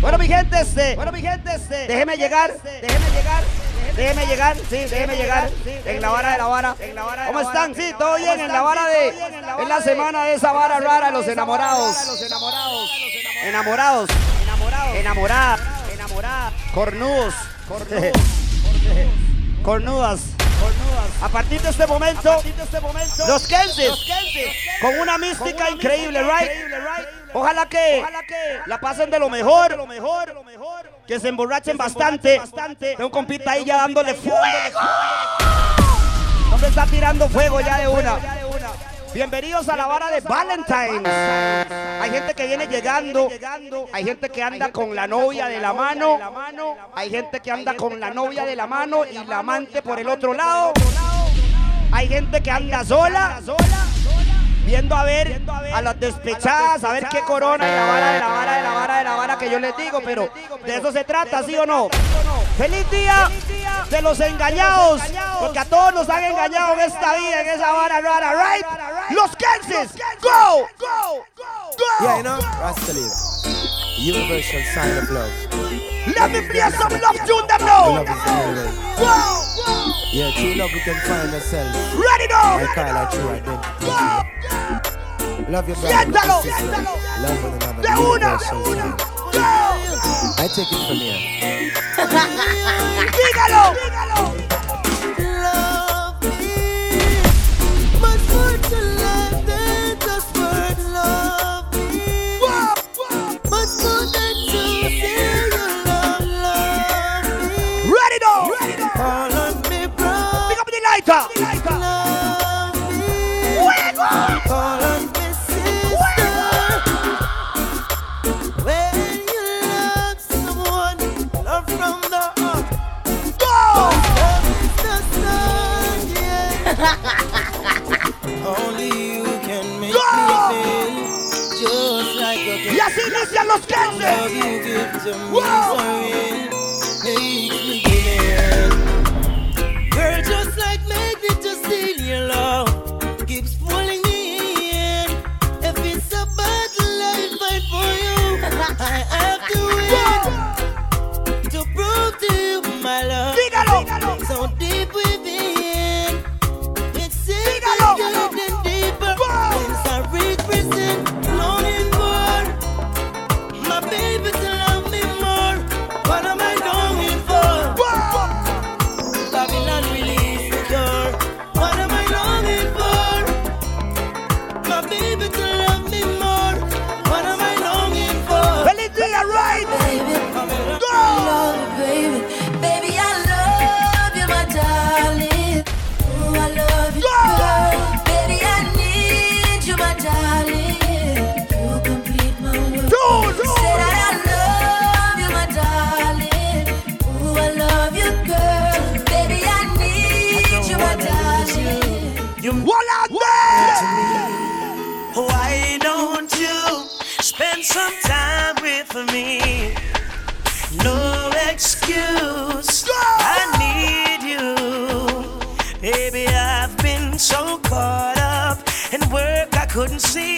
Bueno, mi gente, este, bueno, mi gente, este, déjeme llegar, déjeme llegar. Déjeme llegar, sí, déjeme llegar. En la vara de la vara. ¿Cómo están? Sí, todo bien. En la vara de. En la semana de esa vara rara, los enamorados. Enamorados. Enamorados. Enamoradas. Enamoradas. Cornudos. Cornudas. A partir de este momento, los Kenses, con una mística increíble, right? Ojalá que la pasen de lo mejor, que se emborrachen bastante. Tengo un compita ahí ya dándole fuego. ¿Dónde está tirando fuego ya de una? Bienvenidos a la vara de Valentine's. Hay gente que viene llegando, hay gente que anda con la novia de la mano, hay gente que anda con la novia de la mano y la amante por el otro lado. Hay gente que anda sola, viendo a ver a las despechadas, a ver qué corona y la vara de la vara de la vara de la vara que yo les digo, pero de eso se trata, ¿sí o no? ¡Feliz día de los engañados! Porque a todos nos han engañado en esta vida, en esa vara rara, ¿right? ¡Los Kenses! ¡Go! ¡Go! Yeah, you know. Universal sign of love. Let me play some love tune them The now! love is the only way. Go! Yeah, true love we can find ourselves. Ready I now! call our true identity. Love your brother, love Siéntalo, your sister. siéntalo. Love one another. De una, Universal sign. Go! I take it from here. ¡Dígalo! ¡Dígalo! Sun, yeah. Only you can make Go! me feel just like a Y así inician los love Kenses! you give to me Wow. so real, makes me love, keeps pulling me in. If it's a battle, I fight for you. I have to win to prove to you my love. Dígalo! So deep within, some time with me? No excuse. I need you. Baby, I've been so caught up in work I couldn't see.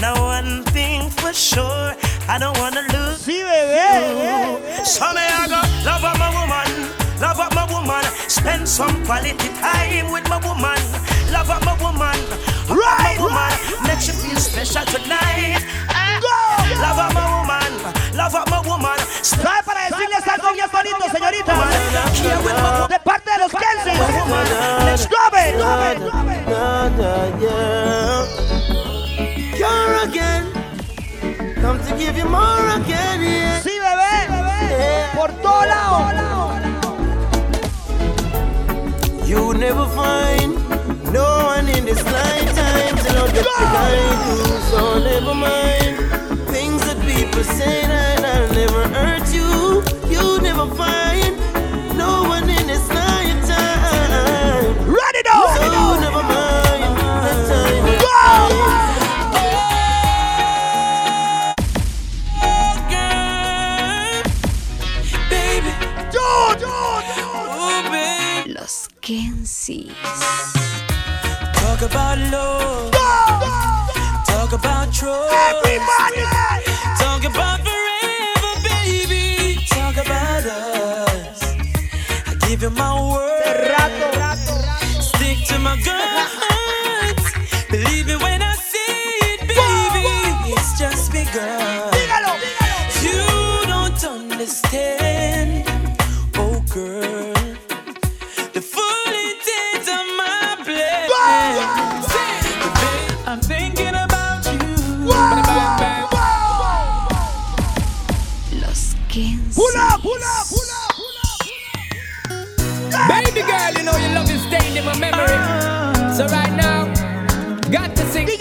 Now, one thing for sure, I don't wanna lose. Sí, bebé. So me I go love up my woman, love up my woman, spend some quality time with my woman, love up my woman, up my Right, woman, right, make you feel special tonight. Love up my woman, love up my woman, ¿Sabe para decirles algo bien bonito, señorita? De parte de los Kenses. Stop it! Nada, yeah. You're again. Come to give you more again, yeah. Sí, bebé. Por todo lado. You never find no one in this lifetime to love you like I do. So never mind things that people say that I'll never hurt you. You never find no one in this lifetime. Ready now. So never mind the time. Go! Baby, Dude, dude, oh baby. Los Kensis. Talk about love. dude. give you my word. Stick to my guns. Believe me when I say it, baby. It's just begun. You don't understand. Baby girl, you know your love is stained in my memory. So right now, got to sing. Big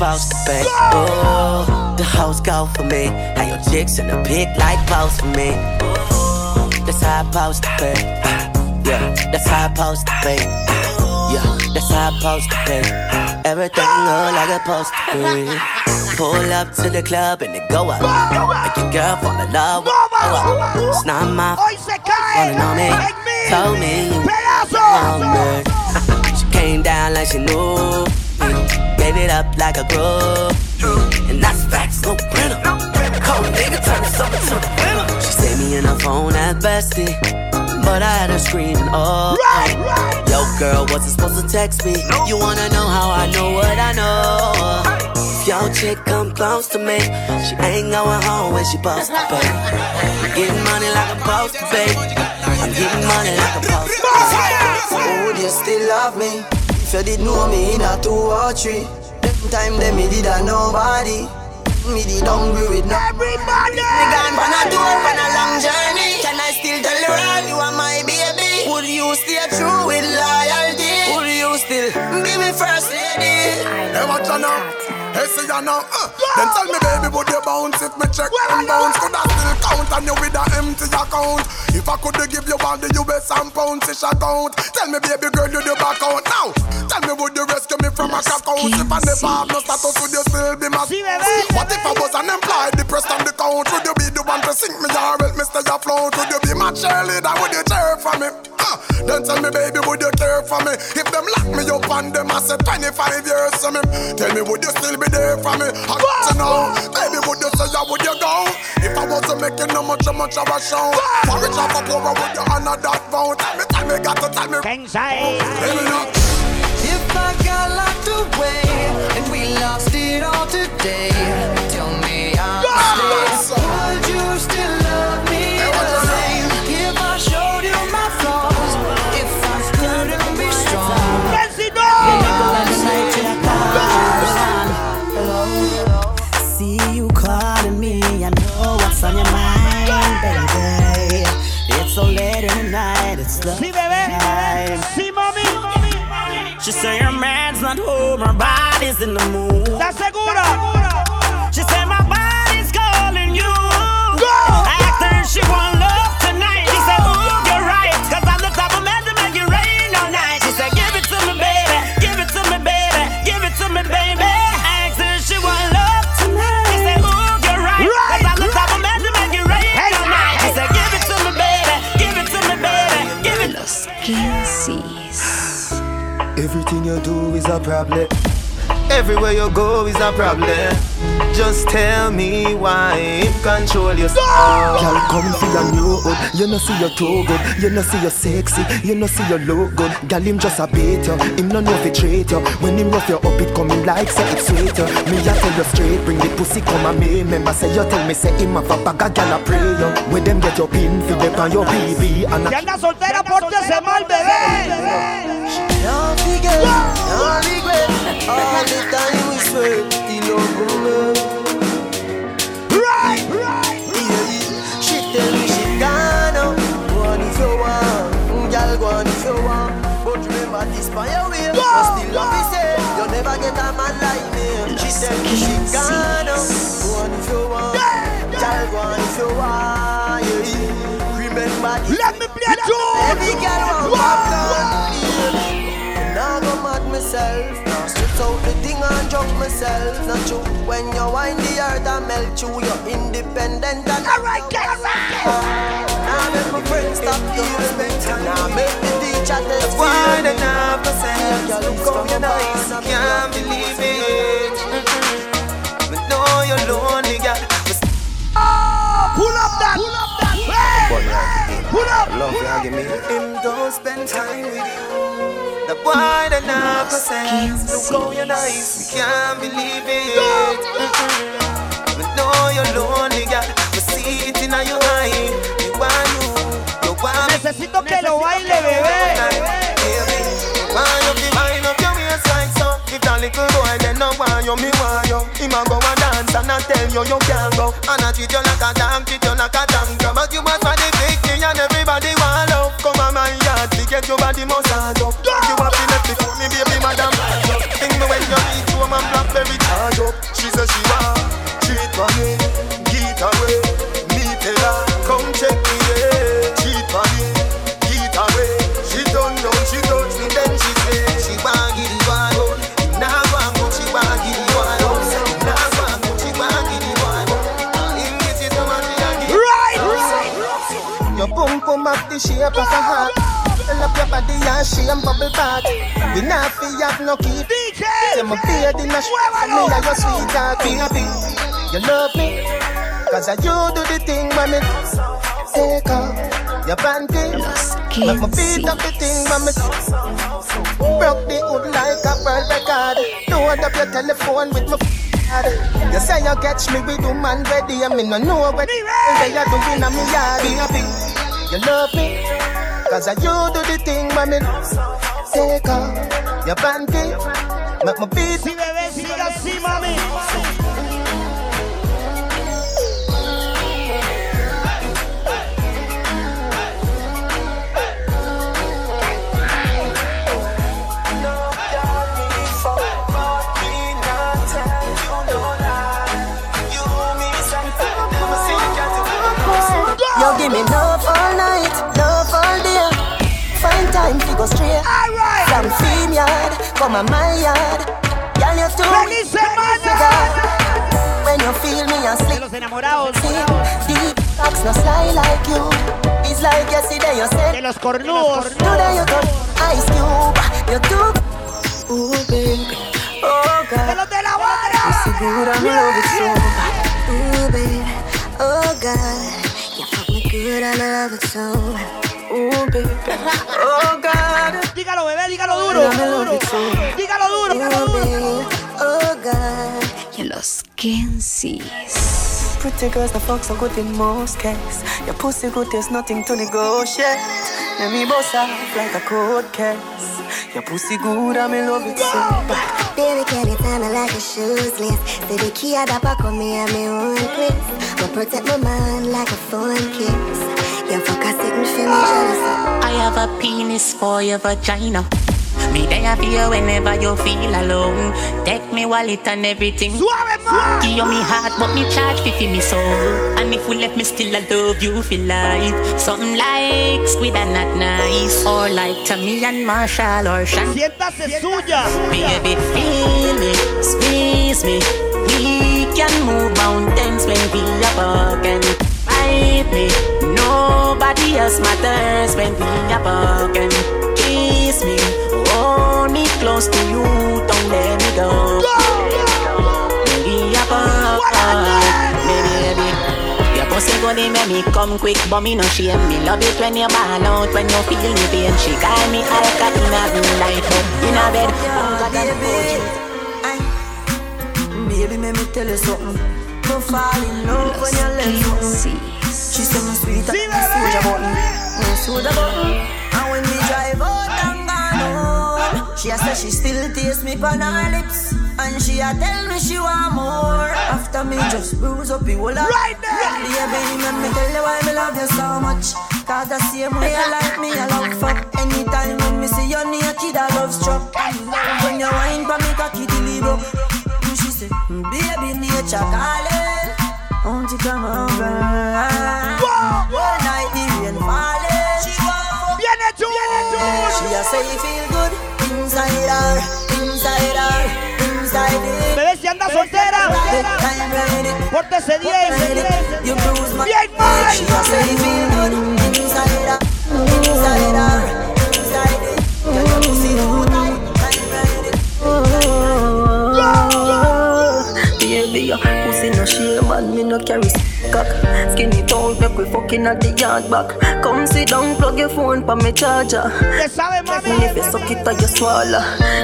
where they supposed. Oh, the house go for me. How your chicks in the pic like pose for me. Oh, that's how I supposed to pay. Yeah, that's how I supposed to pay. Yeah, that's how I supposed to pay. Everything look like a supposed to. Pull up to the club and they go up. Make your girl fall in love with up. It's not my cae Falling on me, told me you number. She came down like she knew Gave it up like a groove. And that's facts, no printer. Cold nigga turn this over to the winner. She saved me in her phone at bestie. But I had her screaming, oh. Yo, girl, wasn't supposed to text me. You wanna know how I know what I know? If your chick come close to me, she ain't going home when she supposed to pay. I'm getting money like I'm supposed to pay. I'm getting money like I'm supposed to. Would you still love me? If you did know me in a two or three Them time them me did a nobody Me did hungry with no Everybody. Me gone on a tour on a long journey Can I still tell the world you are my baby? Would you stay true with loyalty? Would you still be me first lady? What you know? Hey, see you know? Uh. Then tell me, baby, would you bounce if me check them bounce? Could I still count on you with a empty account? If I could give you all the US and pounds, it's a count. Tell me, baby girl, you the back out now. Tell me, would you rescue me from a crack house? If I never have no status, would you still be my Sí, bebé. What if I was unemployed, depressed on the count? Would you be the one to sink me or help me stay afloat? Would you be my cheerleader? Would you cheer for me? Uh. Then tell me, baby, would you care for me? If them lock me up and them, I said 25 years to me. Tell me, would you still be there for me? I got to know. Baby, would you say, yeah, would you go? If I wasn't making no much, much of a show. For rich or for poor, would you honor that vow? Tell me, tell me, got to tell me. King size. Baby, look. If I got locked away and we lost it all today, tell me I'm Yes. Would you still She say her man's not home, her body's in the mood. ¿Estás segura? She Everything you do is a problem. Everywhere you go is a problem. Just tell me why control yourself. Girl, come for your new hood. You know see you too good. You know see you sexy. You know see you look good. Girl, him just a bait you. Him no know if he treat you. When him rough you up, it coming like say it's sweet you. Me I tell you straight, bring the pussy come and me. Remember say you tell me say him a of girl a pray you. Where them get your pin, feed them on your BB and a anda soltera, pórtese mal, bebé. Don't forget, don't regret. All the time we spent. Right, right. She tell me she gone. Go on if you want, girl, go on if you want. But remember this by your way. Still love you never get a man like me. She tell me she gone now. Go on if you want, girl, go on if you want. Yeah. Remember this. Let me play a Every girl want myself, now strip out the thing and jump myself. Not true when you wind the earth and melt you, you're independent and Alright, get Now make my friends stop the respect. Now make the teacher test you. Why they not for Girl, look how you nice, Can't believe it. Mm-mm. Me know you're lonely, girl. Me Pull up that. Pull up that. Hey. Pull up. Love you, give me. Him don't spend time with you. The boy that never sense. Look how you're nice. We can't believe it. We know you're lonely, girl. We see it in your eye. You want you. You want me. Necesito que lo baile, bebé. Why you be wind up your waist like so? If that little boy then no want you, me want you. Him a go and dance and I tell you you can't go. And I treat you like a dog, treat you like a tanker. But you must find the thing and everybody want love. Come on my yard, to get your body massage She want treat for me, get away. Me tell her come check me. Cheat for me, get away. She done down, she touch me, then she say she want give it one. Now want put she want give it one. Now want put she want give it one is how much she a give. Right. Your boom boom up the shape of a heart. Fill up your body and she and bubble back. We not fi have no keep. Say my beard in a sh- me and your sweetheart. Be happy. You love me. Cause I you do the thing when me take off your panty. Make my beat up the thing when me broke the hood like a world record. Load up your telephone with my f- You say you catch me with woman ready, and me no know what Me they are doing on me yard. Be happy, you love me, cause I you do the thing me take off your panty, make my beat. Sí, bebé, siga así, mami. You give me love go straight. All right. From field yard, come on my yard. Girl, you too Feliz semana. When you feel me De asleep, los enamorados. deep talks no sly like you. It's like yesterday you De said, los cornudos. today you got ice cube. You do, ooh baby, oh, oh De los de la vara. So good, I'm in love with you. Ooh, baby, oh God. You fuck me good, I'm love with you. Ooh, baby, oh God. Dígalo, bebé, dígalo duro. duro. Dígalo duro, dígalo Ooh, duro. baby, oh God. Y los Kensies. Pretty girls, the fuck are good in most cases. Your pussy good, there's nothing to negotiate. Let me boss off like a cold case. Your pussy good, I'm in love with you. Baby, can you tell me like a shoes list? Say the key at the back of me and me one place. But protect my mind like a phone case. You fuck a sitting for me jealous. I have a penis for your vagina. Me there for you whenever you feel alone. Take me wallet and everything. Suave, ma. Give you me heart, but me charge fi fi me soul. And if we left me still, I love you for life. Something like squid and not nice, or like Tommy and Marshall or Shan. Siéntase suya. Baby, feel me, squeeze me. We can move mountains when we are walking. Fight me, nobody else matters when we are walking. Kiss me, hold me close to you, don't let me go. When we are walking, baby. Your pussy good, it make me come quick, but me no shame. Me love it when you ball out, when you feel the pain. She call me Alka in a real life, but in a bed. oh, God, I'm Baby, baby, let me tell you something. Don't fall in love when you left something. She said me sweet and soldier bebé. button, me soldier button. And when we drive out and gone home, she a say she still taste me on her lips, and she a tell me she want more. After me just bruise up the whole of Right there. Baby, let me tell you why me love you so much. Cause the same way you like me, I love fuck. Anytime when me see you naked, I love struck. When you wine for me, cocky deliver. And she said, hmm, baby, nature calling. Won't you come over? All night the rain falling. She want fuck. Viene tú. She a say you feel good inside her, inside her, inside it. Bebé, si anda soltera. I'm ready. Pórtese bien. You bruise my Bien, man. She a say you feel good inside her, inside her, inside it. Your pussy too tight. I'm ready. Baby, your no shame and me no carry. cock. Skinny tall, make we fucking at the yard back. Come sit down, plug your phone pa me charger. And if you suck it or you swallow,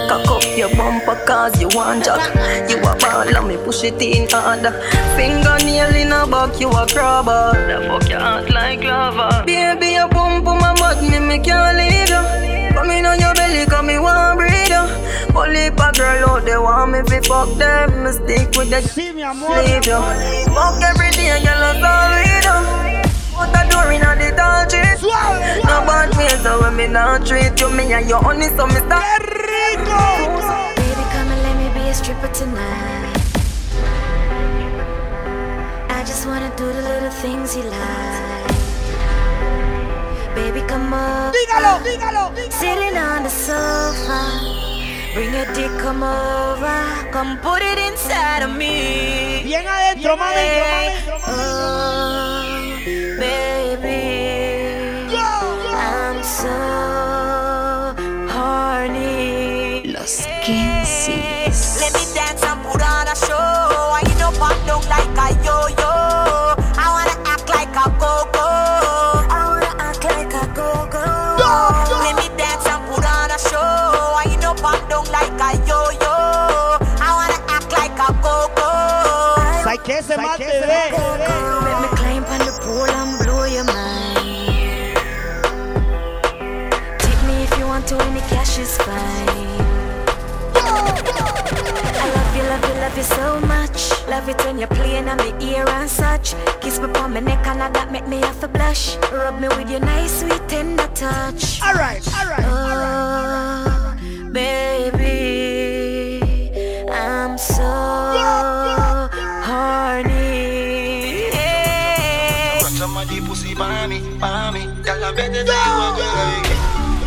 cock up your bumper cause you want jack. You a ball and me push it in harder. Fingernail in a back, you a grabber. The fuck your heart like lava. Baby, you pump on my butt, me me can't leave you. Come in on your belly, come me want breathe you. Only a girl out there want me fi fuck them. Me stick with the sí, mi amor. Leave you. Fuck every day, girl, that's all we do. Put a door in the tall tree. No bad ways, so when me not treat you, me and you honey, so me stop. Baby, come and let me be a stripper tonight. I just wanna do the little things you like. Baby, come on. Dígalo, dígalo. Sitting on the sofa. Bring your dick, come over. Come put it inside of me. Bien adentro, mami. Oh, baby. I'm so horny. Los. Let me dance and put on a show. I know pop down like a yo-yo. I wanna act like a go-go. And put on a show. I you know pop down like a yo-yo. I wanna act like a go-go. ¿Sabes qué? Ese más te ve. Let me climb on the pole and blow your mind. Tip me if you want to, any cash is fine. I love you, love you, love you so much. Love it when you're playing on my ear and such. Kiss me on my neck and all that make me have to blush. Rub me with your nice, sweet, tender touch. Alright, alright, oh, baby, I'm so horny. Somebody pussy by me, by me. Girl, I bet that you a girl like it.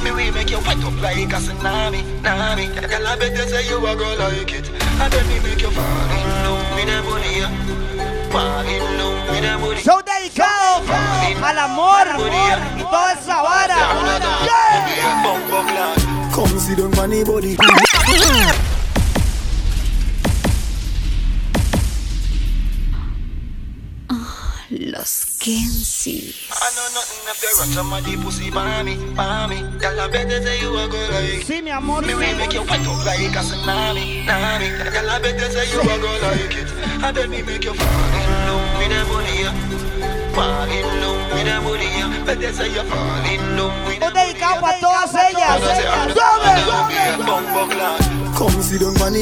Me we make you wet up like a tsunami, nami. Girl, I bet that say you a girl like it. I me make you fall in yeah. That booty. Show dedicado al amor y toda esa vara. Come on the body. Los Kensis. I know nothing if they run somebody pussy by me, by me. Girl, I bet that say you a girl like it. Sí, mi amor. Me we make you wet up like a tsunami, nami. Girl, I bet that say you a girl like it. I bet me make you fall in love with that booty, yeah. You. Come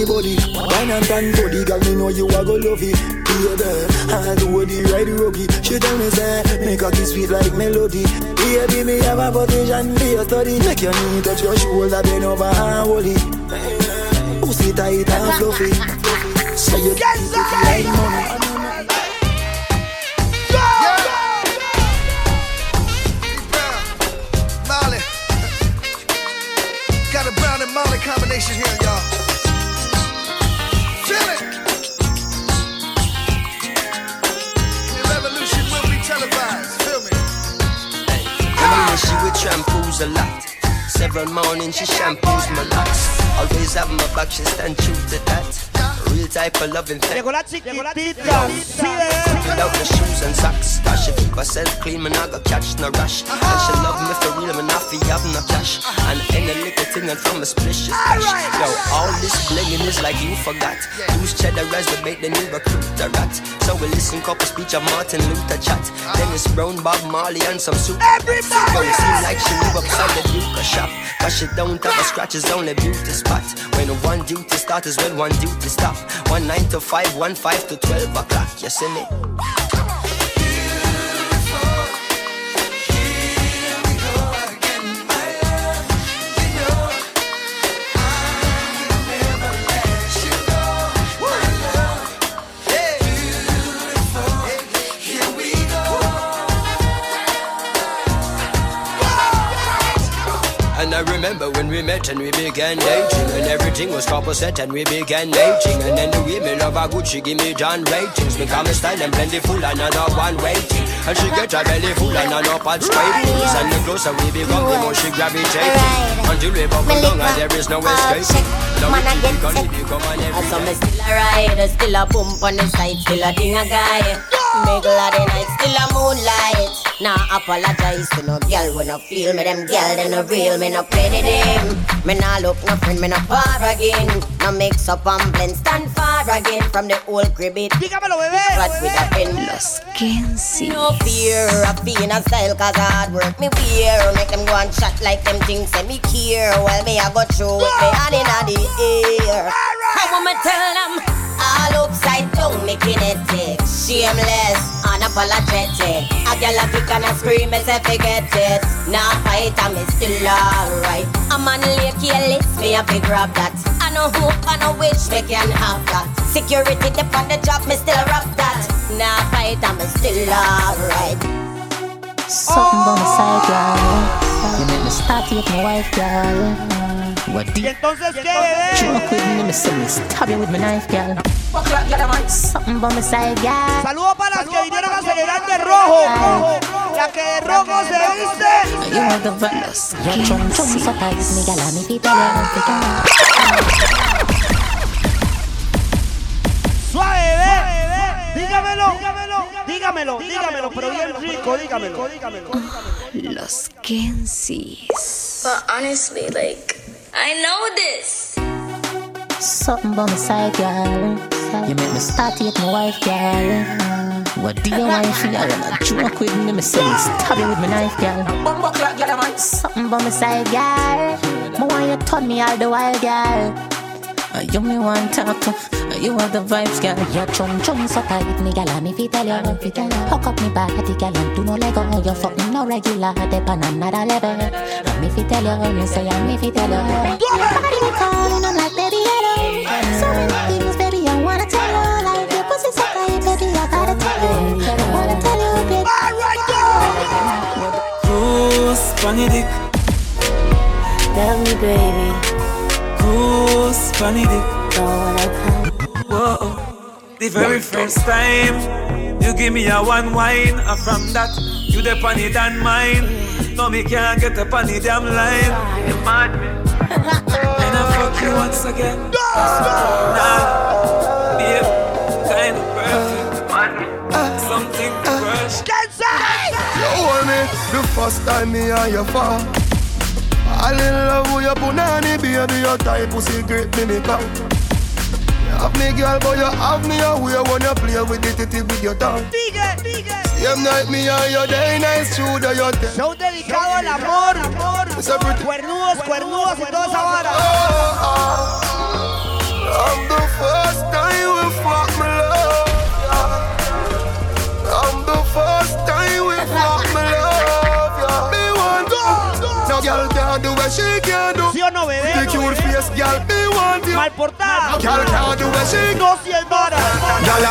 body. And body, girl, me know you a go love it. I do the. She tell me say, make her kiss sweet like melody. Baby, me have a position, a study. Make your knee touch your shoulder, bend over and hold it. Pussy tight and fluffy. So you get like money. Several mornings she shampoos my locks. Always have my back, she stand true to that. Real type of loving thing. Llegó la chiquitita. Sí, Without the shoes and socks, cause she keep herself clean, man, I got catch no rush. Uh-huh. And she love me for real, man, I feel have no cash. And any little thing and from a splish is cash. Yo, all this blinging is like you forgot. Use cheddar as the bait, then you recruit the rat. So we listen couple speech of Martin Luther chat. Uh-huh. Dennis Brown, Bob Marley, and some super. Everybody! Yo, it seem like she live upside the Duke shop. Cause she don't have a scratch, it's only beauty spot. When one duty start is when one duty stop. One nine to five, one five to twelve o'clock. You see me? And I remember when we met and we began dating And everything was proper set and we began mating And then the love her good, she give me John ratings. Because my style and plentiful and I not one waiting. And she get her belly full and I not pad scrapings. And the closer we become, the more she gravitating. Until we buckle down and there is no escape Now we keep it become an me everyday still a ride, still a pump on the side, still a thing a guy. Middle of the night, still a moonlight. Nah, apologize to no girl when I feel me. Them girl, they no real, me no play the them. Me nah look no friend, me no far again. No mix up and blend, stand far again from the old crib it. Dígamelo, bebé. But with a pen. Los Kensis. No fear of being a style, cause hard work me wear. Make them go and chat like them things, say me care. Well, me I go through with me hand in the air. I want me tell them. All upside down, me kinetic. Shameless, unapologetic. A girl a kick and a scream, me say forget it. Now fight and me still alright. A man lay careless, me a big grab that. I know hope, I know wish, me can have that. Security dip on the job, me still rock that. Now fight and me still alright. Something by my side, girl. You make me start with my wife, girl. What do ¿Y entonces qué, bebé? Drunk with me, me say me stab you with my knife, girl. Something by my side, girl. Saludos para las que vinieron a celebrar de rojo. La que de rojo se viste. You are the. Your chum chum Suave, bebé. Dígamelo. Dígamelo, dígamelo, pero bien rico, dígamelo. dígamelo. Los Kensis. But honestly, like, I know this. Something by my side, girl. You make me start to with my wife, girl. What do you want for girl? You drunk with me, me say me stab you with my knife, girl. Something by my side, girl. Me want you turn me all the while, girl. Uh, You me want talk to, uh, you have the vibes, girl. Your chum chum so tight, me gal, me fi tell you, fi tell you. Hook up me body, girl, and do no lego. You fucking no regular, dep on another level. Uh, me fi tell you, me say, uh, me fi tell you. Body me calling, I'm like baby hello. So many things, baby, I wanna tell you. Like your pussy so tight, baby, I gotta tell you. I wanna tell you, baby. Goose, funny dick. Tell me, baby. Goose, funny dick. Don't wanna come. Whoa, the very first time you give me a one wine, and from that you the funny than mine. No, me can't get up on the damn line. You mad me? and I fuck you once again. Nah, babe, kind of perfect. Something to crush. You hold me the first time me and you fall. I in love with your punani, baby. Your type pussy great come. You have me girl, but you have me away when you play with the titty with your tongue. Same night me and you day nice true that you tell. Show dedicado al amor, amor. Cuernudos, cuernudos y toda esa oh, vara. Oh, oh. I'm the first time we fuck me love. yeah. I'm the first time we fuck me love. Girl can't do what she can do. ¿Sí o no, bebé? The cute face girl, me want you. Mal portada. Girl can do what she No si el vara. Girl,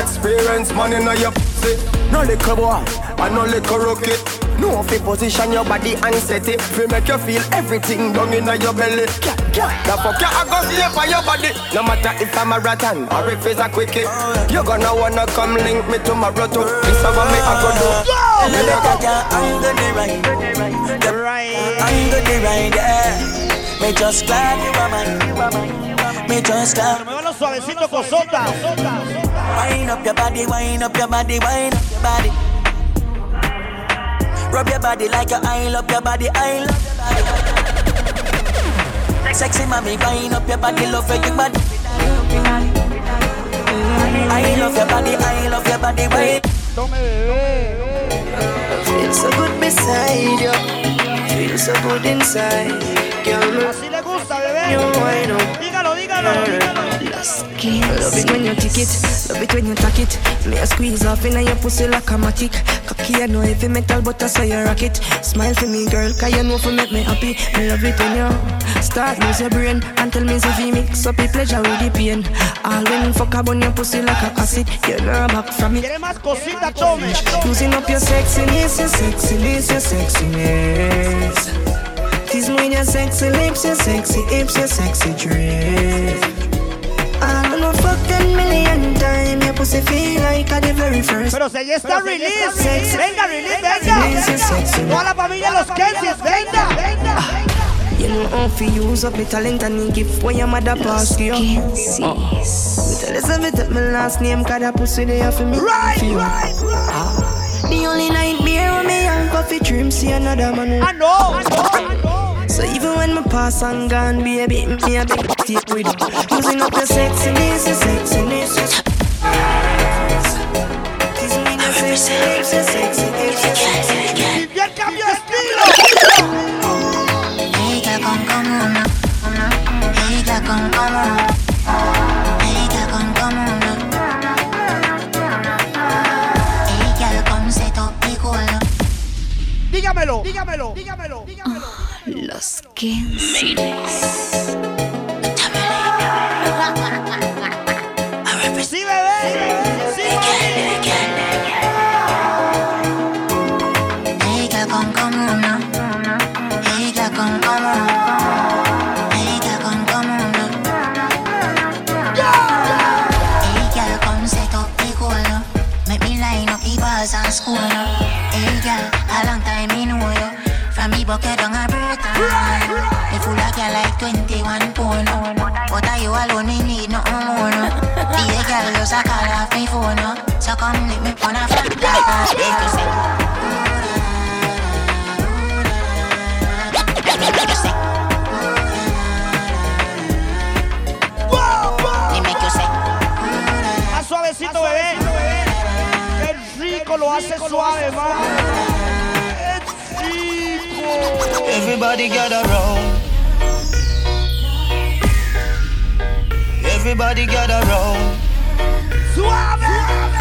experience money in your pussy. No liquor boy, and no liquor rocket. No fi position your body and set it. Fi make you feel everything down in your belly. The fuck you a go slip on your body. No matter if I'm a rattan or if it's a quickie. You gonna wanna come link me tomorrow too. This is what me a go do. I'm gonna ride, the right, I'm gonna ride, yeah. Me just glad you are mine. Me just glad. Me van los suavecitos con sota. Wind up your body, wind up your body, wind up your body. Rub your body like a I love your body, I love your body. Sexy mommy, wind up your body, love your body. I love your body, I love your body, wind. Tome, bebé. Feel so good beside you. Feel so good inside. Girl, me Así le gusta, bebé. you wind up. Dígalo, dígalo, dígalo. Los Love it when you kick it, love it when you tack it. Me a squeeze off in your pussy like a matic. Cocky, I know heavy metal, but I saw you rock it. Smile for me, girl, cause you know for make me happy. Me love it when you start lose your brain and tell me if you mix up the pleasure with the pain. All when fuck up on your pussy like a acid, you know back from it. ¿Quiere más cosita, tome? Losing up your sexiness, your sexiness, your sexiness. Tease me with your sexy lips, your sexy hips, your sexy dress. Pussy feel like a the very first. Pero si ya está release. Sexy. Venga, release, venga. sexy. Toda la familia los Kensis, venga, venga. You know how to use up my talent and gift where your mother passed you. Oh. Me tell Elizabeth my last name, cause that pussy there for me. Right, right, right. Ah. The only nightmare when me young coffee dream see another man. I know, I know, I know. So even when my pass and gone, baby, me a big stay with you. Using up your sexiness, your sexiness. dígamelo, dígamelo, dígamelo, dígamelo. dígamelo. Los 15. So come let me on a flat like Make you say, make you say, me make you say. Suavecito, bebé. Qué rico lo hace suave, man. Qué rico. Everybody gather round. Everybody gather round. Suave.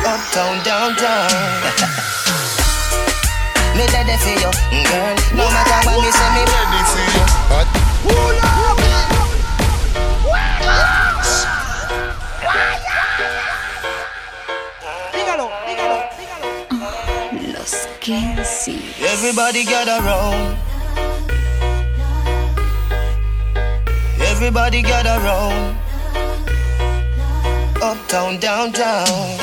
Uptown, downtown. me ready for you, girl. No matter what me say, me ready for you. But Dígalo, dígalo, dígalo. Los Kensis. everybody gather round. Everybody gather round. Uptown, downtown.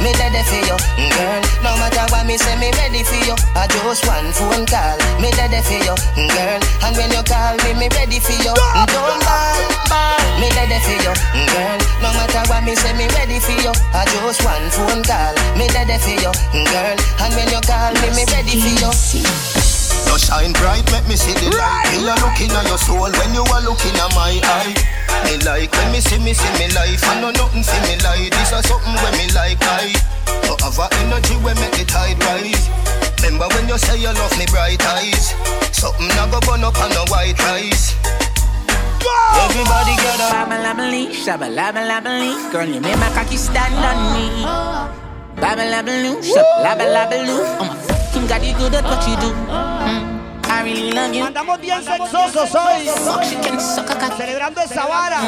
Me ready for you, mm, girl. No matter what me say, me ready for you. I just one phone call. Me ready for you, mm, girl. And when you call me, me ready for you. Mm, don't ball, ball. Me ready for you, girl. No matter what me say, me ready for you. I just one phone call. Me ready for you, girl. And when you call me, me ready for you. You shine bright, make me see the light. Me a looking at your soul when you are looking at my eye. Me like when me see me see me life. I know nothing for me like this is something when me like I. Have a energy when make the tide rise. Remember when you say you love me bright eyes. Something I go burn up on a white rice. Everybody gather. Babalabaloo, shabalabaloo, girl, you make my cocky stand on me. Babalabaloo, shabalabaloo, I'm a fucking god, you good at what you do. Mm. Andamos bien sexosos hoy. Fuck, she can suck a cock. Celebrando esa vara.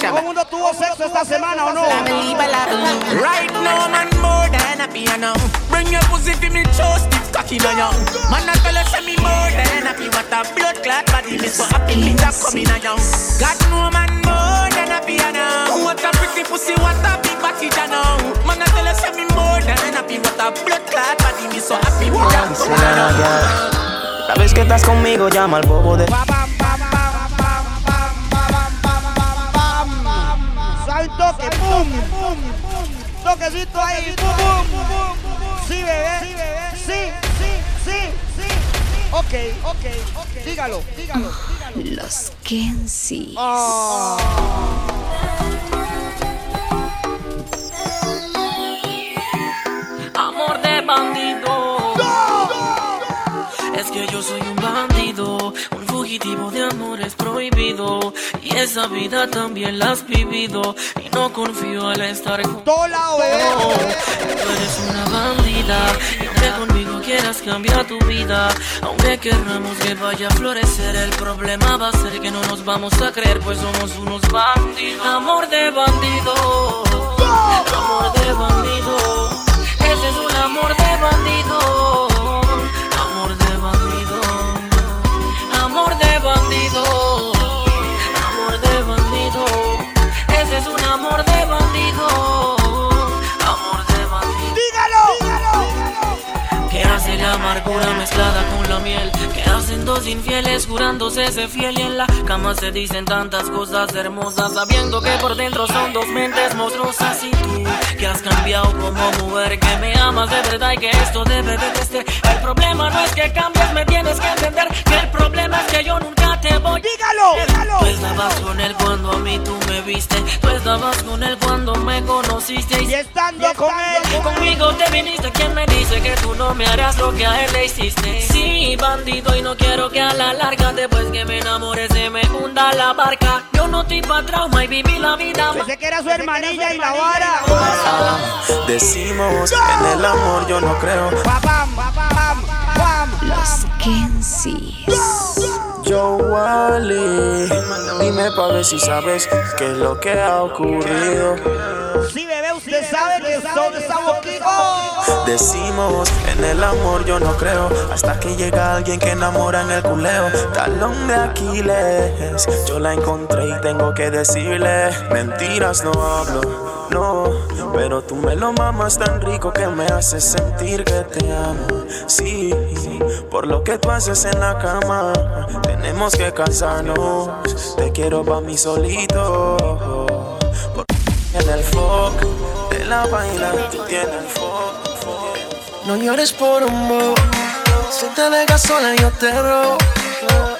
¿Todo el mundo tuvo sexo esta semana o no? Right now, man, more than happy, you know. Bring your pussy to me, choose this cocky, no, yo. Man, I tell you, say me more than happy. What a blood clot body, me so happy, me that coming, you know. God, no man, more than happy, you know. What a pretty pussy, what a big body, you know. Man, I tell you, say me more than happy. What a blood clot body, me so happy, me that coming, you vez que estás conmigo, llama al bobo de. Suave un toque, pum, pum, toquecito ahí, pum, pum, sí bebé, sí, sí, sí, sí, ok, ok, ok, dígalo, dígalo, dígalo. Los Kensis. Amor de bandido. Es que yo soy un bandido, un fugitivo de amores prohibido. Y esa vida también la has vivido. Y no confío al estar junto. Bebé. Tú eres una bandida. Y aunque conmigo quieras cambiar tu vida, aunque querramos que vaya a florecer, el problema va a ser que no nos vamos a creer, pues somos unos bandidos. Amor de bandido. Amor de bandido. Ese es un amor de bandido. Amargura mezclada con la miel Que hacen dos infieles jurándose ser fiel Y en la cama se dicen tantas cosas hermosas Sabiendo que por dentro son dos mentes monstruosas Y tú que has cambiado como mujer Que me amas de verdad y que esto debe de ser El problema no es que cambies, me tienes que entender Que el problema es que yo nunca te voy. Dígalo, dígalo. Tú estabas con él cuando a mí tú me viste Tú estabas con él cuando me conociste. Y estando con él. Conmigo te viniste, ¿quién me dice que tú no me harás lo que a él le hiciste? Sí, bandido, y no quiero que a la larga, después que me enamore, se me hunda la barca. Yo no estoy pa' trauma y viví la vida. Pensé que era su hermanilla y la vara. Decimos, en el amor yo no creo. Pam, pam, pam, pam. Los Kensis. Yo, Wally, dime pa' ver si sabes qué es lo que ha ocurrido. Sí, bebé, usted sabe que son de Saboquico. Decimos, en el amor yo no creo, hasta que llega alguien que enamora en el culeo. Talón de Aquiles, yo la encontré y tengo que decirle, mentiras no hablo, no, pero tú me lo mamas tan rico que me haces sentir que te amo. Sí, por lo que tú haces en la cama, tenemos que casarnos. Te quiero pa' mí solito. Porque en el foco de la vaina tú tienes el foco. No llores por un bobo. Si te dejas sola, yo te robo.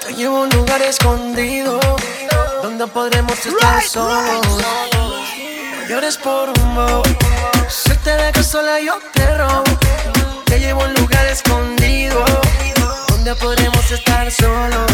Te llevo a un lugar escondido donde podremos estar solos. No llores por un bobo. Si te dejas sola, yo te robo. Te llevo a un lugar escondido donde podremos estar solos.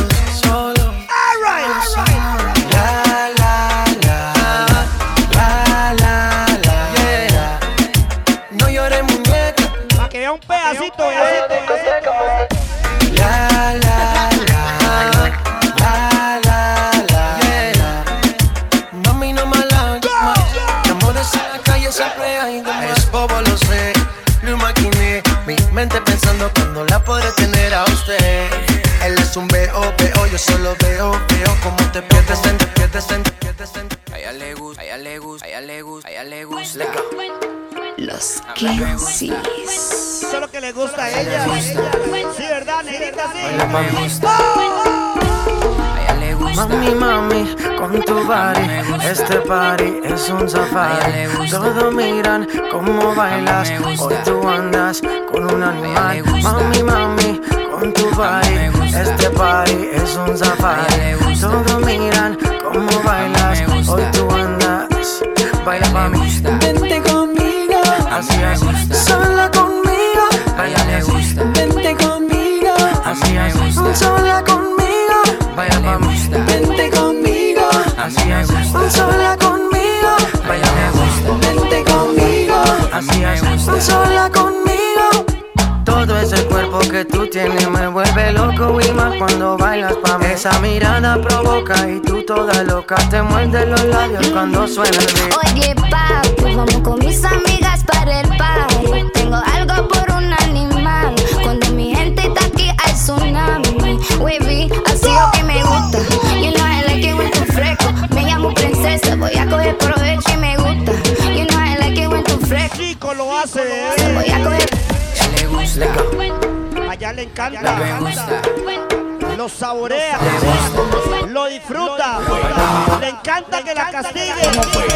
Yo solo veo, veo cómo te pierdes en, te pierdes en, te pierdes en. A ella le gusta, a ella le gusta, a ella le gusta, a ella le gusta. Los Kensis. Eso es lo que le gusta a ella. Sí, ¿verdad, negrita? Sí. Mami, mami, con tu body, este party es un safari. Todos miran cómo bailas, hoy tú andas con un animal. Mami, mami, con tu body, este party es un safari. Todos miran cómo bailas, hoy tú andas. Baila mami, vente conmigo, así es. Sola conmigo, baila Vente conmigo, así es. Sola conmigo, baila mami. Vente conmigo, así es. Sola conmigo, baila Vente conmigo, así es. Sola conmigo. Todo ese cuerpo que tú tienes me vuelve loco y más cuando bailas pa' mí. Esa mirada provoca y tú toda loca te muerde los labios cuando suena el beat. Oye, papi, vamos con mis amigas para el party. Tengo algo por un animal. Cuando mi gente está aquí hay tsunami. Wavy, así lo que me gusta. You know I like it when tú fresco. Me llamo princesa, voy a coger provecho y me gusta. You know I like it when tú fresco. Chico lo hace. Voy a coger. Allá le encanta. le gusta. Lo saborea. Lo disfruta. Le encanta que la castigue. Los Kensis.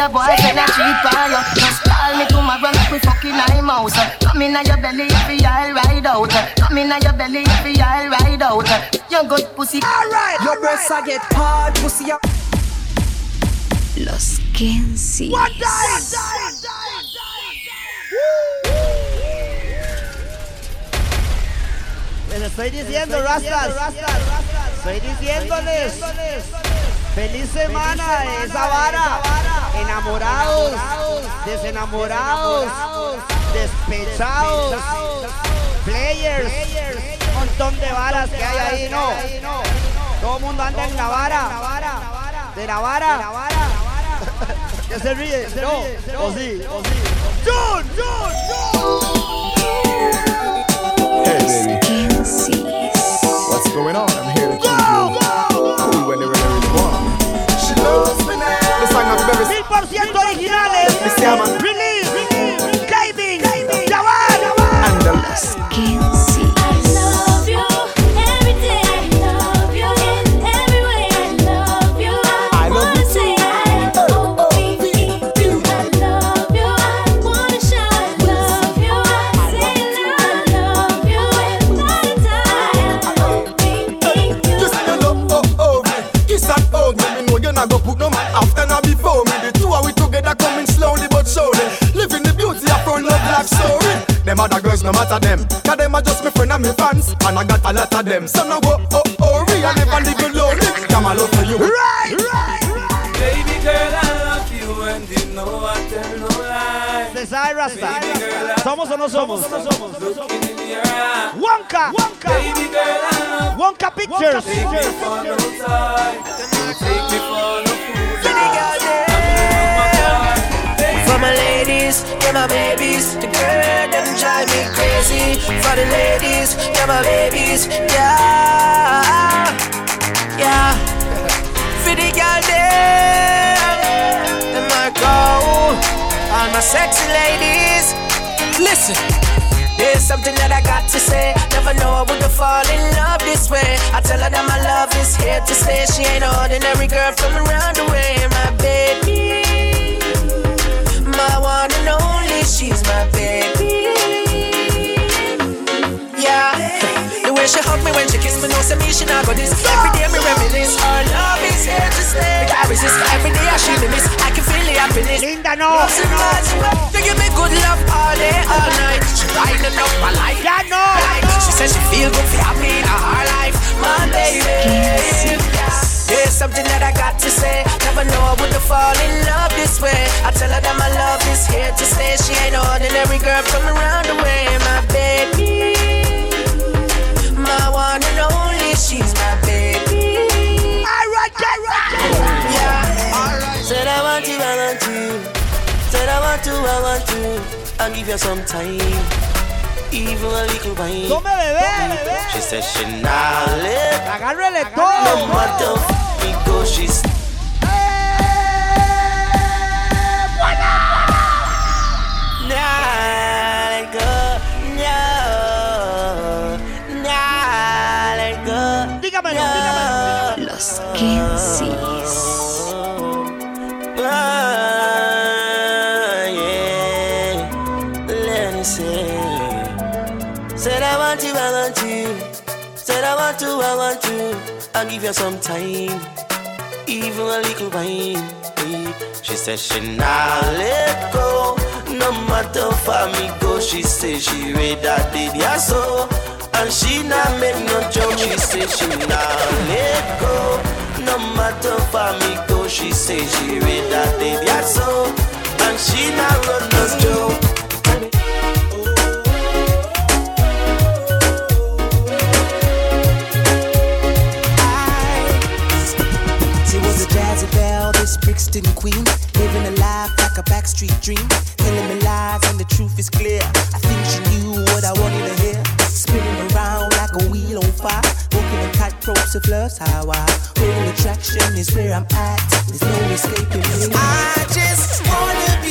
Your me tomorrow fuck in my mouth Come in your belly if ride out Come in your belly pussy. Alright, your get hard pussy Los estoy diciendo, rastas. Diciéndoles. Feliz semana, Feliz semana esa, vara. Enamorados, desenamorados, despechados, players, un montón de varas que hay ahí, no. No. Todo el mundo anda en la vara. De la vara. Ya se ríe, no, o sí, o sí. John, John, John. Hey, baby. What's going on? 100% Them other girls no matter them. Cause them are just my friend and my fans. And I got a lot of them. So now go, oh, oh, oh real and never leave you lonely. Come on, love for you. Right, right, right. Baby girl, I love you and you know I tell no lie. Desire Rasta. Somos o no somos? Wonka. Wonka. Baby girl, I love Wonka pictures. Take me for no time. Take me for no food. Baby girl, yeah my ladies, yeah my babies The girl them drive me crazy For the ladies, yeah my babies Yeah, yeah For the girl them Them I go All my sexy ladies Listen there's something that I got to say. Never know I would have fall in love this way. I tell her that my love is here to stay. She ain't ordinary girl from around the way, my baby. My one and only, she's my baby. Yeah. The way she hug me when she kiss me, know say me she not go this. Every day me reminisce, our love is here to stay. I resist every day I she me miss. I can feel the happiness. Linda, no. They give me good love all day, all night. She riding up my life. Yeah, no. She says she feel good for me in her life, my baby. There's something that I got to say. Never know I would have fall in love this way. I tell her that my love is here to stay. She ain't ordinary girl from around the way, my baby. My one and only, she's my baby. Alright, alright. Yeah, alright. Said I want you, I want you. Said I want to, I want to. I'll give you some time. Even a little wine. Tome, bebé, bebé. She said she not Agárrele No todo. matter me go, she's Nah, let want to, I want you. I'll give you some time, even a little wine. She said she not let go. No matter for me go, she say she read that did ya so. And she not make no joke. She say she not let go. No matter for me go, she say she read that did ya so. And she not run no joke. This Brixton queen, living a life like a backstreet dream, telling me lies and the truth is clear. I think she knew what I wanted to hear, spinning around like a wheel on fire, walking the tightropes of love's highway. Total attraction is where I'm at. There's no escaping me. I just wanna be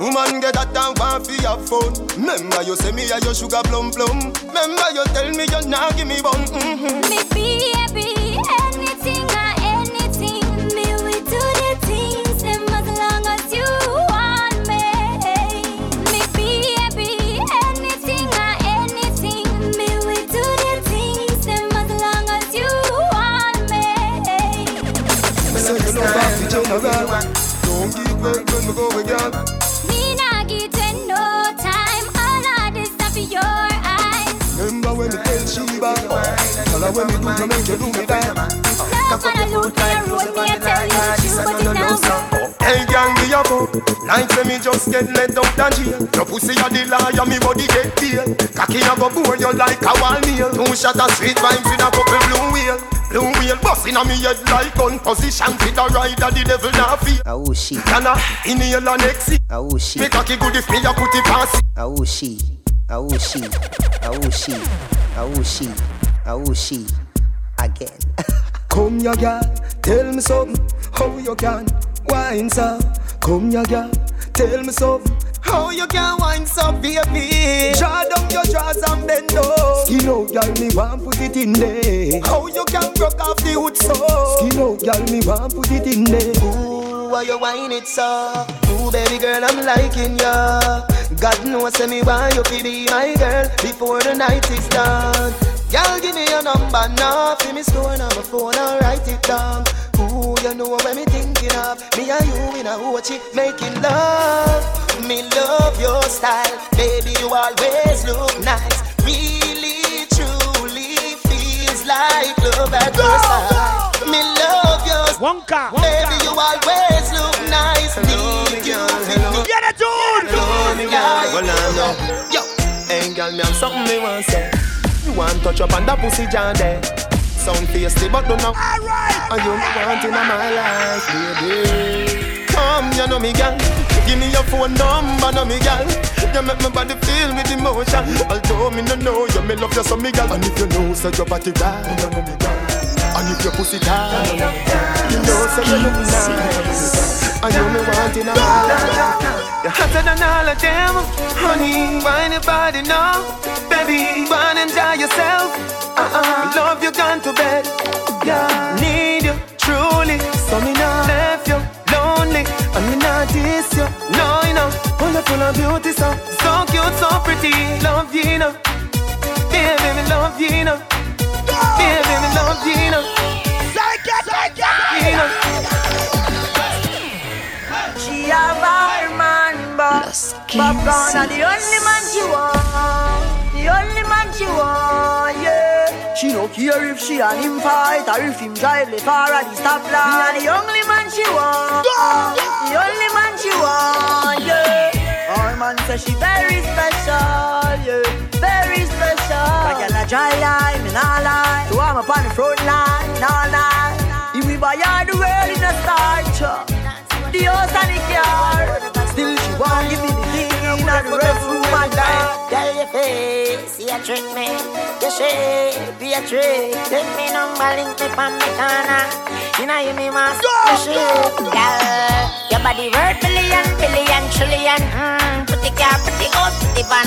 Woman get that and want for your phone Remember you say me a your sugar plum plum Remember you tell me you not give me bun mm-hmm. Me be happy, anything or anything. Me we do the things them as long as you want me. Me be happy, anything or anything. Me we do the things them as long as you want me. Me say you love off the general Don't give up when we go again Tell her when me do to make you do me that Love and a look me a road me a tell you the truth, but it now go. Hey gang me a fuck Like say me just get let out and jail. Your pussy a the liar, me body get bail Cocky a go bore you like a wall nail Two shot of sweet vibes with a couple blue wheel. Blue wheel busting on me head like gun position. Fit a rider the devil not feel Oh she, Can I inhale and exhale oh she, Me cocky good if me a put it past it. oh she, oh she, oh she, oh she, oh she, again. Come ya girl, tell me something How you can wine so Come ya girl, tell me something How you can wine so baby Draw down your drawers and bend down Skin out girl, me want put it in there How you can broke off the wood so Skin out girl, me want put it in there Ooh, why you wine it so? Ooh, baby girl, I'm liking ya. God knows, say me why you be my girl before the night is done. Girl, give me your number now. Fi me store on my phone, I'll write it down. Ooh, Ooh, you know what me thinking of? Me and you in a Uchi making love. Me love your style, baby. You always look nice. Really, truly feels like love at first sight. Me love your Wonka. Baby, you always look nice. Need you, hello. Get it, dude. Hello, me girl. Well, I know. Yo, Hey, girl, me have something me want say. Want touch up on that pussy jam there. Sound tasty, but don't know. Alright. And you me want in my life, baby. Come, you know me, girl. Give me your phone number, know me, girl. You make my body feel with emotion. Although me no know you, me love you so, me girl. And if you know, say your body right, you know me, girl. And if your pussy tight, you know, say you look nice. And you me want in my. You're hotter than all of them, honey. Why nobody know, baby? Wanna enjoy yourself. Uh-uh. Love you gone to bed. Yeah, need you truly. So me not left you lonely. And me not diss you. No, you know. Full of beauty, so so cute, so pretty. Love you, you know. Baby, me love you, you know. Baby, me love you, you know. You know. Her man, but Popcorn are the only man she want. The only man she want, yeah. She don't care if she and him fight or if him drive the far at the stoplight. Me the only man she want. The only man she want, yeah. Our man say she very special, yeah. Very special. Like a dry line, me nah lie. So I'm up on the front line, all night. If we buy her the world in a starch. The house and the car Still she won't give me the thing In the restroom and die Girl, your face, you trick me. Your shape, be a trick. Take me number, link me from me corner. You know you me must go shit. Girl, your body worth billion, billion, trillion. Mm, pretty car, pretty old, pretty van.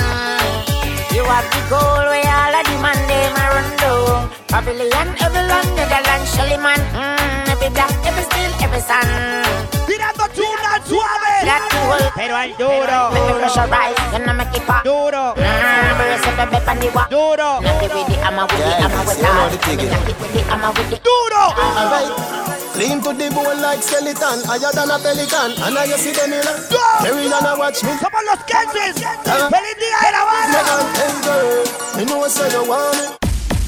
You have the goal where all of the man them a run down. Pavilion, every London, Netherlands, Shelly man. Mm, every black, every steel, every sun. Tirando chuna suave. That cool. Pero al duro. Make me pressurize, you know make it pop. Duro. Brace up, baby, pan the walk. Duro. Knock it with the hammer, with the hammer, with you know the the thing, Knock it with the hammer, with the Duro. Alright. Clean to the bone like skeleton, higher than a pelican. And now you see them in a Carry on a watch me. Somos los Kensis. Feliz día de la banda. Hey girl, me know say you want me.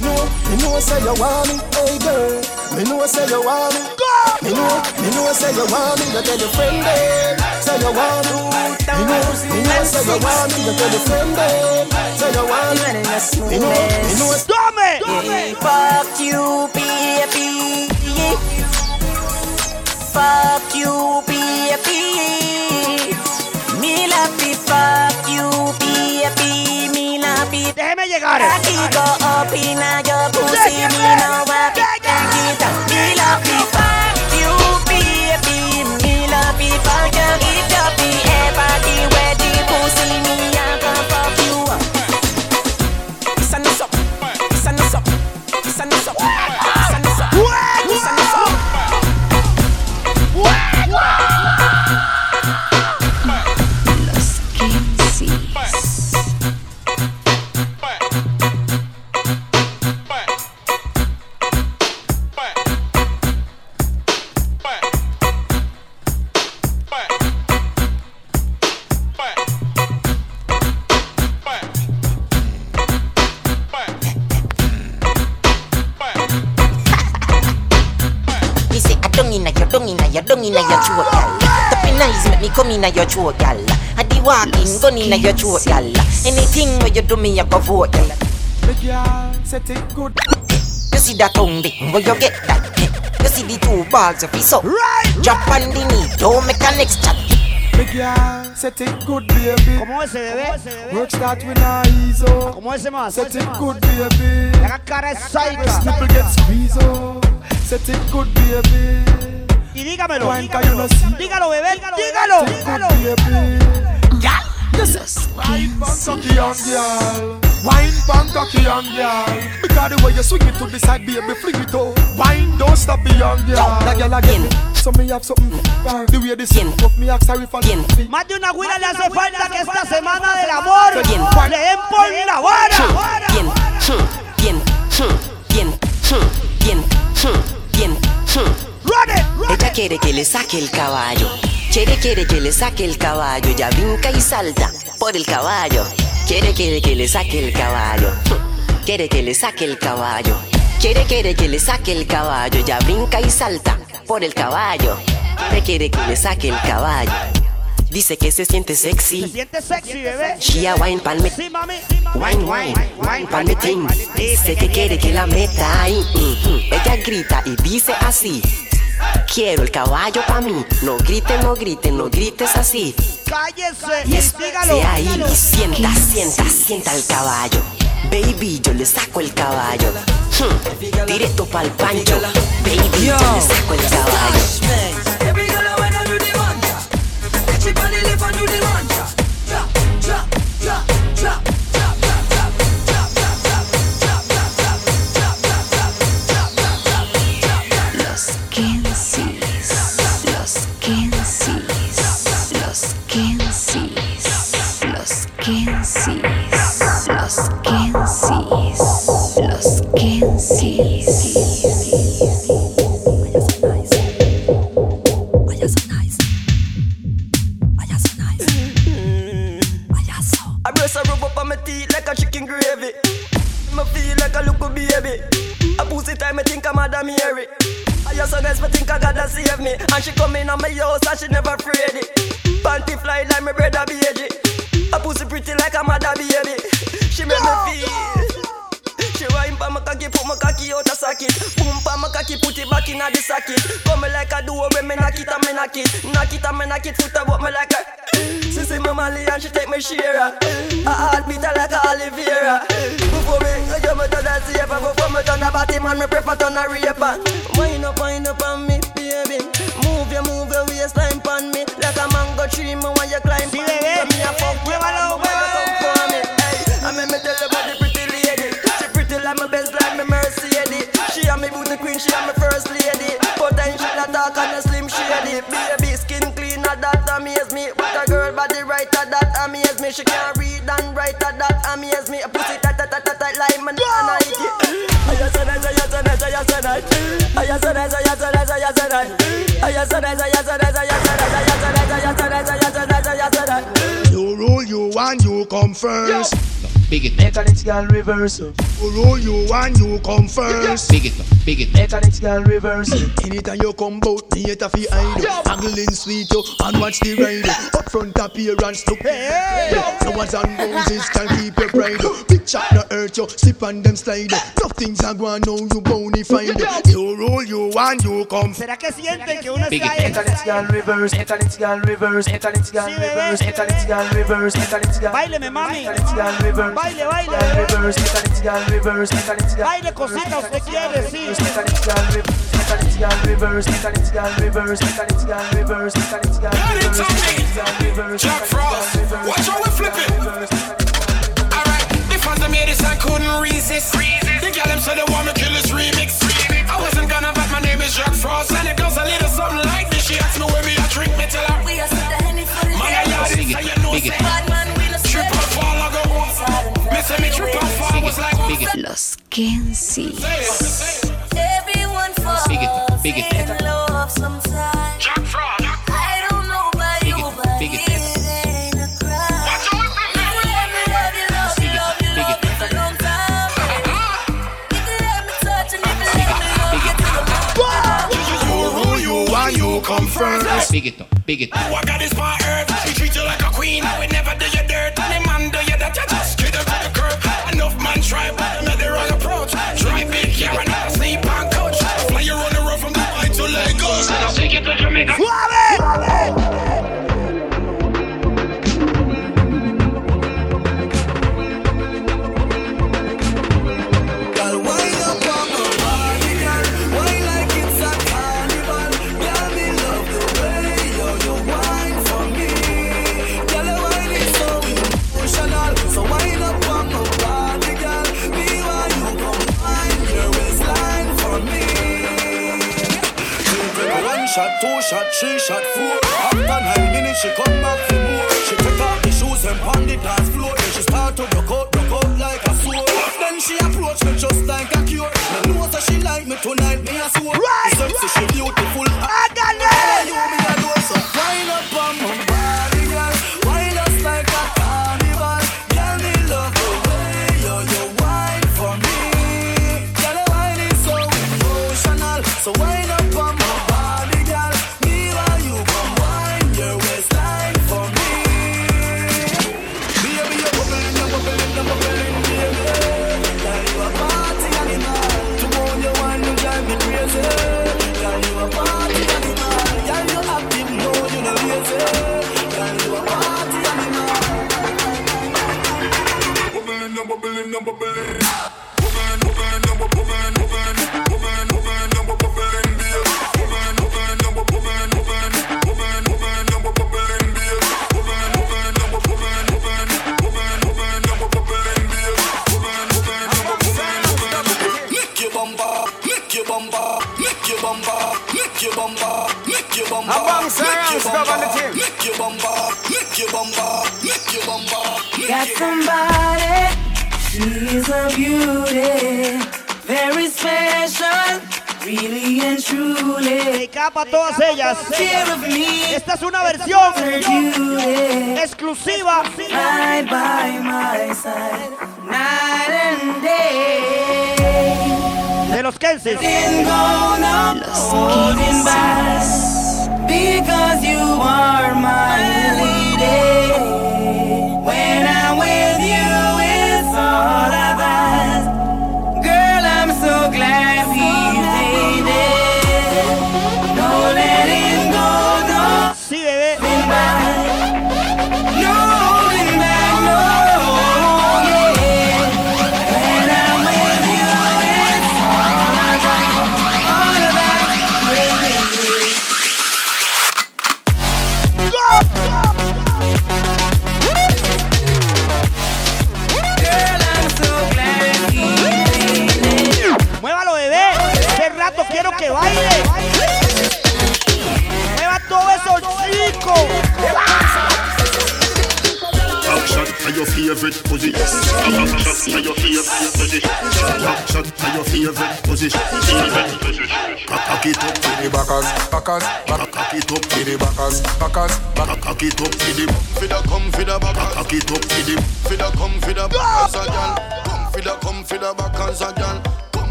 No, me know say you want me. Hey girl, me know eh. say you want me. Me know, me know say you want me. You tell your friend them, say you want me. Me know, me know say you want me. You tell your friend them, say you want me. Me know, me know. Dame. Fuck you, baby Fuck you, baby Me love it, fuck Déjeme llegar. Aquí go up in a your pussy Me know what it can get up Me love fuck you, baby Me love fuck you the everybody where the pussy Me a go fuck you up Stand us up, stand us up, stand us up, your, don't inna your, don't inna your throat, gal. Tapping eyes make me come inna your throat, gal. I the walking, gun inna your throat, gal. Anything where you do me, I go vote, gal. Make ya set it good. You see that tongue, dick, where you get that? You see the two balls of his up. Right. Drop on the knee, don't make a next chat. Make ya set it good, baby. ¿Cómo ese bebé? Work start with a ease oh. ¿Cómo ese más? Set it good, baby. Haga cara de psycho. Nipple get squeeze oh. Set it good, baby. Y dígamelo. See? Dígalo, bebé. Dígalo. Dígalo. Yes. Wine pan cocky and girl. Wine pan cocky and girl. Because the way you swing it to the side, baby, fling it out. Wine don't stop the young girl. That girl again. So me have something. for The way this of me ask sorry for the Más de una güira le hace falta que esta semana del amor le den por la vara. Bien, bien, bien, bien, bien, bien. Run it. quiere que le saque el caballo. Quiere, quiere que le saque el caballo. Ya brinca y salta por el caballo. Quiere, quiere que le saque el caballo. Quiere que le saque el caballo. Quiere, quiere que le saque el caballo. Ya brinca y salta por el caballo. Quiere, quiere que le saque el caballo. Dice que se siente sexy. Se siente sexy, bebé. She a wine pan me. Sí, mami. Wine, wine, wine pan me ting. Dice que quiere que la meta ahí. Ella grita y dice así. Quiero el caballo pa' mí. No grites, no grites, no grites así. Cállese Y dígalo. ahí y sienta, sienta, sienta el caballo. Baby, yo le saco el caballo. Hmm, Directo pa'l pancho. Baby, yo le saco el caballo. Reverse. You rule you and you come first. Big it, up, big it, mechanics girl reverse. Anytime you come bout me, it a fi hide. Haggling sweet you and watch the ride. Up front appearance look. Flowers and roses can keep your pride. Big chop no hurt you, slip on them slide. Nothing's a go on now you bonified. You rule you and you come. ¿Será que sienten que uno Big está it, ahí? mechanics girl reverse, mechanics girl reverse, mechanics girl Sí, bebé. reverse, mechanics girl reverse, mechanics girl. Báileme, mami. Mechanics girl reverse. Baile, baile, Girl bebé. reverse, mechanics girl reverse, mechanics girl. Baile cosita, usted quiere, sí. Mechanics girl reverse, mechanics girl reverse, mechanics girl reverse, mechanics girl reverse, mechanics girl reverse, mechanics girl reverse, Jack Frost, watch how we flip it. I couldn't resist. The gal them said they want me kill this remix. I wasn't gonna, but my name is Jack Frost, and it goes a little something like this. She asked me where me a drink, me tell her. We are set the henny for the Man, I yard it, so you know say. Bad man, we no Trip and fall, I go home. Me say me trip and fall was like. Los Kensis. Everyone falls Big it, big it. in love sometimes. Big it, up, big it. I got this part earth. We treat you like a queen. We never do three shot, four. De los Kensis. Ain't gonna holding back because you are my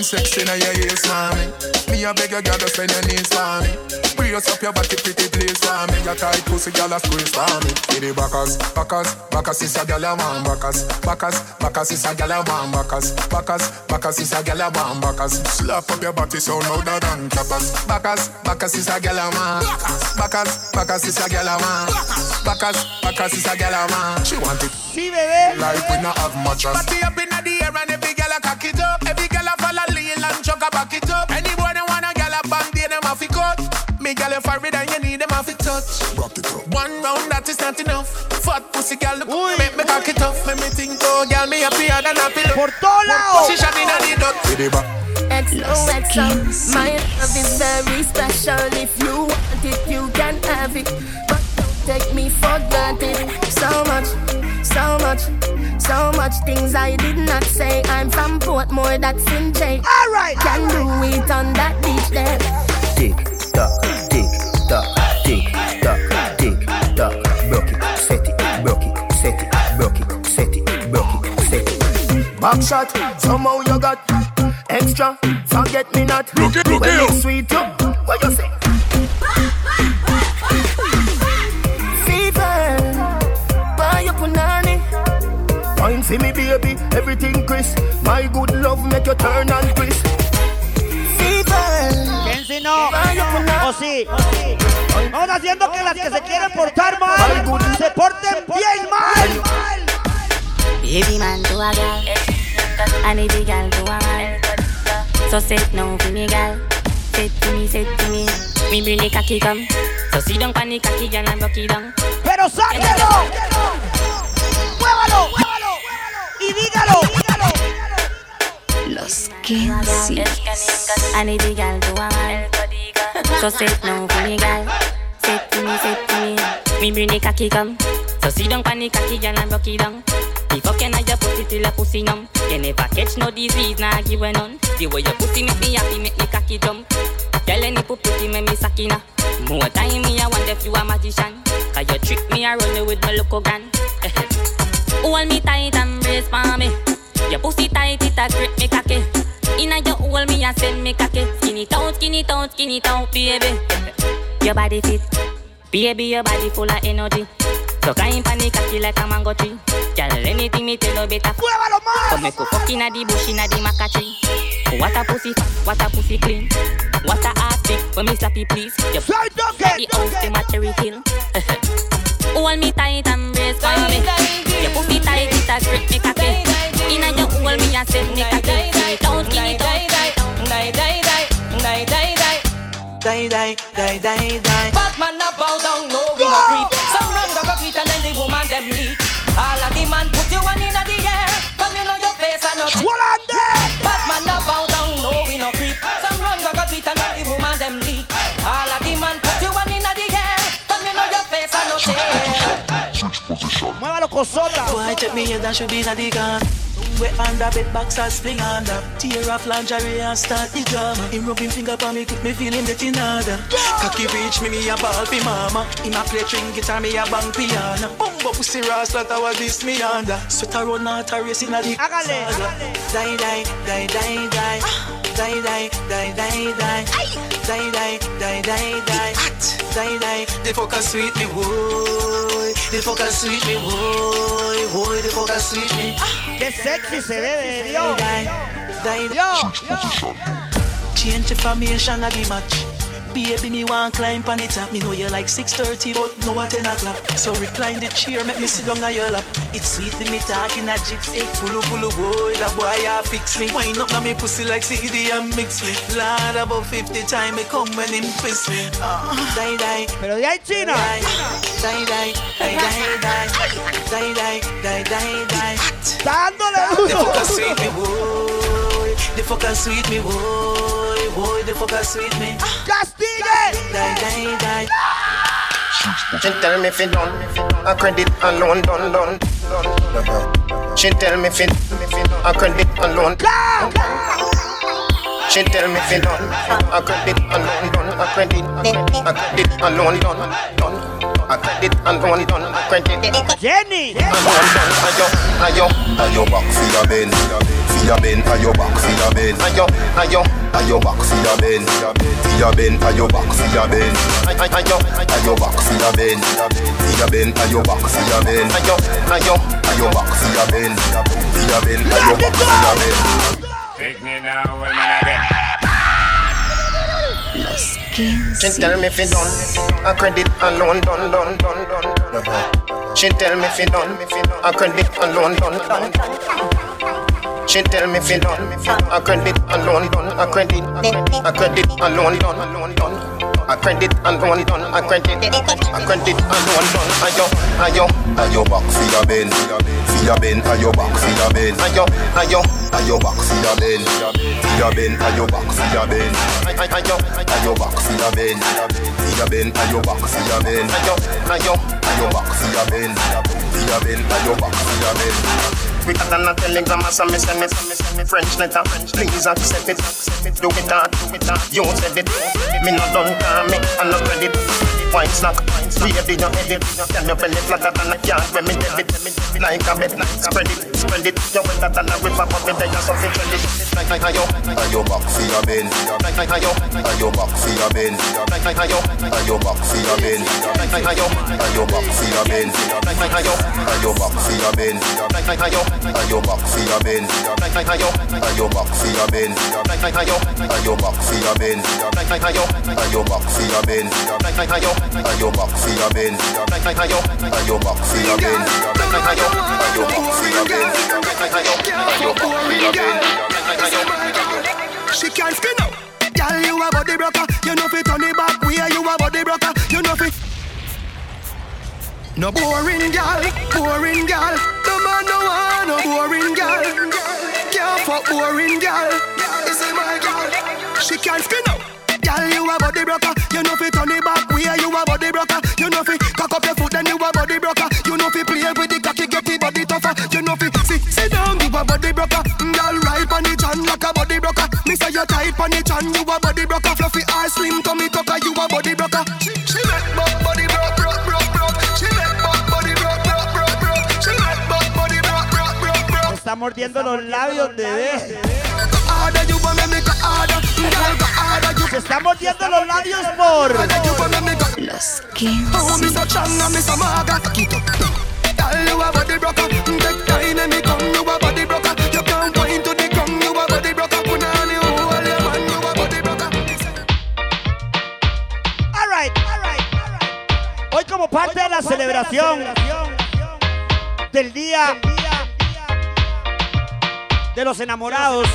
Fucking sexy now your ears for me. A beg a girl to spend your knees for me. Brace up your body pretty please for me. Your tight pussy girl a squeeze for me. Give the backers, backers, backers is a girl a want backers, backers, backers is a girl a want backers, backers, backers is a girl a want backers. Slap up your body so louder than clappers. Backers, backers is a girl a want. Backers, backers is a girl a want. Backers, backers is a girl a want. She want it. Sí, bebé. Like we not have mattress. Body up inna the air and every girl a cock it up. Lean a back it up. Any boy they want a girl a bang, they them have to cut. Me girl you for it and you need them have to touch. Rock it up. One round that is not enough. Fat pussy girl look make me cock it up. Make me think oh girl me happier than happy. Por todos lados. She shot inna the dot. With the back. XOXO, my love is very special. If you want it, you can have it. But don't take me for granted. So much, so much, so much things I did not say. I'm from Portmore, that's in J. Alright, can do it on that beach there. Tick tock, tick tock, tick tock, tick tock. Broke it, set it, broke it, set it, broke it, set it, broke it, set it. Back shot, somehow you got extra. Forget me not. Look it, look when it. it's sweet, you. What you say? For me, baby, everything crisp. My good love make you turn and crisp. Kensi no. O sí. Vamos haciendo que las que se quieren portar mal se porten bien mal. Baby man to a gal I need the gal to a man So sit now for me gal Sit to me, sit to me Me bring the cocky come So sit down pan the cocky gal and rock it down Pero sáquelo Y dígalo. Los Kensis. I need the gal to a man So sit now for me gal Sit to me, sit to me Me bring the cocky come So sit down pan the cocky gal and rock it down Me fucking at your pussy till your pussy numb. You never catch no disease, nah give a none The way your pussy make me happy, make me cocky jump Girl, any put pretty, make me sakina More time me, I wonder if you a magician. Cause you trick me, I run you with my local gun Hold me tight and brace for me Your pussy tight, it a grip me cocky. Inna your hole, me a send me cocky. Skin it out, skin it out, skin it out, baby. Your body fit, baby, your body full of energy. So climb on the cocky like a mango tree. Girl, anything me tell you better. Come make you fuck inna the bush inna the maca tree. What a pussy fat, what a pussy clean. What a ass big, when me slap you please. You fly the house, them a cherry kill. Hold me tight and brace for me. A grip me cocky. Inna your hole, me a send me cocky. Skin it out, skin it out. Die, die, die, die, die, die. Die, die, die, die, Muévalo, cosota. Boy, check me head and should be in the gun. We under bed box and spring under Tear off lingerie and start the drama. Him rub him finger pa me, keep me feel him getting harder Cocky reach me, me a ball fi mama. Him a play string guitar, me a bang piano. Bumbo pussy ras like how this me under Sweat a run out a race inna the Hágale, Die, die, die, die, die. Die, die, die, die, die. Die, die, die, die, die. Die, die, the fuck a sweet me, boy. The fuck a sweet me, boy beautiful, that's sleepy. Qué sexy se debe, yo. Dios, Dios. Change the formation of match. Baby, me want climb on the top. Me know you like 6.30, but no at 10 o'clock. So recline the chair, make me sit down on your lap. It's sweet when me talking a gypsy. Pulu pulu boy, that boy ya fix me. Wind up now me pussy like CD and mix me. Lord, about 50 time me come when him piss me. Uh, die, die. Pero de ahí China. Die, die, die, die, die. Die, die, die, die, die. Dándole The The fuck a sweet me, boy. Boy, the fuck a sweet me. Die, die, die. She tell me fi done, a credit alone done done. She tell me fi a credit alone. She tell me fi done, a credit alone done, a credit, a credit alone done done. I. Jenny. Take me now, I'm not she tell me fi done, a credit alone done done done done. She tell me fi done, a credit alone done done. She tell me fi done, a credit alone done, a credit, a credit alone done, alone done. I credit and one done. I credit. I credit and one done. I yo, I yo, I yo back for your ben. For your bend. I yo back for your ben. Ayo, ayo. Ayo back for your ben. For your ben. Ayo back for your ben. I yo back for your ben. For your I yo, back for your ben. Ayo, ayo. Ayo back for your ben. For your bend. I yo back for your ben. Quicker than a telegram, as send me, send me French letter. Please accept it, do it hard, do it hard. You said it, me not done, call me, I'm not ready. Wine snack, baby, you edit. Can you belly flatter than a yard when me debit? Like a bed, spread it, spread it. You wetter than a river, but me there, something trendy. Ayo, ayo back for your bend. Ayo, ayo back for your bend. Ayo, ayo back for your bend. Ayo, ayo back for your bend. Ayo, ayo back for your bend. Ayo, ayo back for your bend. Ayo, ayo back for your bend. Ayo, ayo back for your bend. Ayo, ayo back for your bend. Ayo, Back for your back for your back for your back for your? She can't spin out. Girl, you a body broker. You know fit on the back. We are you a body broker. You know fit. No boring girl. boring girl. No man no one, no boring girl. Can't fuck boring girl. Is it my girl? She can't spin out. Girl, you a body broker. You know fi turn it back. Where you a body broker. You know fi cock up your foot, then you a body broker. You know fi play with the cocky, get the body tougher. You know fi sit, sit down, you a body broker. Mm, girl, right on the chan like a body broker. Me say you tight on the chan, you a body broker. Fluffy or slim tummy tucker, you a body broker. She, she make body broke, broke, broke, broke. She make body broke, broke, broke, broke. She make body broke, broke, broke, broke. Esta mordiendo los labios, bebé. Se está mordiendo los labios por Los Alright, Hoy como parte de la celebración del día de los enamorados,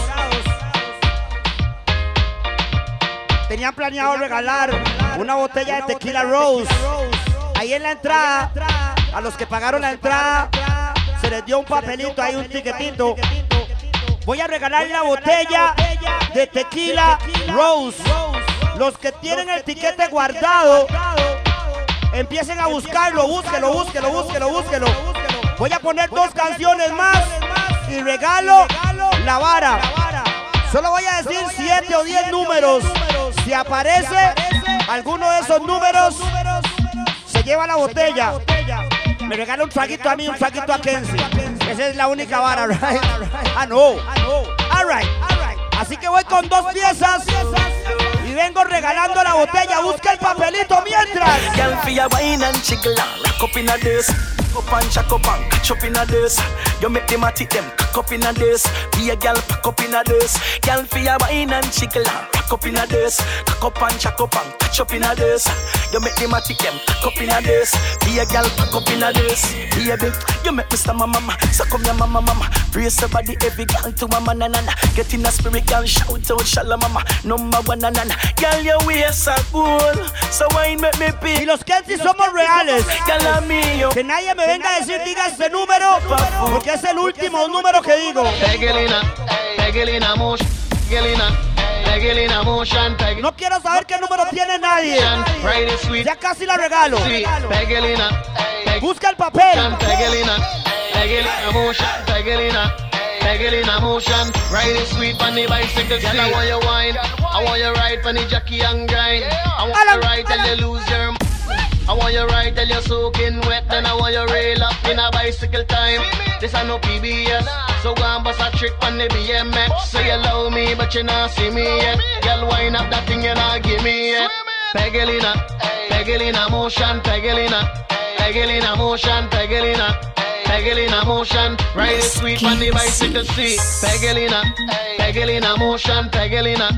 tenían planeado regalar una botella de tequila Rose. Ahí en la entrada, a los que pagaron la entrada, se les dio un papelito, ahí un tiquetito. Voy a regalar la botella de tequila Rose. Los que tienen el tiquete guardado, empiecen a buscarlo, búsquelo, búsquelo, búsquelo, búsquelo. Voy a poner dos canciones más y regalo la vara. Solo voy a decir siete o diez números. Si aparece alguno de esos números, se lleva la botella. Me regala un traguito a mí, un traguito a Kenzie. Esa es la única vara, right? Ah, no. Alright. Así que voy con dos piezas y vengo regalando la botella. Busca el papelito mientras. Girl, for your wine and jiggle and rock up in a this. Up and jack up and catch up in a this. You make them a tick them cock up in a this. Be a girl pack up in a this. Girl, for your wine and jiggle and rock up in a this. Cock up and jack up and catch up in a this. You make them a tick them cock up in a this. Be a girl pack up in a this. Baby, you make me stammer mama. So come your mama mama. Brace your body every girl to mama na na na. Get in a spirit girl shout out shala mama. Number one na na na. Girl, your waist are cool. So wine make me pee. Y los Kenzie somos reales. Girl, I'm me, yo. Que nadie me venga a decir, diga ese número, porque es el último número que digo. No quiero saber qué número tiene nadie. Ya casi la regalo. Busca el papel. Motion, Pegelina. Pegelina motion, ride it sweet on the bicycle. Girl, I want you wine, I want you ride on the jockey and grind. I want you ride till you lose your. M- I want you ride till you're soaking wet, then I want you rail up in a bicycle time. This I no PBS, so go and bust a trick on the BMX. Say you love me, but you not see me yet. Girl, wind up that thing you not give me yet. Pegelina, Pegelina motion, Pegelina, Pegelina motion, Pegelina. Pegelina motion, ride it sweet on the bicycle seat. Pegelina, Pegelina motion, Pegelina,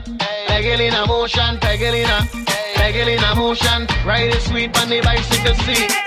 Pegelina motion, Pegelina, Pegelina motion, ride it sweet on the bicycle seat.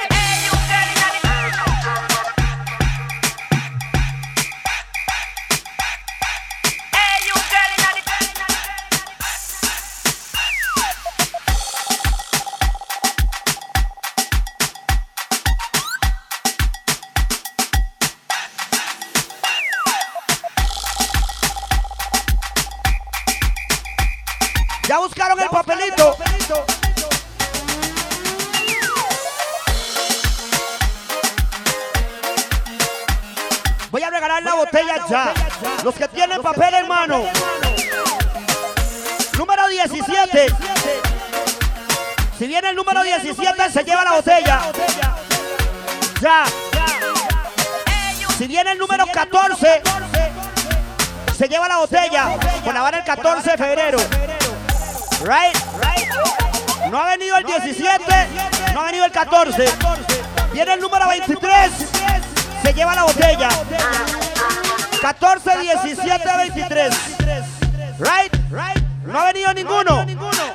El 14 de febrero. Right? No ha venido el 17, no ha venido el 14. Viene el número 23, se lleva la botella. 14, 17, 23. Right? No ha venido ninguno.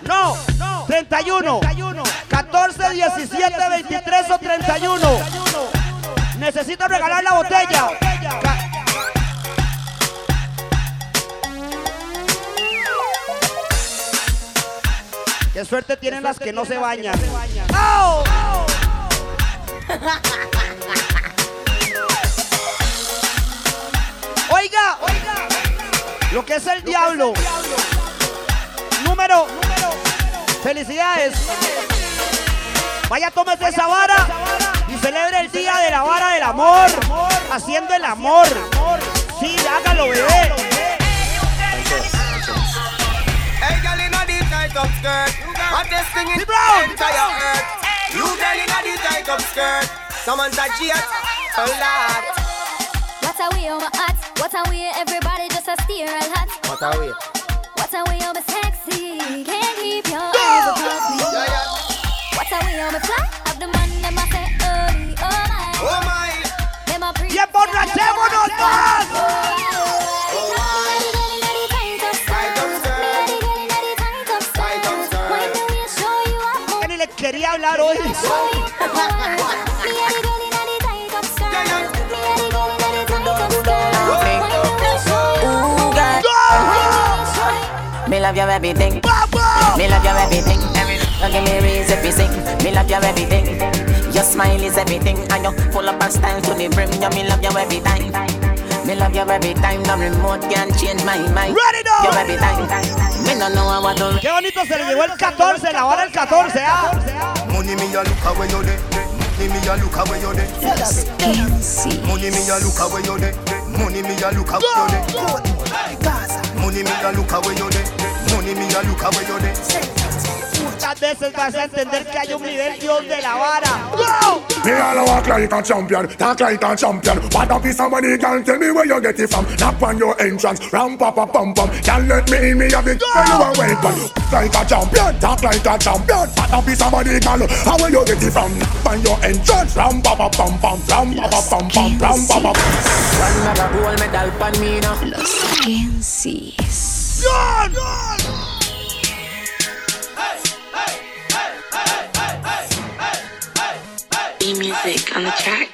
No. 31. 14, 17, 23 o 31. Necesito regalar la botella. Suerte tienen las que no se bañan. ¡Oh! Oiga, lo que es el diablo. Número. Felicidades. Vaya, tómese esa vara y celebre el día de la vara del amor. Haciendo el amor. Sí, hágalo, bebé. Hey, girl, inna the tight up skirt. Hottest thing in the entire earth. You girl inna the tight up skirt. Someone touch it. Oh, Lord. What a way I'm hot, What a way everybody just a stare and hot. What a way. What a way I'm sexy. Can't keep your eyes off me. What a way I'm fly. Have the man them a say, oh, oh my. Oh my. Them a pre. Y emborrachémonos más. Que quería hablar hoy. Ooh, girl. Me love your everything. Me love your everything. You give me reason to sing. Me love your everything. Your smile is everything, and you full up of style to the brim. You me love you every time. Me love you every time. No remote can change my mind. Ready now. You every time. Me no know I want to. Qué bonito se le llegó el 14, la hora del 14, ¿ah? Money me a look away you there. Money me a look away you there. Money me a look away you there. Money me a look away you there. Money me a look away you there. Money me a look away you there. Muchas veces vas a entender que hay un nivel Dios de la vara. ¡Go! Me all walk like a champion, talk like a champion. What a piece of money, girl, tell me where you get it from. Knock on your entrance, ram pa pa pum pum. Can't let me in, me have it where you a weapon. Like a champion, talk like a champion. What money, girl, how where you get it from? Knock on your entrance, ram pa pa pum pum, ram pa pa pum pum, ram pa pa. One mega gold medal pan me now. E-music on the track.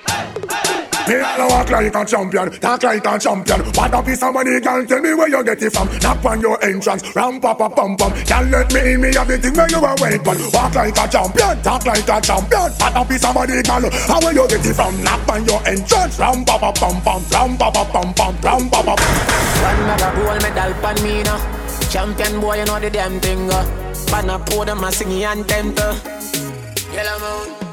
Me all walk like a champion, talk like a champion. What a piece of money, girl, tell me where you get it from. Knock on your entrance, ram pa pa pum pum. Can't let me in, me have the thing where you a weapon. Walk like a champion, talk like a champion. What a piece of money, girl, how where you get it from? Knock on your entrance, ram pa pa pum pum, ram pa pa pum pum, ram pa pa. One mega gold medal pan me now. Champion boy, you know the damn thing. Uh. Pan a pour them a sing anthem to. Yellow moon.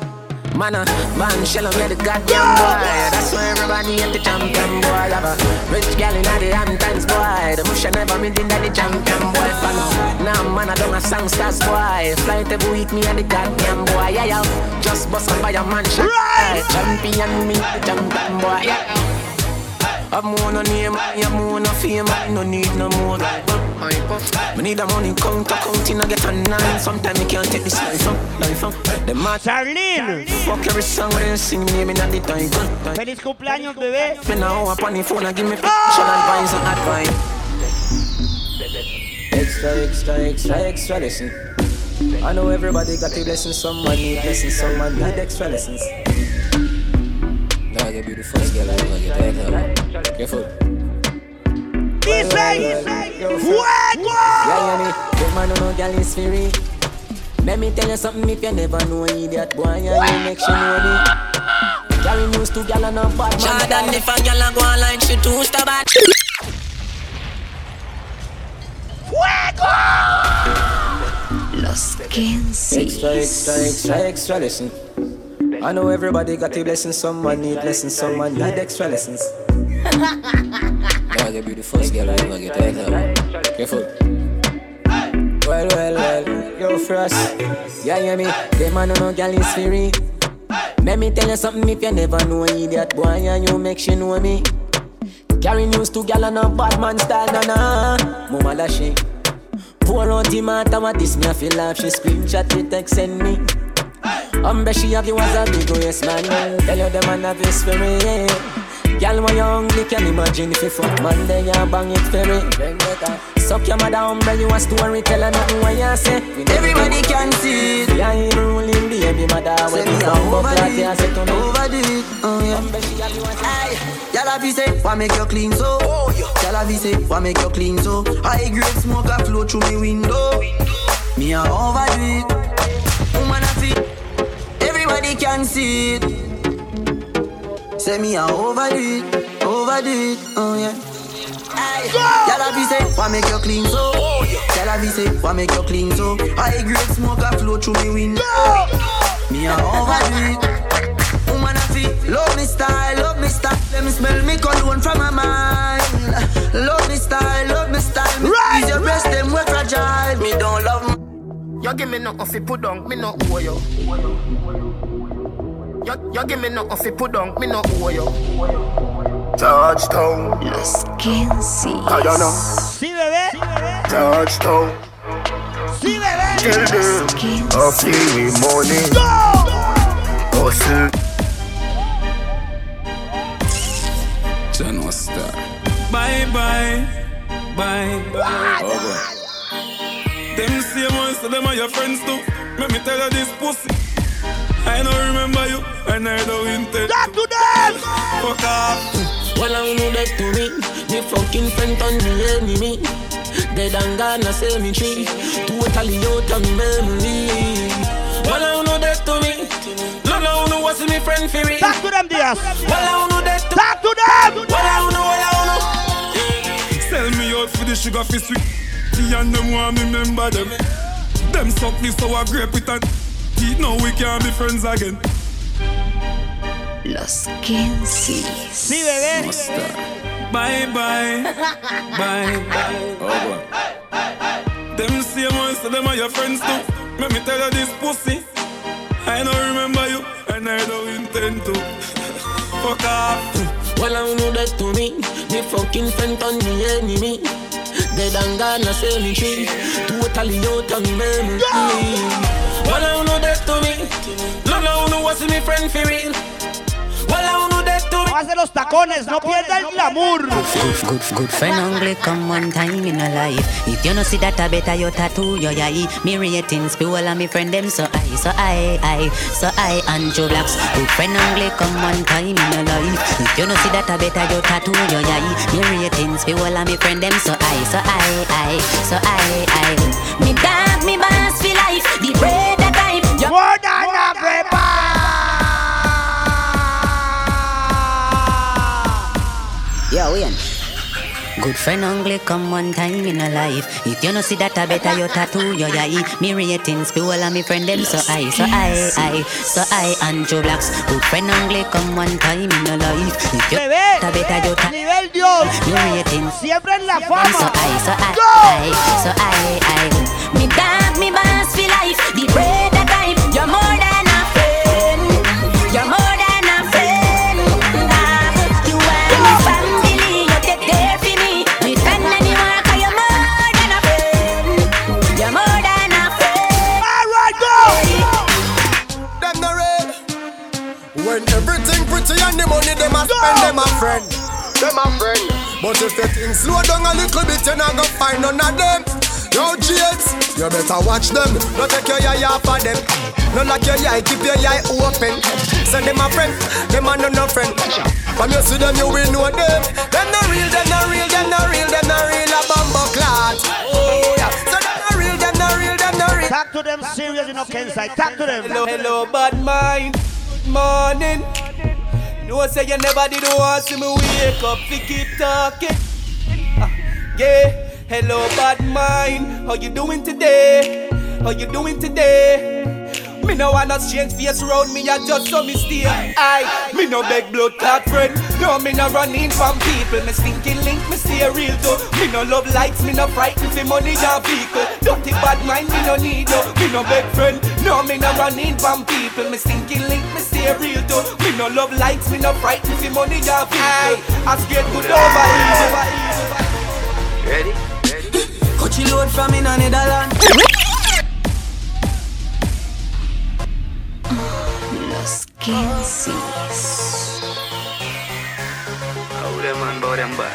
Man, a man, shell on the goddamn boy. That's why everybody at the champion boy. Have a rich gal in the Hamptons boy. The bush I never made in the champion boy. Fan. Now, man, I don't a songsters boy. Flight every week, me and the goddamn boy. Yeah, yeah. Just bust up by a mansion. Right. Champion, me, the champion boy. Yeah. Have more no name, yeah, more no fame, I no need no more. Me need a money counter, counting, I get a nine. Sometimes you can't take this life up, life up. The man, Charlene. fuck every song when they sing me, me not the time. Feliz cumpleaños, bebé. Me now up on the phone and give me oh! financial advice and advice. Extra, extra, extra, extra lesson. I know everybody got a blessing, someone need lessons, someone need extra lessons. Now I be the first girl I ever get out Careful. Dice Fuego. Yeah, yeah, me. Them man no girl is free. Let me tell you something if you never know idiot boy, and you make she know me. Carry news to gal and a bad man. Jordan, if a gal a go online, she too stubborn. Los 15. Extra, extra, extra, extra lesson. I know everybody got a blessing, someone need lessons, someone need extra lessons. Now you be the first girl I ever get out of. Careful. Well, well, well, yo, Frost. Yeah, yeah, me. Them man no gal is free. Let me tell you something if you never know idiot boy, and you make she know me. Carry news to gal and a bad man style, na na. Mama lashy. Pour out what this me I feel laugh. She screenshot it, text send me. Umbre she have you as a big waist man Tell you the man have his spirit Girl when you hungry can imagine if you fuck then you bang it ferry Suck your mother umbre you a story tell her nothing what you say Everybody can see it. Yeah even ruling baby mother when you me come up like you say to me overdo it. Oh yeah. Umbre she have you as Aye, y'all have say, why make you clean so? Oh, y'all have say, why make you clean so? High grade smoke a flow through me window. Me a overdo it. Woman a fit, everybody can see it. Say me a overdo it, overdo it. Oh yeah. Y'all have say, why make you clean so? Y'all have say, why make you clean so? High grade smoke a flow through me window. Me a overdo it. Woman a fit, love me style, love me style. Let me smell me cologne from my mind. Love me style, love me style. Me Right, your breast, them we fragile. Me don't love me. You give me nothing fi put down, me no owe you. You, you give me nothing fi put down, me no owe you. Touchdown. Los Kensis. Ayana. Sí, bebé. Touchdown. Sí, bebé. Tell them. A free money. Hustle. General Star. Bye bye, bye bye. Oh boy. Them same ones, so them are your friends too. Let me tell you this pussy. I don't remember you, and I don't intend. Talk to them. Fuck off. Well, I know that to me. Me fucking friend on me enemy. Dead and gone, I say me tree. Totally out of me memory. Well, I know that to me. No, no, no, what's me friend for me? Talk to them, Diaz. Well, I know that to Talk to them. Well, I know, well, I know. Sell me out for the sugar fi sweet. Tea and them want me remember them. Them suck me sour grape with a teeth. Now we can't be friends again. Los Kensis. Sí, bebé. Bye bye, bye bye. Oh boy. Them same ones, so them are your friends too. Let me tell you this pussy. I don't remember you, and I don't intend to. Fuck off. Well, I know that to me. Me fucking friend on the enemy. Dead and gone, I say me tree. Totally out of me memory. Well, I know that to me. No, no, no, what's me friend for real? Well, I know that to. Hace los tacones, no pierda el glamour. Good, good, good friend only come one time in a life. If you no see that, I better you tattoo your eye. Me ratings, people and me friend them so I, so I, I, so I, Andrew Blacks. Good friend only come one time in a life. If you no see that, I better you tattoo your eye. Me ratings, people and me friend them so I, so I, I, so I, I. Me dog, me boss for life. The bread that I. More than a Yo, Ian. Good friend only come one time in a life. If you no see that, I better you tattoo your eye. Me ratings, people and me friend them so I, so I, I, so I, Andrew Blacks. Good friend only come one time in a life. If you Bebé. I better you tattoo Nivel Dios. me ratings. Siempre en la So fama. I, so I. I, so I, I. Me dog, me boss for life. The bread friend. Them a friend. But if the things slow down a little bit, you're not gonna find none of them. Yo, Jades, you better watch them. Don't take your eye off of them. No like your eye, keep your eye open. Send them a friend, them a no no friend. When you see them, you will know them. Them no real, them no real, them no real, them no real, a bumbo clot. Oh yeah, so them no real, them no real, them no real. Talk to them serious, you know, Kensai. Talk to them. Hello, hello, bad mind. Morning. No say you never did want see me wake up. We keep talking. Ah, yeah. Hello, bad mind. How you doing today? How you doing today? Me no wanna change face round me, I just saw me stay. I, me no beg blood clot friend. No, me no running from people. Me stinking link, me stay real too. Me no love likes, me no frightened for money and vehicle. Dirty bad mind, me no need you. Me no beg friend. No, me no running from people. Me stinking link, me stay real too. Me no love likes, me no frightened for money and vehicle. I get good over evil. Ready? Coachy load from in a Netherlands. Los Kensis. How them man bow them back?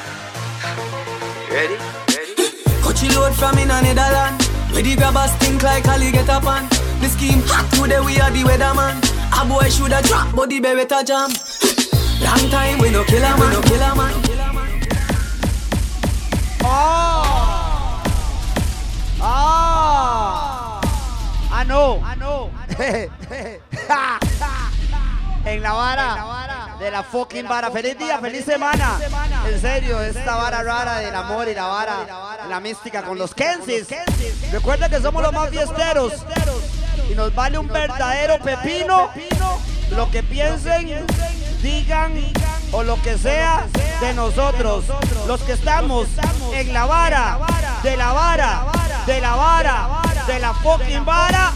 Ready? Ready? Coachy load from in a Netherlands. Where the grabbers think like Ali get up on. The scheme hot today we are the weatherman. A boy shoulda drop, but the baby better jam. Long time we no kill a man, no kill a man. Oh. Ah. Ah, no. Ah, no. En la vara de la fucking vara. Feliz día, feliz semana. En serio, esta vara rara del amor y la vara, la mística con los Kensis. Recuerda que somos los más fiesteros. Y nos vale un verdadero pepino lo que piensen, digan o lo que sea de nosotros. Los que estamos en la vara, de la vara, de la vara, de la fucking vara,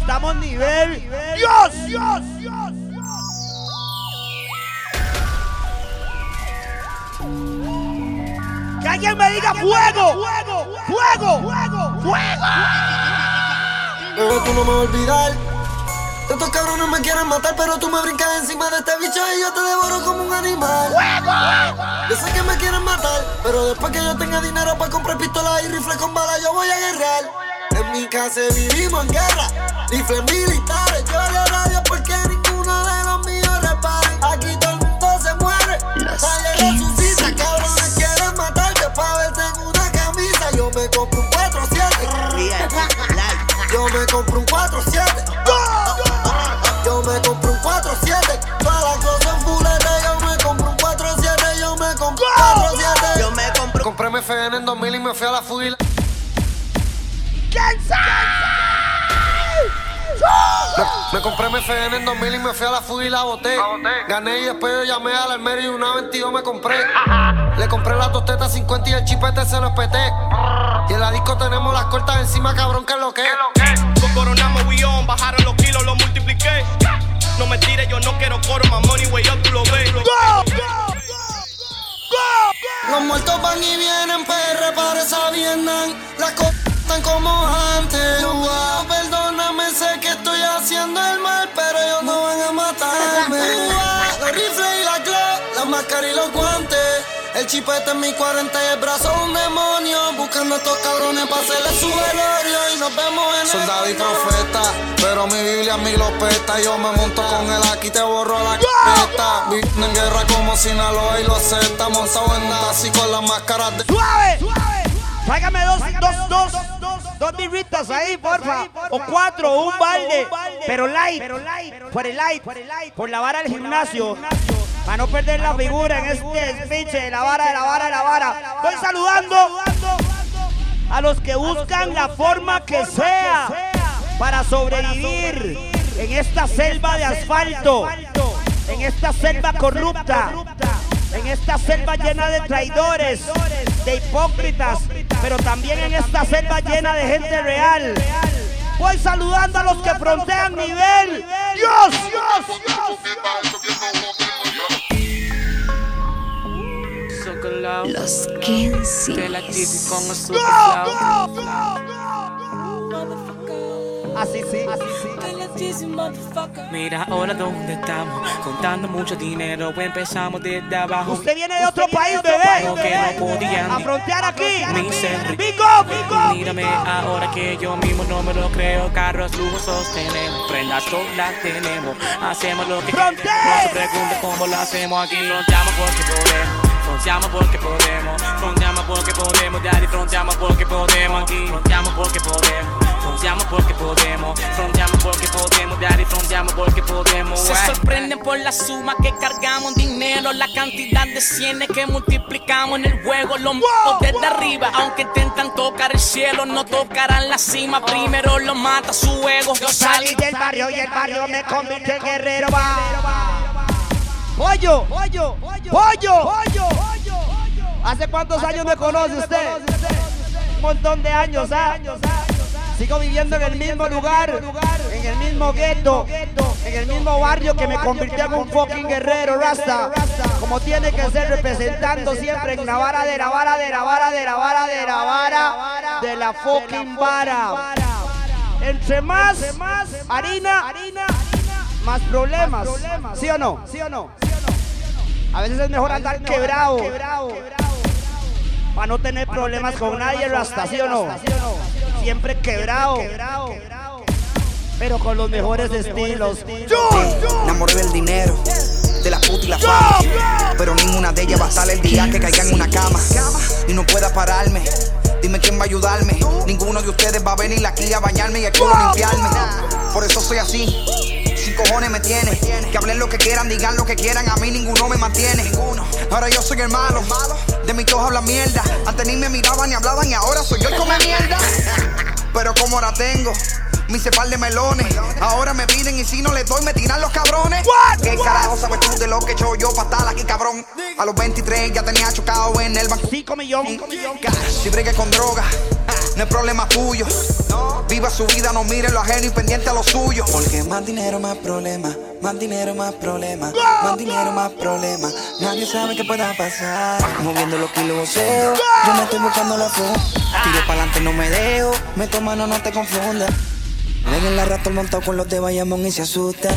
estamos nivel Dios, Dios, Dios. Alguien me diga fuego, fuego, fuego, fuego. Pero tú no me vas a olvidar. Estos cabrones me quieren matar, pero tú me brincas encima de este bicho y yo te devoro como un animal. Yo sé que me quieren matar, pero después que yo tenga dinero para comprar pistolas y rifles con balas, yo voy a guerrear. En mi casa vivimos en guerra, rifles militares. Yo radio Yo me compro un 4-7. Yo me compro un 4-7. Todas las cosas en fulete. Yo me compro un 4-7. Yo me compro un 4-7. Yo me compro. Compré mi FN en 2000 y me fui a la fuga. Me, me compré mi FN en 2000 y me fui a la fuga y la boté. Gané y después yo llamé al almerio y una 22 me compré. Le compré las dos tetas 50 y el chipete se lo espeté. Y en la disco tenemos las cortas encima, cabrón, que es lo que es. Coronamos we on, bajaron los kilos, lo multipliqué. No me tires, yo no quiero coro, my money way up, tú lo ves. Los muertos van y vienen, PR parece Vietnam. Las cosas están como antes. Wow, El chipete en mi 40 y el brazo un demonio. Buscando a estos cabrones para hacerle su velorio. Y nos vemos en Soldado y profeta, pero mi Biblia mi lo peta. Yo me monto con el aquí, te borro la carpeta. Vine en guerra como Sinaloa y lo acepta. Montado en así con las máscaras de. ¡Suave! Tráigame dos, dos, dos, dos birritas ahí, porfa. O cuatro, o un balde. Pero light, por el light, por la vara del gimnasio. Para no perder la figura en este speech de la vara, de la vara, de la vara. Estoy saludando a los que buscan la forma que sea para sobrevivir en esta selva de asfalto, en esta selva corrupta, en esta selva llena de traidores, de hipócritas, pero también en esta selva llena de gente real. Voy saludando a los que frontean nivel. Dios, Dios, Los 15. Así sí, así sí. Mira ahora dónde estamos, contando mucho dinero, empezamos desde abajo. Usted viene de otro país, bebé. No A frontear aquí. Mírame ahora que yo mismo no me lo creo. Carros lujosos tenemos, prendas solas tenemos. Hacemos lo que queremos. No se pregunte cómo lo hacemos aquí. Fronteamos porque podemos. Fronteamos porque podemos. Fronteamos porque podemos. Daddy, fronteamos porque podemos aquí. Fronteamos porque podemos. Fronteamos porque podemos. Fronteamos porque podemos. Daddy, fronteamos porque podemos. Se Ay. sorprenden por la suma que cargamos dinero, la cantidad de cienes que multiplicamos en el juego. Los matos desde arriba, aunque intentan tocar el cielo, no tocarán la cima. Primero lo mata su ego. Yo salí del barrio y el barrio me convirtió en guerrero. Va. Pollo, pollo, pollo, pollo. ¿Hace cuántos años me conoce usted? Un montón de años, ¿ah? Sigo viviendo en el mismo lugar, en el mismo gueto, en el mismo barrio que me convirtió en un fucking guerrero, Rasta. Como tiene que ser representando siempre en la vara de la vara de la vara de la vara de la vara de la fucking vara. Entre más harina, más problemas. ¿Sí o no? ¿Sí o no? A veces es mejor andar quebrado. Para no tener problemas con nadie, Rasta, ¿sí o no? Siempre quebrado. Pero con los mejores estilos. Enamoré del dinero, de la puta y la fama. Pero ninguna de ellas va a estar el día que caiga en una cama. Y no pueda pararme. Dime quién va a ayudarme. Ninguno de ustedes va a venir aquí a bañarme y culo a limpiarme. Por eso soy así. Cojones me tiene. Que hablen lo que quieran, digan lo que quieran. A mí ninguno me mantiene. Ahora yo soy el malo. De mis todos hablan mierda. Antes ni me miraban ni hablaban y ahora soy yo el come mierda. Pero como ahora tengo. Me hice par de melones. Ahora me piden y si no les doy, me tiran los cabrones. ¿Qué carajo sabes tú de lo que he hecho yo para estar aquí, cabrón? A los 23 ya tenía chocado en el banco. 5 millones. Si bregué con droga. No es problema tuyo. Viva su vida, no mire lo ajeno y pendiente a lo suyo. Porque más dinero, más problema. Más dinero, más problema. Más dinero, más problema. Nadie sabe qué pueda pasar. Moviendo los kilos, yo me estoy buscando la funda. Tiro para adelante, no me dejo. Meto mano, no te confundas. Ven en la rato montado con los de Bayamón y se asusta.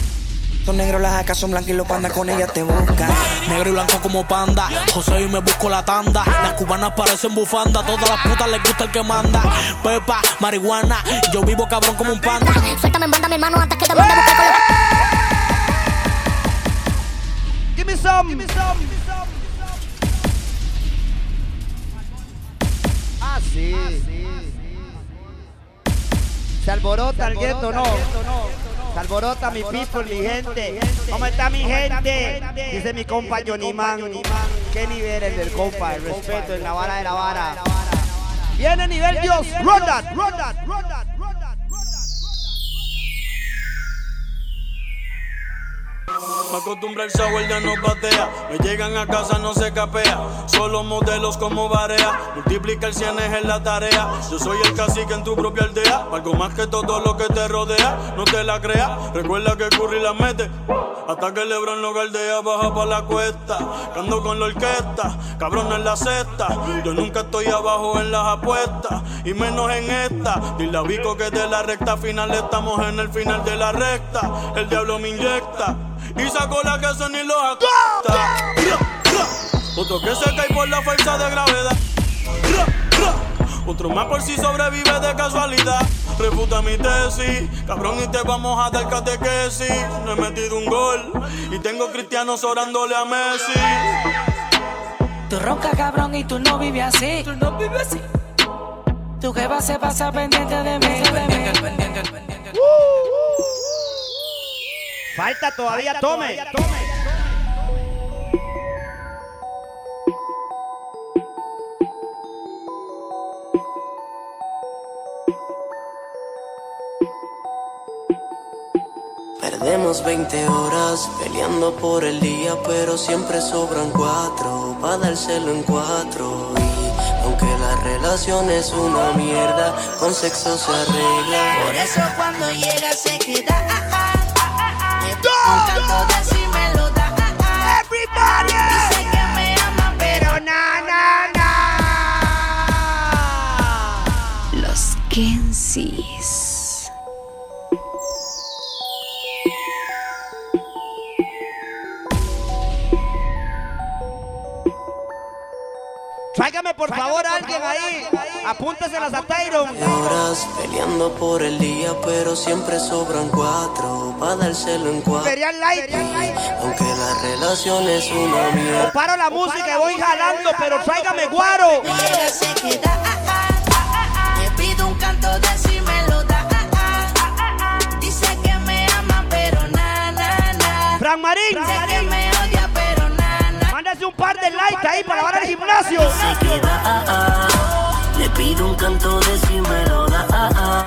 Son negros, las acas son blancas y los pandas con ellas te buscan. Negro y blanco como panda. José y me busco la tanda. Las cubanas parecen bufanda. Todas las putas les gusta el que manda. Pepa, marihuana. Yo vivo cabrón como un panda. Suéltame en banda, mi hermano, antes que te mande a buscar con los... Give me some. Give me some. Ah, sí. Se alborota el gueto, no. Se alborota mi people, mi gente. ¿Cómo está mi gente? Dice mi compa Johnny Man. ¿Qué nivel es del compa? El respeto en la vara de la vara. Viene nivel Dios. Run that, run that, run that. Me acostumbra el sour ya no patea. Me llegan a casa, no se capea. Solo modelos como Barea. Multiplica el cienes en la tarea. Yo soy el cacique en tu propia aldea. Algo más que todo lo que te rodea. No te la creas. Recuerda que Curry la mete. Hasta que Lebron lo galdea, baja pa' la cuesta. Cando con la orquesta, cabrón en la cesta. Yo nunca estoy abajo en las apuestas, y menos en esta. Dile a Vico que de la recta final estamos en el final de la recta. El diablo me inyecta y sacó la que son y los acosta. Otro que se cae por la fuerza de gravedad. Otro más por si sobrevive de casualidad. Refuta mi tesis, cabrón, y te vamos a dar catequesis. No he metido un gol y tengo cristianos orándole a Messi. Tú ronca cabrón y tú no vives así. Tú no vives así. Tu jeva se pasa pendiente de mí. Falta todavía, tome. Perdemos 20 horas peleando por el día, pero siempre sobran cuatro para dárselo en cuatro. Y aunque la relación es una mierda, con sexo se arregla. Por eso cuando llega se queda. De si Tráigame por favor alguien ahí. Apúnteselas a Tyron. Horas peleando por el día, pero siempre sobran cuatro para dárselo en cuatro. Ferial Light. Aunque la relación es una mierda. Paro la música y voy jalando, pero tráigame guaro. Queda. ah, ah, ah. Me pide un canto de si me lo da. Dice que me ama, pero na, na, na. Fran Marín. Par de likes ahí para lavar el gimnasio. Se queda, ah, ah. Le pido un canto de si me lo da. ah, ah.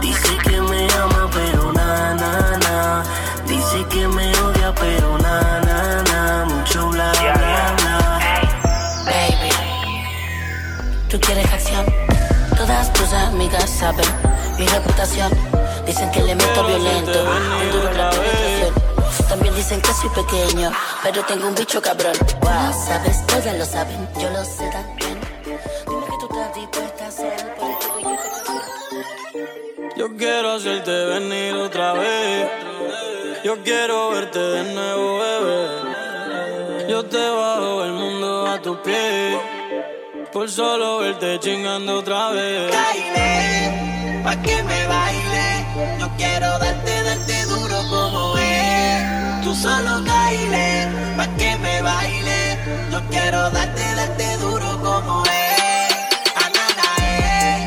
Dice que me ama, pero na, na, na. Dice que me odia, pero na, na, na. Mucho bla, bla, bla. Baby, tú quieres acción. Todas tus amigas saben mi reputación. Dicen que le meto violento, un duro. También dicen que soy pequeño, pero tengo un bicho cabrón. Lo sabes, todas lo saben, yo lo sé también. Dime que tú estás dispuesta a hacer por este billete. Yo quiero hacerte venir otra vez. Yo quiero verte de nuevo, bebé. Yo te bajo el mundo a tus pies. Por solo verte chingando otra vez. Baile, pa' que me baile. Solo bailé pa' que me baile. Yo quiero darte darte duro como es. Ananá es, eh,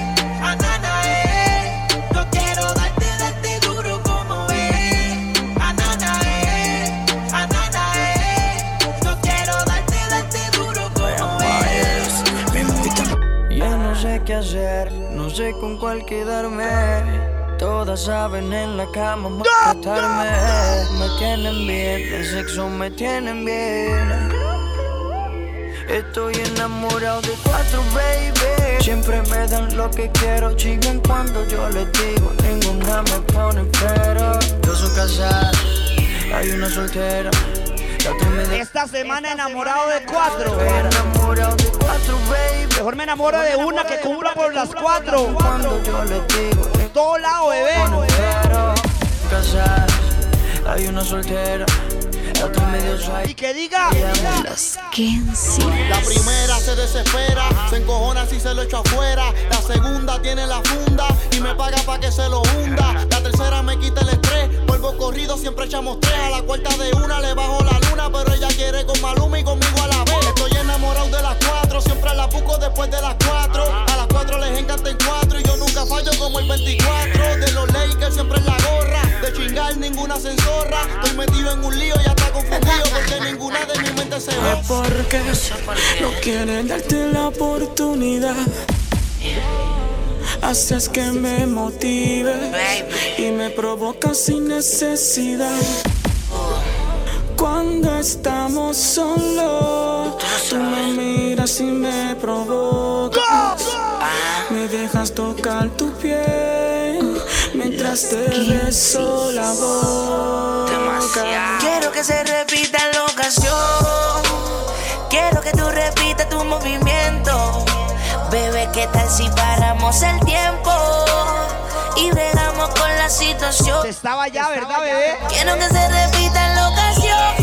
ananá es. Eh. Yo quiero darte darte duro como es. Ananá es, eh, ananá es. Yo quiero darte darte duro como es. Me moví tan ya no sé qué hacer, no sé con cuál quedarme. Todas saben en la cama maltratarme. Me tienen bien, de sexo me tienen bien. Estoy enamorado de cuatro, baby. Siempre me dan lo que quiero. Chinguen cuando yo les digo, ninguna me pone pero. Yo soy casada, hay una soltera. Esta semana enamorado de cuatro. Mejor me enamoro de una que cumpla por las cuatro. En todo lado, bebé. Hay una soltera. Y que diga se desespera, se encojona si se lo echo afuera. La segunda tiene la funda y me paga pa' que se lo hunda. La tercera me quita el estrés, vuelvo corrido, siempre echamos tres. A la cuarta de una le bajo la luna, pero ella quiere con Maluma y conmigo a la vez. Estoy enamorado de las cuatro, siempre la busco después de las cuatro. A las cuatro les encanta en cuatro y yo nunca fallo como el 24. De los Lakers siempre en la gorra, de chingar ninguna censorra. Estoy metido en un lío y hasta confundido porque ninguna de mi mente se va. Porque no quieren darte la oportunidad. Haces que me motive y me provocas sin necesidad. Cuando estamos solos, tú me miras y me provocas. Me dejas tocar tu piel mientras te beso la boca. Quiero que se repita la ocasión. Quiero que tú repitas tu movimiento. Bebé, ¿qué tal si paramos el tiempo? Y bregamos con la situación. Estaba ya, ¿verdad, bebé? Quiero que se repita la ocasión.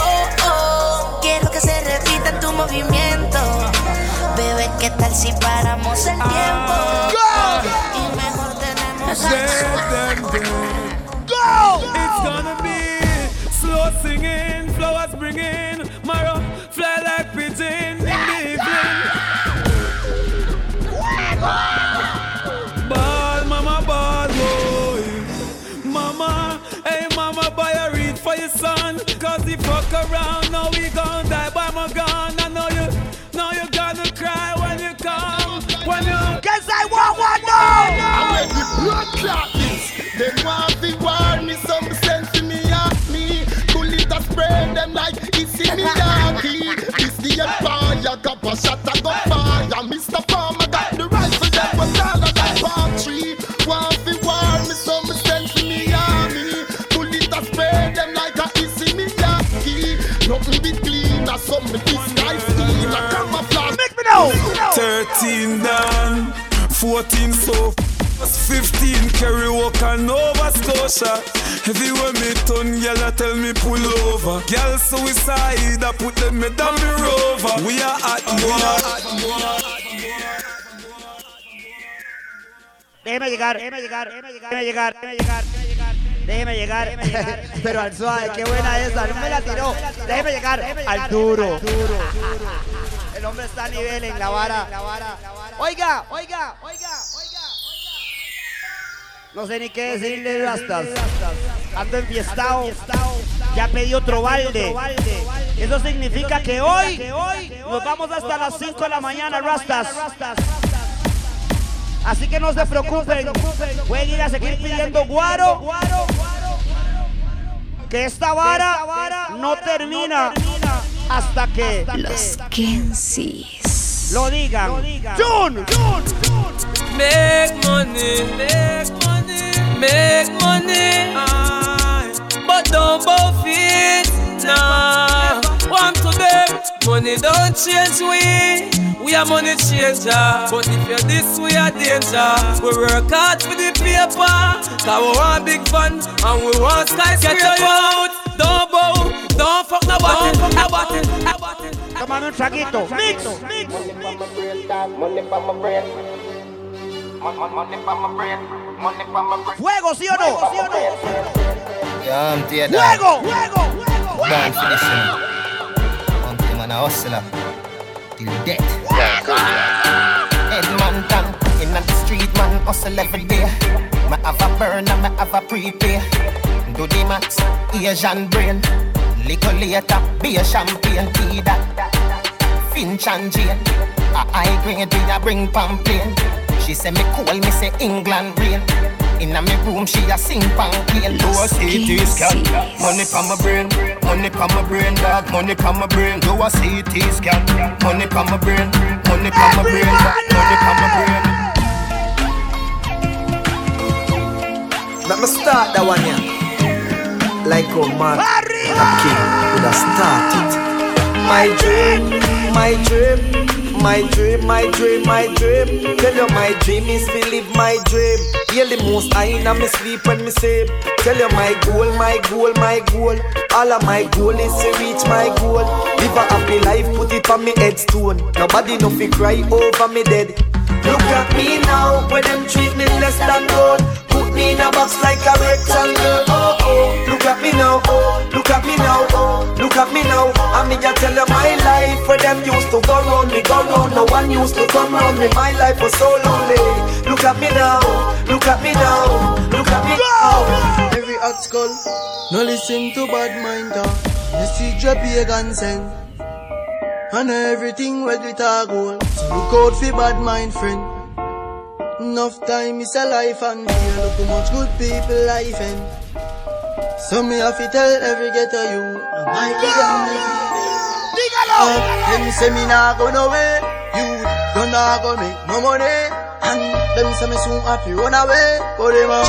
Quiero que se repita tu movimiento. Bebé, ¿qué tal si paramos el tiempo? Mejor Go! It's gonna be slow singing, flowers bringing, Mara fly like pigeon blood clot this, them want to warn me some sense to me off me. Bullet a spray them like it's in me yaki. This the empire, got a shot I got fire. Mr. Farmer got the rifle that was all of that palm tree. Want to warn me some sense to me army. Bullet a spray them like a it's in me yaki. Nothing be clean, as some disguise steal. A camouflage. Make me know. 13 down, 14 so 15 carry walk and Nova Scotia. Everywhere me turn, I tell me pull over. Girl suicide, I put them me down me rover. We are at Déjeme llegar, déjeme llegar, déjeme llegar, déjeme llegar, déjeme llegar, déjeme llegar, déjeme llegar. Pero al suave, qué buena esa, no me la tiró. Déjeme llegar al duro. El hombre está a nivel en la vara. Oiga, oiga, oiga, oiga. No sé ni qué decirle, Rastas. Ando enfiestado. Ya pedí otro balde. Eso significa que hoy nos vamos hasta las 5 de la mañana, Rastas. Así que no se preocupen. Pueden ir a seguir pidiendo guaro. Que esta vara no termina hasta que Los Kensis. Lo digan. June. Make money, make money, make money. Aye. But don't both it, nah. Want to them, money don't change we. We are money changer. But if you're this, we are danger. We work hard for the paper. Cause we want big fun and we want skyscraper. Get your out, don't bow, don't fuck nobody, don't fuck nobody. Tómame un traguito. Mix. Mix. Fuego, ¿sí o no? ¿Sí o no? Yeah, I'm. Fuego. Fuego. Born for this, you know. One thing man a hustler. Till death. Head man down in the street, man hustle every day. Me have a burner, me have a prepay. Do the max, Asian brain. Little later, be a champagne tea that Finch and Jane A high grade we a bring pamphlet She say me cool, me say England rain Inna me room she a sing pan play Low CT scan Money from my brain Money from my brain dog. Money from my brain. Low CT scan Money from my brain Money from my brain Money from my brain. Let me start that one here like a man, a king would have started. My dream, my dream, my dream, my dream, my dream. Tell you my dream is to live my dream. Hear the most I in me sleep when me sleep. Tell you my goal, my goal, my goal. All of my goal is to reach my goal. Live a happy life, put it on me headstone. Nobody no fi cry over me dead. Look at me now, when them treat me less than gold. Me in a box like a rectangle. Oh oh, look at me now. Oh, look at me now. Oh, look at me now. I me just tell you my life. Where them used to go round me, go round. No one used to come round me. My life was so lonely. Look at me now. Look at me now. Look at me now. Every hot skull, no listen to bad mind talk. You see your pagan send. And everything where glitter gold. Oh. So look out for bad mind friend. Enough time is a life and fear. Look how much good people life end. So me have to tell every ghetto you. No my Dígalo. Them say me nah go nowhere. You don't nah go make no money. And them say me soon have to run away. But them a.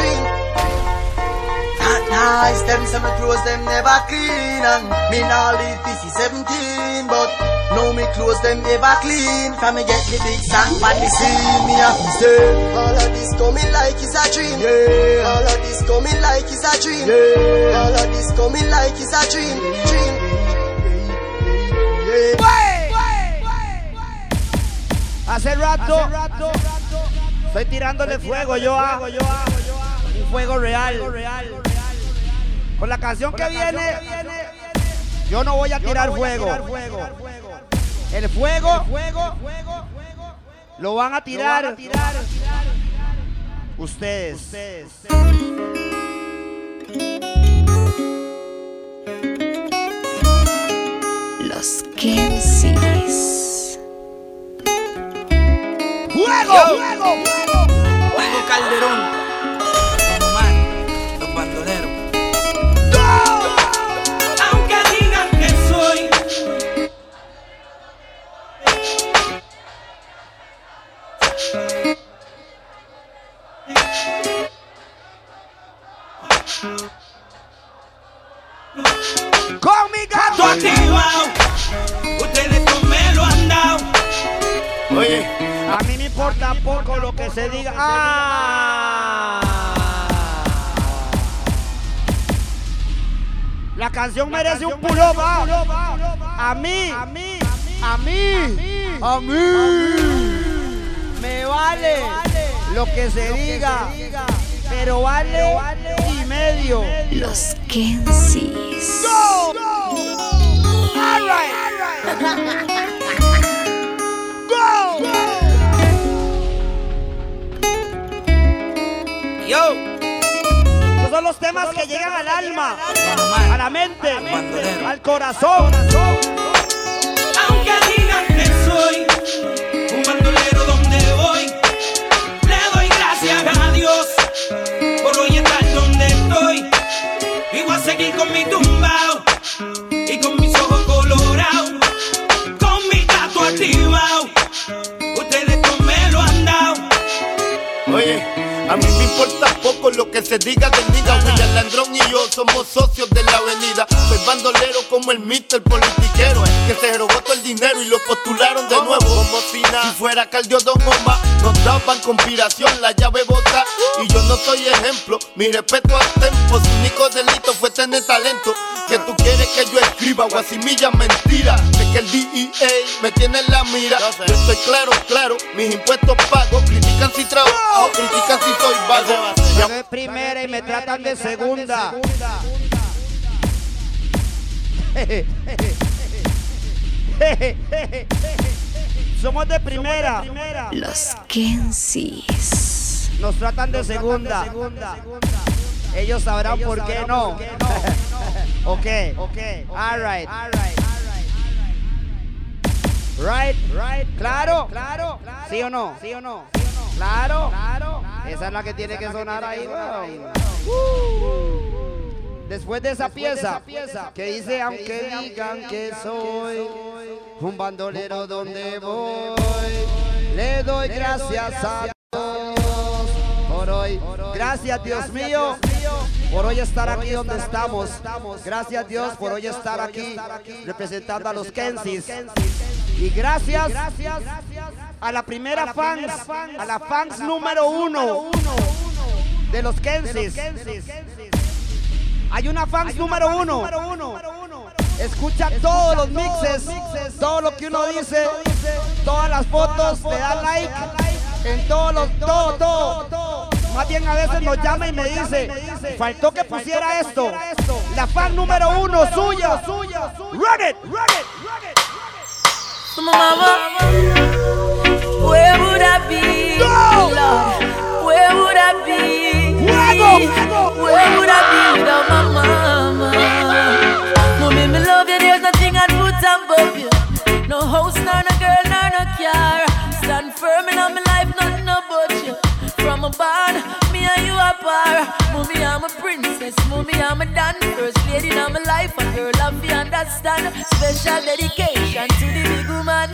Not nice, them say me clothes them never clean And me now live this is 17 But now me clothes them ever clean. From me get the big song on the scene Me have to say All of this coming like it's a dream. Yeah. All of this coming like it's a dream. Yeah. All of this coming like it's a dream. Dream. Hace rato, estoy tirándole fuego yo a un fuego real. Con la canción que viene, yo no voy a tirar fuego. El fuego lo van a tirar ustedes. Los Kensis. ¡Fuego! ¡Fuego! Fuego Calderón. Canción merece un puloba. A mí, a mí, a mí, a mí. Me vale lo que se diga, pero vale y medio. Los Kensis. Go! All right. Go! Yo. Son los temas que llegan al alma, a la mente, al corazón. Aunque digan que soy poco lo que se diga del William Landrón y yo somos socios de la avenida. Soy bandolero como el mister politiquero Que se robó todo el dinero y lo postularon de nuevo. Como si nada, si fuera Caldio Don Omar Nos daban conspiración, la llave bota. Y yo no soy ejemplo, mi respeto al tempo Su único delito fue tener talento. Que tú quieres que yo escriba o asimilla mentira. De que el DEA me tiene en la mira. Yo estoy claro, claro, mis impuestos pago Critican si trabajo, critican si soy vago. Yo de primera y me tratan de segunda. Somos de primera. Los Kensis. Nos tratan de segunda. Ellos sabrán por qué no. Ok, ok. All right. Right, right. Claro, claro. ¿Sí o no? ¿Sí o no? Claro, claro. Esa es la que tiene que sonar ahí. Después de esa pieza que dice, aunque digan que soy un bandolero donde voy, le doy gracias a Dios por hoy. Gracias, Dios mío. por hoy estar aquí donde estamos. Gracias Dios por hoy estar aquí representando a los Kensis. Y gracias a la primera fans, a la fans número uno de los Kensis. Hay una fans número uno. Escucha todos los mixes, todo lo que uno dice, todas las fotos, le da like en todos los, todo, todo. Más bien a veces nos llama y me dice, faltó que pusiera esto. La fan número uno suya. Run it, run it, run it. Mama, where would I be? Lord, where would I be? Where would I be without my mama? Mommy, me love you, there's nothing I'd put above you. No house, nor no girl, nor no car. Stand firm in my life. From a barn, me and you are par. Mommy, I'm a princess. Mommy, I'm a dan. First lady in my life, and girl, love you understand. Special dedication to the big woman.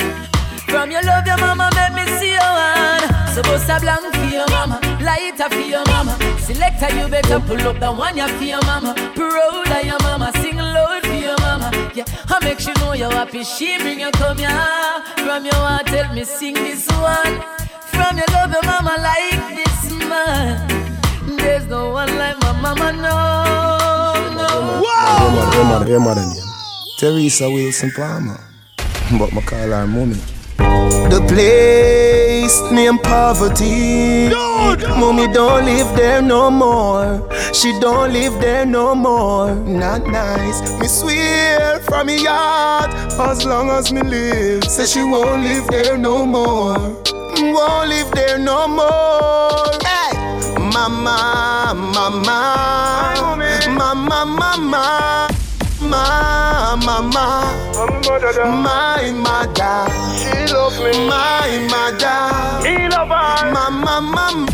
From your love, your mama make me see hand. So bust a blank for your mama, lighter for your mama. Selector, you better pull up the one you for your mama. Proud of your mama, sing loud for your mama. Yeah, I make sure know you're happy. She bring you come here. From your heart, tell me sing this one. From your love, your mama like this man. There's no one like my mama, no, no. Yeah, man, yeah, man, yeah, man, yeah. Teresa Wilson Palmer. But my call her mommy. The place named poverty. Mommy don't live there no more. She don't live there no more. Not nice. Me swear from me heart, as long as me live, say she won't live there no more. Won't live there no more. Hey, mama, mama, mama, mama. My mama, my mother, she love me. My mother, he love her. Mama, mama,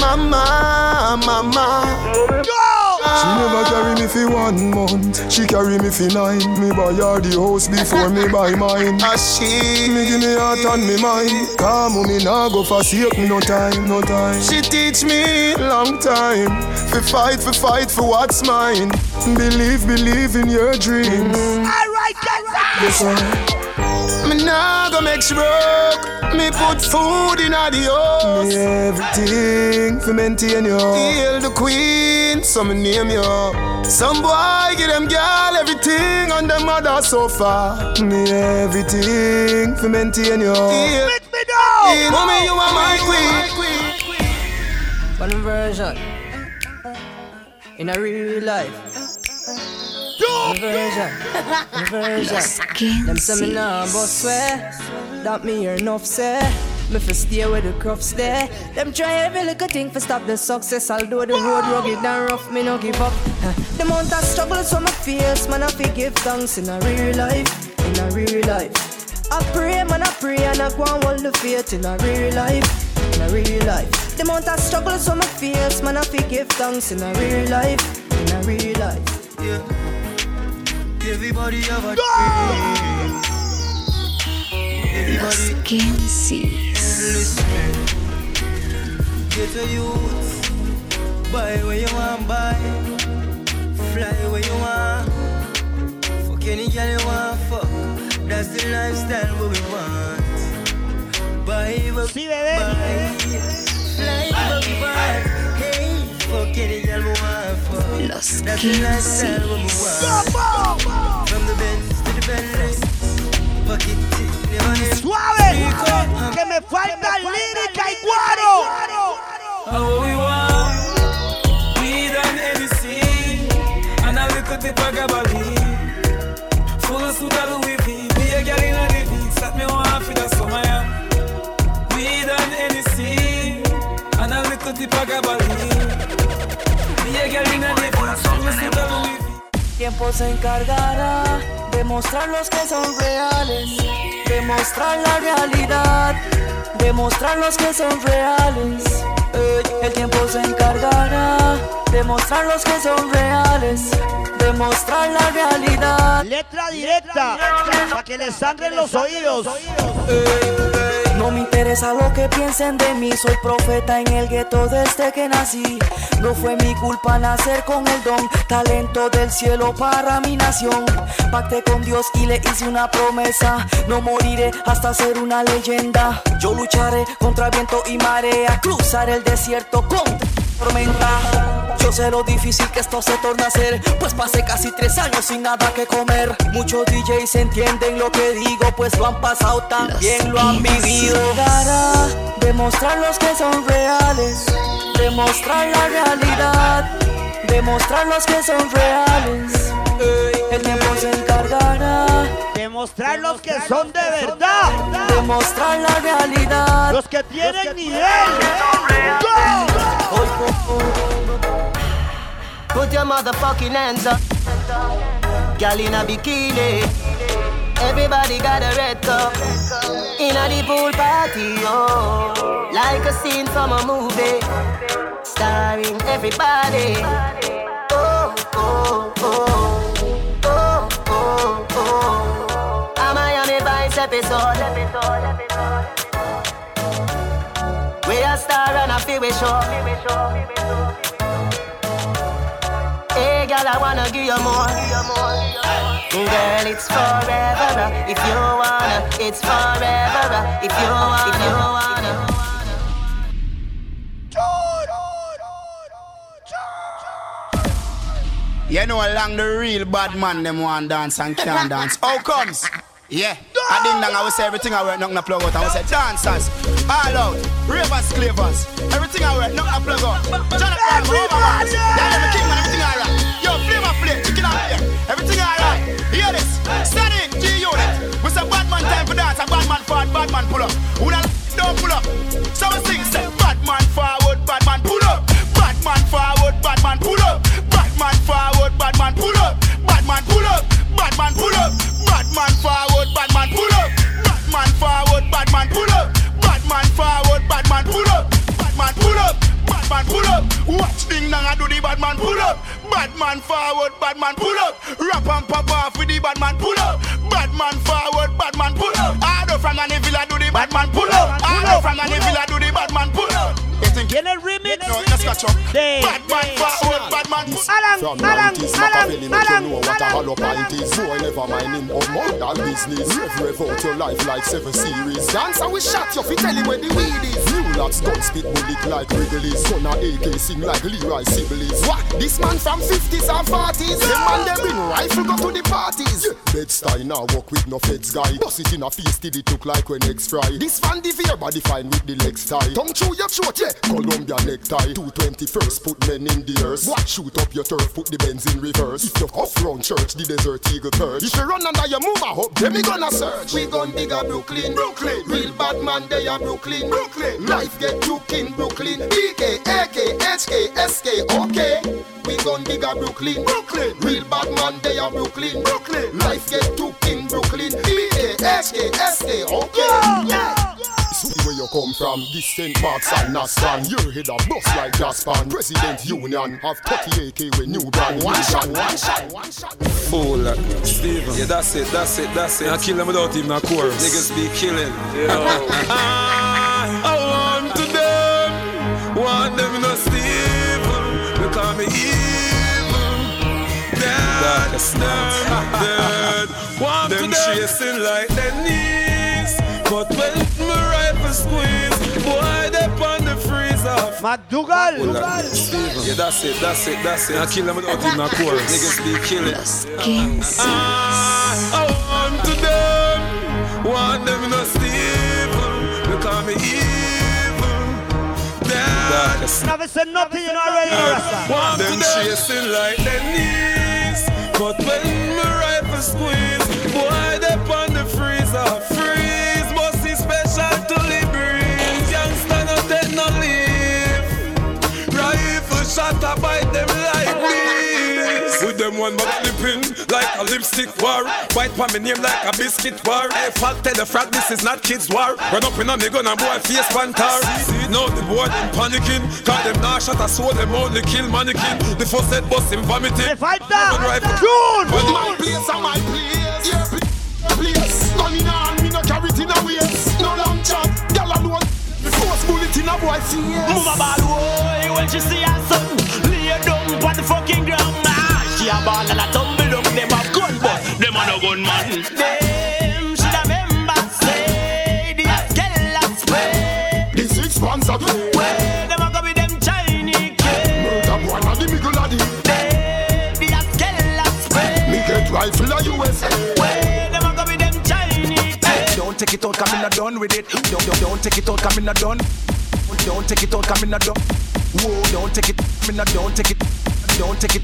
mama, mama. She never carry me for one month. She carry me for nine. Me buy her the house before me buy mine. A she me give me heart and me mind. Come on, me nah go forsake me no time, no time. She teach me long time. For fight, for fight for what's mine. Believe, believe in your dreams. Alright, Yes, sir. Me nah go make she broke. Me put food in the house. Me everything for maintain you. Hail the queen, so me name you. Some boy give them girl everything on them mother sofa. Me everything for maintain you. Hail me down. Mommy, you are my queen. One version. In a real life. One version. One version. Them say me nah but swear. That me hear enough say. Me fi stay where the crops there. Them try every little thing for stop the success. Although the road rugged and rough, me no give up. The amount of struggles from my face, man I fi give thanks in a real life. In a real life. I pray, man, I pray, and I go and hold the faith in a real life, in a real life. The amount of struggles on my face, man, I forgive thanks in a real life, in a real life. Yeah. Everybody have a dream. Everybody listen. Get a youth. Buy where you want, buy. Fly where you want. Fuck any girl you want, fuck. That's the lifestyle what we want. Buy what sí, buy. Fly what we want. Los That's the lifestyle what we want. From the Benz to the Bentley. Pocket never need. Suave, que me falta lírica y guaro. How we want, we done anything, and a little tip of gabardine. Full suit of Louis V, be a girl in a the beats that me want for the summer. yeah. We done anything, and a little tip of gabardine. Be a girl in a the beats, full suit of Louis V. Tiempo se encargará de mostrar los que son reales, demostrar la realidad, demostrar los que son reales. El tiempo se encargará de mostrar los que son reales, demostrar la realidad. Letra directa, para que le sangren los oídos. No me interesa lo que piensen de mí, soy profeta en el gueto desde que nací. No fue mi culpa nacer con el don, talento del cielo para mi nación. Pacté con Dios y le hice una promesa, no moriré hasta ser una leyenda. Yo lucharé contra viento y marea, cruzar el desierto con tormenta. Yo sé lo difícil que esto se torna a ser, pues pasé casi tres años sin nada que comer. Muchos DJs entienden lo que digo, pues lo han pasado también, lo han vivido. Llegará, demostrar los que son reales, demostrar la realidad, demostrar los que son reales. El tiempo se encargará. Demostrar los que son de verdad. Demostrar la realidad. Los que tienen nivel. Put your motherfucking hands up. Girl in a bikini. Everybody got a red cup. In a the pool party, oh. Like a scene from a movie. Starring everybody. Oh, oh, oh. Oh, oh, oh. Episode. We a star and a feel we show. Hey, girl, I wanna give you more. Girl, it's forever. If you wanna, it's forever. If you wanna, if you wanna. You know along the real bad man them want dance and can't dance. How comes? Yeah. I ding dong, I will say everything I wear, nothing to plug out. I will say dancers, all out, ravers, clavers, everything I wear, nothing to plug out. John up, everyone. Yeah, I'm a king man, everything I alright. Yo, flavor play, chicken out here, everything alright. Hear this? Static, G unit. We say bad man time for dance, a bad man forward, bad man pull up. Who that don't pull up? So we sing, say, bad man forward, bad man pull up. Bad man forward, bad man pull up. Bad man forward, bad man pull up. Bad man pull up. Bad man pull up. Bad man forward, bad man pull up. Bad man forward, bad man pull up. Bad man forward, bad man pull up. Bad man pull up. Bad man pull up. Watch ding dong I do the bad man pull up. Bad man forward, bad man pull up. Rap and pop off with the bad man pull up. Remix? No, let's catch up. Bad man forward, bad man pull Alan, From Alan, 90s, Alan, Machiavelli make Alan, you know what a hollow pint is. So I never mind him oh, of murder business. Rev, rev out your life like seven series. Dance and we shot you, fi tell you where the weed is. New lads gun spit bullet like Wrigley's. Gun a AK sing like Leroy Sibbles. What? This man from 50s and 40s. The man they bring rifle go to the parties. Yeah. Bed-Stuy now walk with no feds guy. Bust it in a face till it look like when eggs fry. This fan the veer body fine with the legs tie. Tongue through your throat, yeah. Columbia necktie. 221st put men in the earth. What? Shoot up your turf, put the Benz in reverse. If you off round church, the desert eagle perch. If you run under your move, I hope them gonna search. We gon' dig a Brooklyn, Brooklyn. Real bad man, they are Brooklyn, Brooklyn. Life get too king, Brooklyn. BK, AK, HK, SK, okay. We gon' dig a Brooklyn, Brooklyn. Real bad man, they are Brooklyn, Brooklyn. Life get too king, Brooklyn. BK, HK, SK, okay. Yeah. See where you come from, distant parts and Nastan. Your head a bust like Jaspan. President Union have 30 AK with new brand. One shot, one shot, one shot. Fool, Steven. Yeah, that's it, that's it, that's it. I kill them without even a chorus. Niggas be killing. Yo. I want to them, want them no Steven. They call me evil. Dead, dead. Want them chasing like their knees. But when my rifle squeeze, boy, they on the freezer. McDougal. Yeah, that's it, that's it, that's it. I kill them without even a chorus. Niggas be killing. I, ah, I want to them, want them no Steven. They call me evil. Never said nothing, you know already, Rasta. Want them chasing like their knees. But when my rifle squeeze, them one back lipping like a lipstick war. White pa me name like a biscuit war. Hey, fuck tell the frag this is not kids war. Run up in a me gun and boy face pantar. See now the boy them panicking. Cause them nah shot a soul them only kill mannequin. The first head bust him vomiting. Fight that. June. Well, my place and my place. Yeah, place. Gun in hand, me no carry it in a waist. No long chat. in a boy face. Mama ball boy when she see her son lay down on the fucking ground. She a ball and a tumble down. Them a gun but them a no gun man. Them should have remember say the girl a spray. The six ones a play. Where them a go with them Chinese kids. Murder boy na the middle of the. Them the girl a spray. Me get rifle a USA. Where them a go with them Chinese kids. Don't take it out, come in not done with it. Don't, don't, don't take it out, come in not done. Don't take it out, come in not done. Whoa, don't take it, me not don't take it. Don't take it,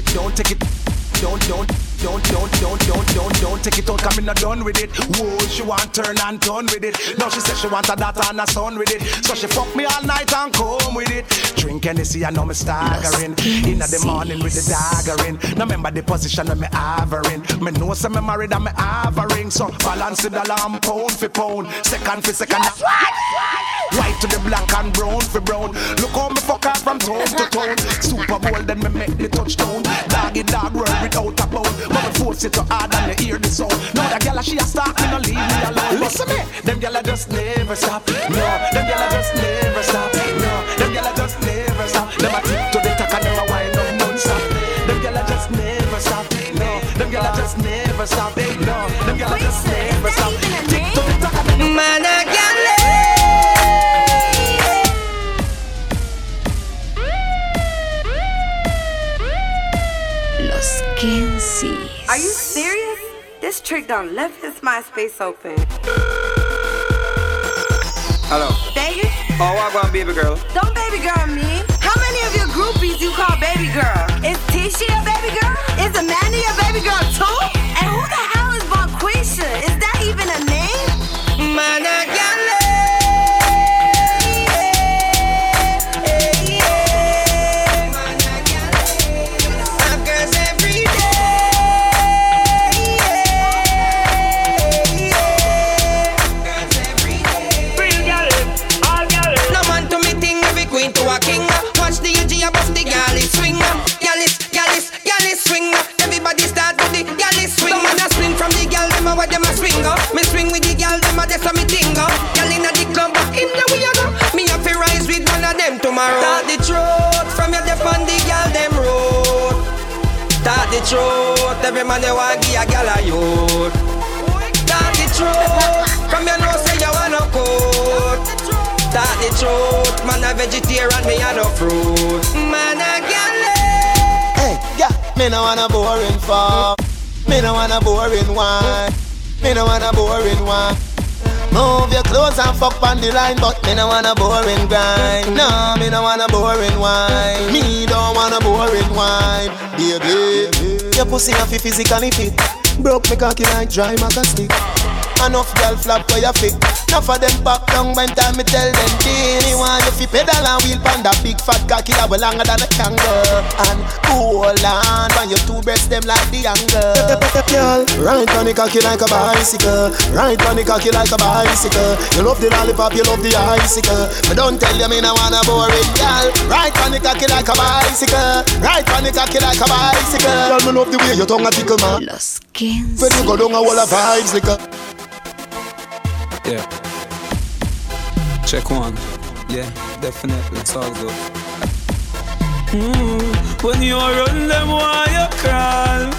it, don't take it. Don't, don't, don't, don't, don't, don't, don't, don't take it out, come in not done with it. Whoa, she want turn and turn with it. Now she says she want a daughter and a son with it. So she fuck me all night and come with it. Drink Hennessy, I know me staggering. Inna the morning with the daggering. Now remember the position that me havering. Me know some me married and me havering. So balance the alarm pound for pound, second for second. That's White to the black and brown for brown. Look how me fuck her from town to town. Super Bowl, then me make the touchdown. Doggy dog world without a bone. Me force it to hard and you hear the sound. Now that gyal she a start me no leave me alone. Listen me, them gyal just never stop. No, them gyal just never stop. No, them gyal just never stop. Them a tip to the top and them a wind up non-stop. Them gyal just never stop. No, them gyal just never stop. No, them gyal just never Are you serious? This trick done left his MySpace open. Hello. Vegas? Oh, I want baby girl. Don't baby girl me. How many of your groupies you call baby girl? Is Tisha a baby girl? Is Amanda a baby girl too? And who the hell tomorrow. Start the truth from your dep on the gal them road. Start the truth, every man they want give a gal a youth. Start the truth from your know say you wanna coat. Start the truth, man a vegetarian, me a no fruit. Man a gal. Eh. Hey, yeah, me no want a boring fuck. Me no want a boring one. Me no want a boring one. Move your clothes and fuck on the line, but me no want a boring grind. No, me no want a boring wine. Me don't want a boring wine, baby. Your pussy have physically fit. Broke me cocky like dry maca stick. Enough girl flap where you fit. Enough of them pop down when time me tell them this. Me want you fi pedal and wheel pan that big fat cocky that way longer than a kangaroo. And hold on, when your two breasts them like the angle. Girl, ride on the cocky like a bicycle. Ride on the cocky like a bicycle. You love the lollipop, you love the icicle. But don't tell you me no wanna boring girl. Ride on the cocky like a bicycle. Ride on the cocky like a bicycle. Girl, me love the way your tongue a tickle man. Los Kensis. When you go down a wall of vibes like a Yeah. Check one. Yeah, definitely. It's all good. Mm, when you run them, why you crawl?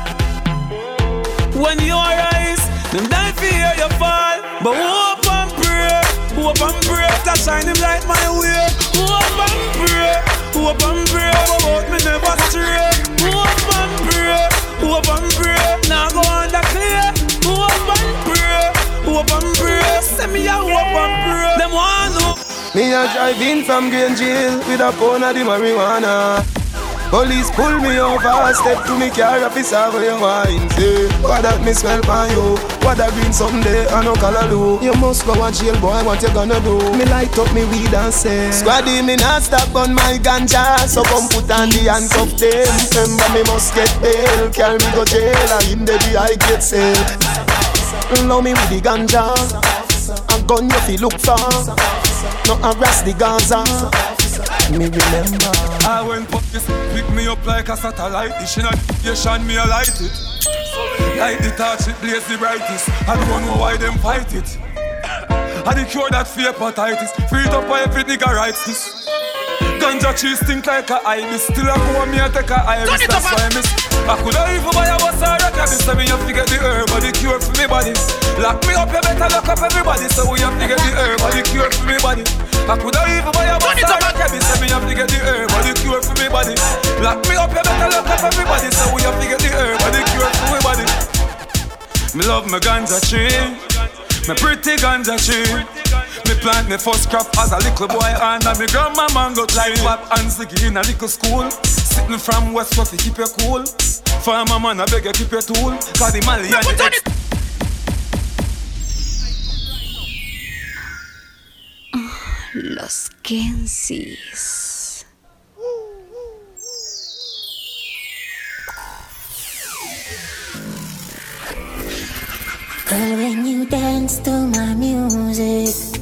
When you rise, them die for hear you fall. But hope and pray, hope and pray to shine him light my way. Hope and pray, hope and pray, but me never stray. Me a hope and pray. Them want know. Me a drive in from Green Jail with a pound of the marijuana. Police pull me over, step to me car officer where you wine say What that me smell by you, what that green someday I no color do You must go a jail boy, what you gonna do? Me light up me weed and say Squaddy me not stop on my ganja So come put on the handcuff them Remember me must get bail, carry me go jail And in the day I get sale Love me with the ganja A gun you fi look for No harass the Gaza Me remember I went police pick me up like a satellite dish in a you shine me a light it. Light the torch, it blaze the brightest. I don't know why them fight it. I the cure that for hepatitis. Free it up for every nigga writes this. Ganja cheese stink like a ibis. Still I go and me and take a iris. That's why I miss. I coulda even buy a bus or a cabin. So me have to get the herb or the cure for me body. Lock me up, you better lock up everybody. So we have to get the herb or the cure for me body. I coulda even buy a bus or a cabin. So me have to get the herb or the cure for me body. Lock me up, you better lock up everybody. So we have to get the herb or the cure for me body. Me love my ganja tree, my pretty ganja tree. Me plant me first crop as a little boy and me grandma mango tree. Like Bob and Ziggy in a little school. Sitting from West Coast to keep you cool. Farmer man, I beg you keep your tool. Cause the Mali and the ex- Los Kensis. Girl, when you dance to my music,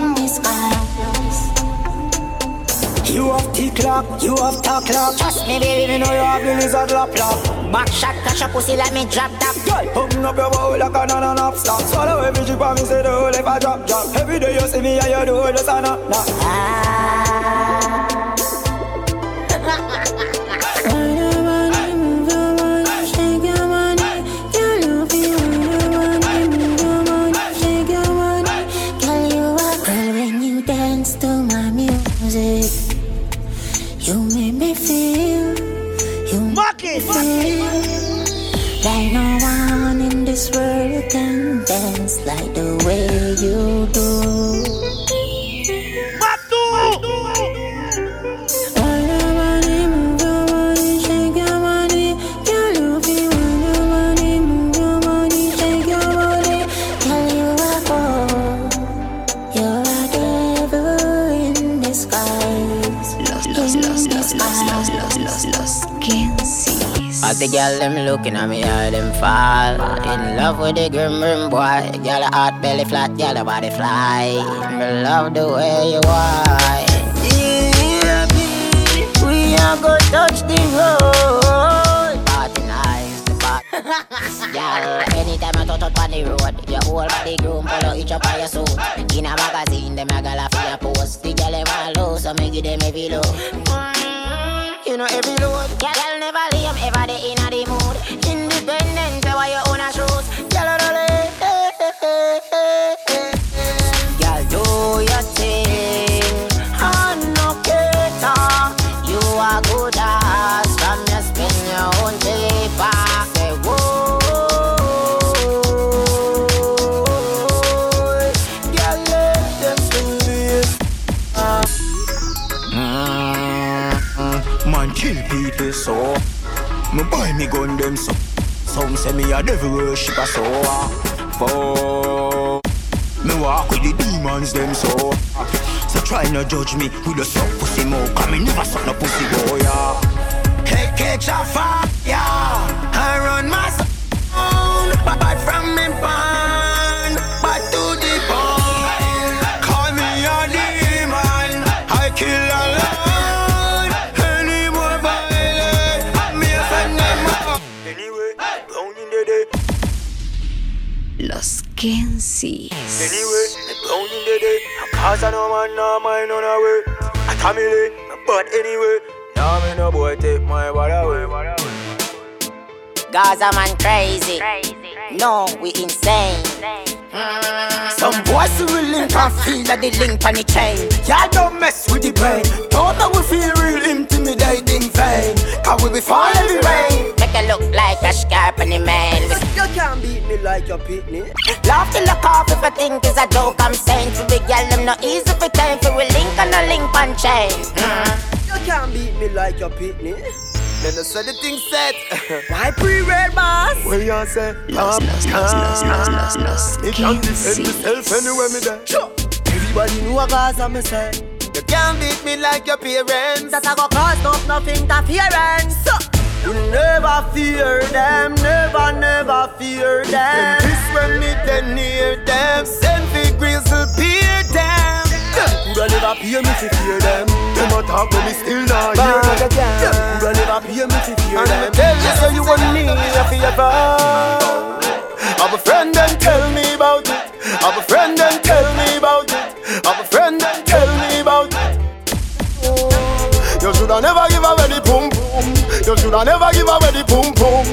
You have T-clock, you have top clock. Trust me baby, me know you have the lizard lap lap Back shot, catch your pussy like me drop top. Girl, open up your bowl like a non-stop stop. Swallow every drip and me say the whole if I drop drop. Every day you see me and you do this and that Wind this world can dance like the way you do. The girl them looking at me, all them fall. In love with the grim grim boy Girl, a hot belly flat, girl, a body fly. Me love the way you are Yeah, baby, we are gonna touch the road. Party nice, the party Girl, anytime I touch up on the road Your whole body groom, follow each up on your suit. In a magazine, them a gal a feel post The girl them all low, so me give them every low you know every load. Girl, never lame, ever they inna the mood. Independent, why you own a shoes. So. Me buy me gun them so. Some say me a devil worshipper so. For Me walk with the demons them so. So try not judge me with a suck pussy mouth Cause me never suck no pussy boy yeah. Hey catch a fire. I run my Cause I know man no mind on away I tell me late, but anyway Now me no boy take my body away Gaza man crazy. No, we insane. Some boys who will link and feel that they link on the chain. Y'all don't mess with the brain. Don't know we feel real intimidating vain. Cause we be fall every rain. Make it look like a scarp on the man. You can't beat me like your pitney Laugh till look off if I think it's a joke. I'm saying to the girl them not easy for time for we link on a link on chain. You can't beat me like your pitney Then I said the thing set. Why pre-red boss? Well, you say, nos, nos, nos, nos. Me can't defend myself anywhere me there. Sure. Everybody know a Gaza me say. You can't beat me like your parents. That I go cause up nothing interference. So, you never fear them, never, never fear them. This when me then near them. Send big grizzle peer them. Coulda never pay me to fear them. Them a talk but me still not hear them. Coulda never pay me to fear them. And me tell you so you want me if you ever. Have a friend and tell me about it. Have a friend and tell me about it. Have a friend and tell me about it. You shoulda never give away the pum pum. You shoulda never give away the pum pum.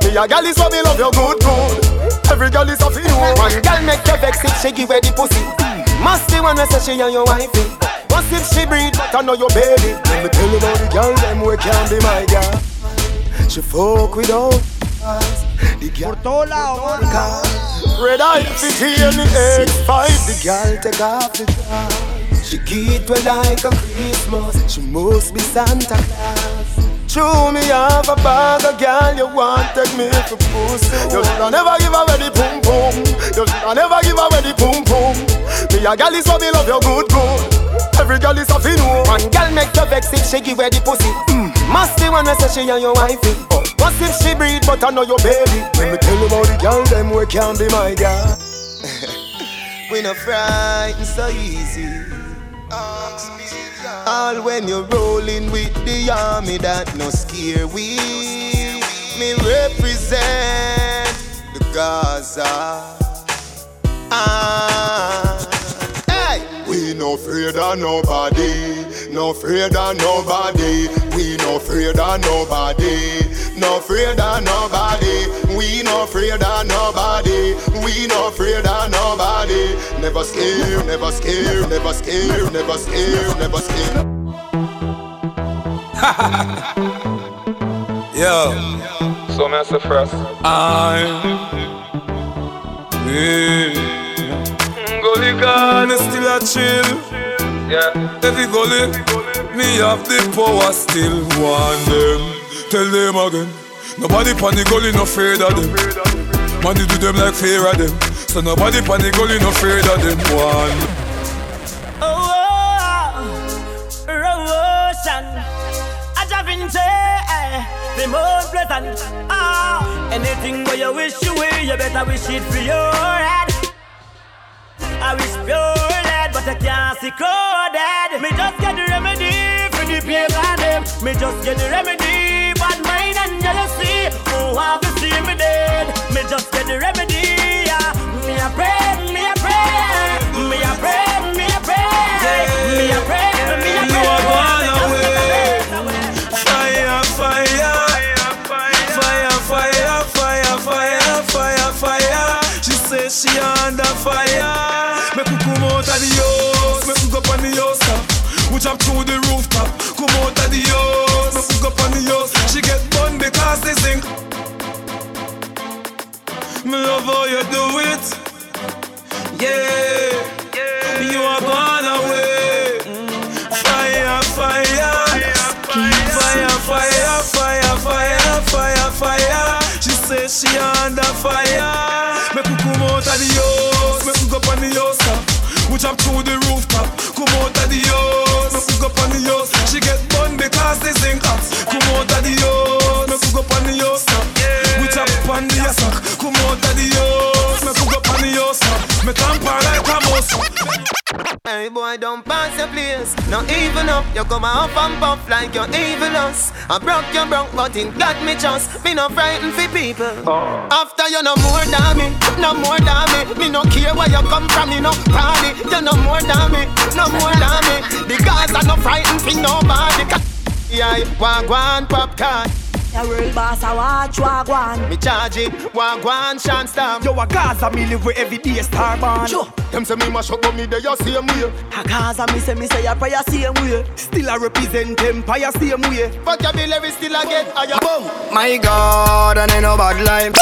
Me a gal is what me love you good good. Every gal is a feel One gal make you vex if she give away the pussy. Must be one who say she and your wifey. Must if she breed, but I know your baby. Let me tell you about the gal them we can't be my gal. She fuck without us. The gal Por todos lados, Red eye, fifty and the X5 The girl take off the dress She get well like a Christmas She must be Santa Claus True, me have a bag of gal You want take me for pussy. You shoulda never give away the pum pum You shoulda never give away the pum pum Me a gal is what me love you good good. Every gal is a fin One gal make you vex if she give away the pussy. Mm. Must be one who say she and your wifey. Oh. Must if she breed but I know your baby? When me tell you about the gal them we can't be my gal. We no frightened so easy all when you're rolling with the army that no scare we. Me represent the Gaza. Ah, hey. We no afraid of nobody, no afraid of nobody. We no afraid of nobody, no afraid of nobody. We afraid of nobody, we no afraid of nobody. Never scared, never scared, never scared, never scared, never scared. Yo, so me say first. I, yeah. Gully gone is still a chill. Yeah. Every gully, me have the power still. Want them, tell them again. Nobody pan the gully no afraid of them. Man, they do them like fear of them. So nobody pan the gully no afraid of them. One. Oh, oh, I just been say, the most pleasant. Ah, anything where you wish you will, you better wish it for your head. I wish pure lead, but I can't see crowded. Me just get the remedy for the paper them. Me just get the remedy, jealousy. Who have to see me dead? Me just get the remedy. Yeah. Me a pray, me a pray, me a pray, me a pray, me a pray, me a pray. You are gone away. Fire, fire, fire, fire, fire, fire, fire, fire. She says she under fire. We come out of the jump through the rooftop. Come out of the house, make we go on the house. She get burned because they sing. Me love how you do it. Yeah, you are gone away. Fire, fire, fire, fire, fire, fire, fire, fire. She says she under fire. Make we come out of the house, make we go on the house. We jump through the rooftop. Come out of the house, make we go on the house. She get bun because they sing hot. Come out of the house, make we go on the house. We jump on the sack. Come out of the house, make we go on the house. Me tamper like a mouse. Hey boy, don't pass your place. No even up, you come up and puff like you're evil us. I broke your broke, but it got me just. Me no frightened for people. Oh. After you no more than me, no more than me. Me no care where you come from, me no party. You no more than me, no more than me. The guys are no frightened for nobody. Yeah, wagwan popcorn. Your world boss, I watch wagwan. Me charge it, wagwan shan't stop. Yo, a Gaza, me live with every day star born. Sure. Them say me mash up, but me they a same way. A Gaza, me say me say a prayer same way. Still I represent empire same way. Vocabulary still I get higher. Boom. My God, and ain't no bad life.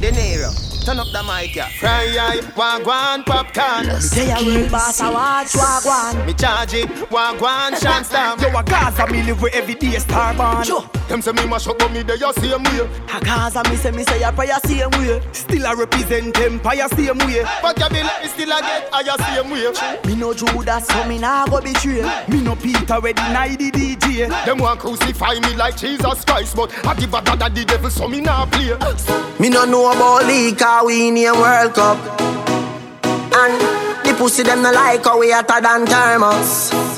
De Niro. Turn up the mic, yeah. Fry eye, wagwan popcorn. Me say a real boss, I watch wagwan. Me charge it, wagwan shandstorm. Yo, a Gaza, me live with every day starborn. Sure. Them say me mash up, but me they a same way. A Gaza, me say, me say a prayer same way. Still I represent empire same way. But you be like, still a get higher same way. Me no Judas, so me nah go betray. Me no Peter, we deny the DJ. Them want crucify me like Jesus Christ, but I give a dada the devil, so me nah play. Me no know about league, cause we in a World Cup. And the pussy them no like how we hotter than thermos.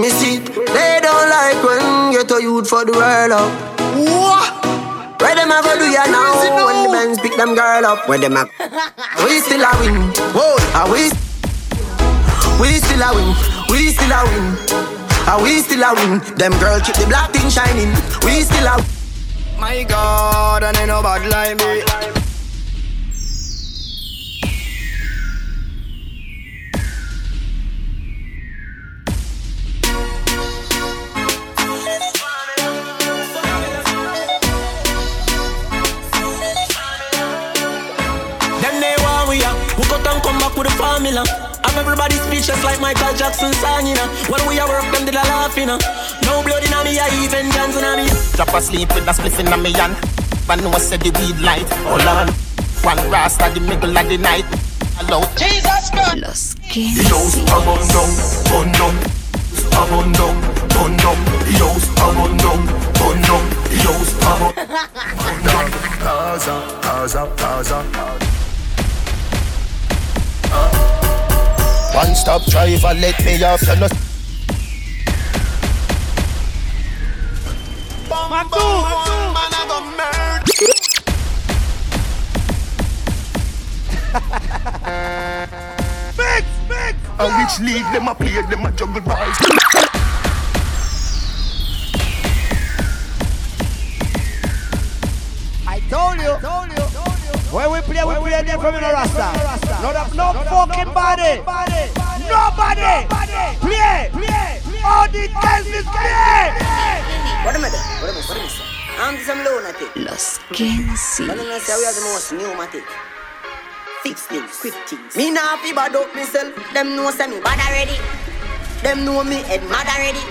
Me see, they don't like when get a youth for the world up. What? Where them a go do ya now when the men's pick them girl up? Where them a? we still a win. Whoa, are we? We still a win. We still a win. Are we still a win? Them girl keep the black thing shining. We still a. My God, and ain't nobody like me. With the formula. Have everybody speechless like Michael Jackson song, you know. When we are work, them did a laugh, you know. No blood in me, I even Johnson on me. Drop asleep with a spliff in me hand. But no say the weed light. Hold on. One rasta the middle of the night. Hello. Jesus Christ. Los Yo's abon down, bun down. Abon down, bun down. Yo's abon down, bun down. Yo's abon bun down. Gaza, Gaza, Gaza. One stop driver, let me off. You know. Mix, mix. A which league them a play, them a juggle balls. I told you. When we play, we play different in a Rasta. Not a, no fucking body. Nobody. Play. All the dance is play. What am I doing? What am I doing? I'm some lunatic. Los Kensis. But then I say we are the most pneumatic. Fix things, quick things. Me nah fi bad up myself. Them know say me bad already. Them know me head mad already.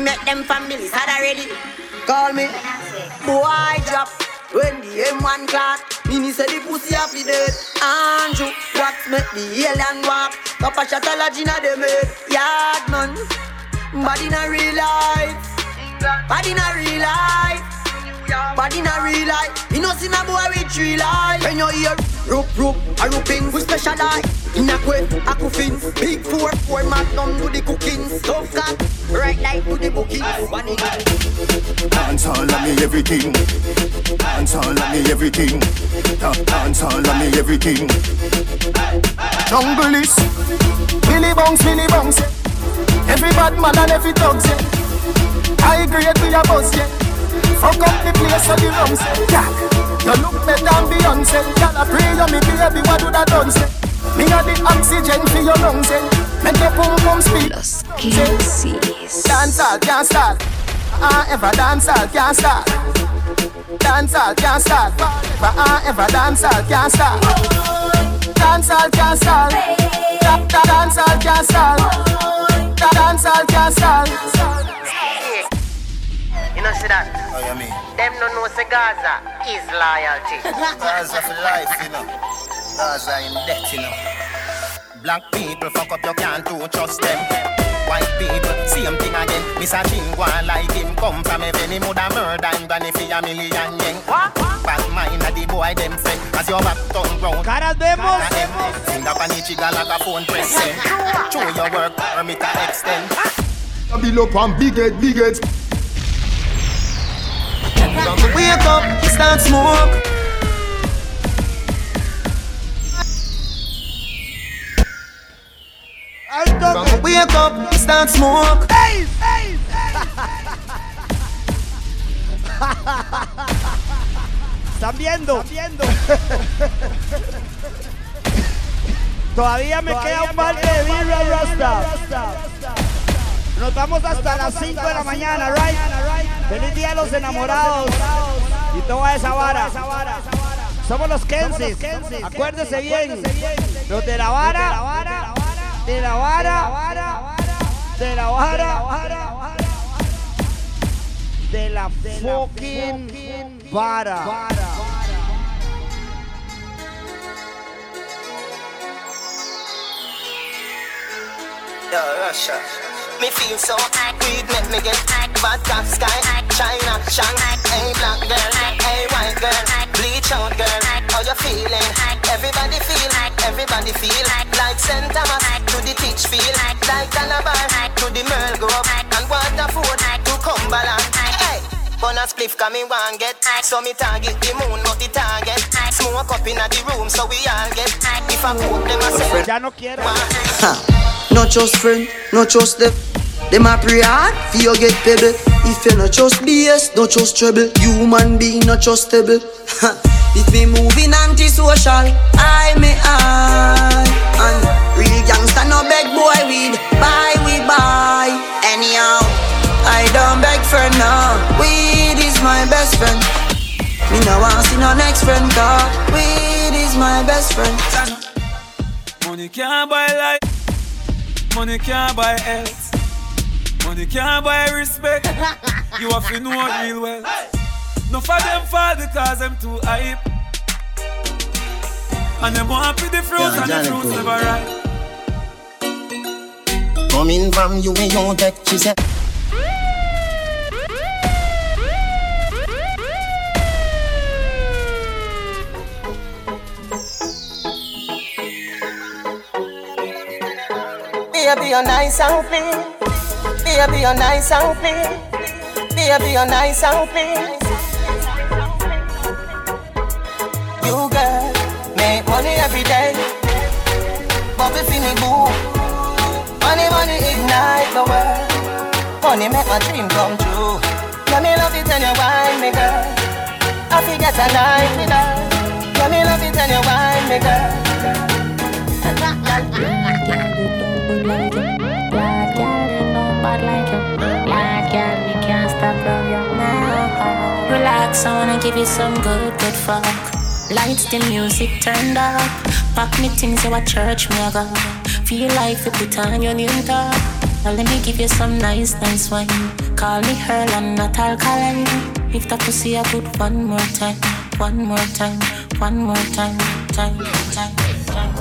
Make them families sad already. Call me boy drop when the M1 class. Mini say the pussy happy dead. Andrew, what make the alien walk? Papa shot a lodge inna the head. Yard man, in a real life. In a real life. Bad in a real life. You know see my boy with three life. When you hear rope rope a roping, we specialize in a quip, a coffin. Big four four magnum do the cooking. Tough cat, right like to the booking. One in Dance all of me everything. Dance all of me everything. Da- Dance all of me everything. Jungle is Billy Bounce, Billy Bounce. yeah. Every bad man and every dog say. I grade we a boss yeah. Fuck up the place so the rum say. Yeah. You look better than Beyonce. Y'all pray you me baby what do that done say. Me a the oxygen for your lungs say. Make your pum pum speak. Kensis. Dance all can't start. Ah, ever dance all can't start. Dance all can't start. But ah, ever dance all can't start. Dance all can't start. Da- da- Dance all can't start. Dance all can't start. You know see that? Oh, you mean? Them no know say Gaza is loyalty. Gaza for life, you know. Gaza in debt, you know. Black people fuck up, you can't do trust them. White people, same thing again. Miss a thing go on like him. Come from heaven, him woulda murder him granny for a million yen. Bad mind a the boy them friend. As your back turn round. Caras vemos. Finger pan the trigger like a phone pressing. Show your work permit to extend. Bill up and big head, big head. Wake up, start smoke. Wake up, start smoke. ¿Están viendo? Todavía me queda un par de birra Rasta. Nos vamos hasta las 5 de la mañana, right? Feliz día a los enamorados. Y toda esa vara. Somos los Kensis. Acuérdese bien. Los de la vara. De la vara. De la vara. De la fucking vara. Yo. Me feel so weed make me get bad top sky. China, Shanghai, hey black girl, hey white girl. Bleach out girl, how you feeling? Everybody feel, everybody feel Like. St. Thomas to the teach feel Like Calabar to the Merl Grove. And Waterford to Cumberland. Hey! Bun a spliff cause me want get So me target the moon not the target. Smoke up in the room so we all get If I cook them a say Ya no quiero. Not just friend, not just them. Them a pray hard for you get pebble. If you not just BS, not just trouble. Human being not just stable. if me moving anti-social, I may I. And real gangsta no beg boy weed. Buy we buy. Anyhow, I don't beg for now. Weed is my best friend. Me no want see no next friend car. Weed is my best friend. Money can't buy life. Money can't buy health. Money can't buy respect. you have to know it real well. No for them fall because them too hype. And them want to the fruits Yeah, and the Johnny fruits never ripe. Coming from you, me you take, she said. Baby, you're nice and clean. Baby, you're nice and clean. Baby, you're nice and clean. You girl, make money every day. For me boo. Money, money ignite the world. Money make my dream come true. Let me love it and you wine me girl. I forget a night with her. Let me love it and you wine me girl. Relax, I wanna give you some good, good fuck. Lights, the music turned up. Pack me things, you a church me a go. Feel like you put on your new top. Now let me give you some nice, nice wine. Call me Earl and not alkaline. If that pussy a good one more time, one more time, one more time, time, time, time.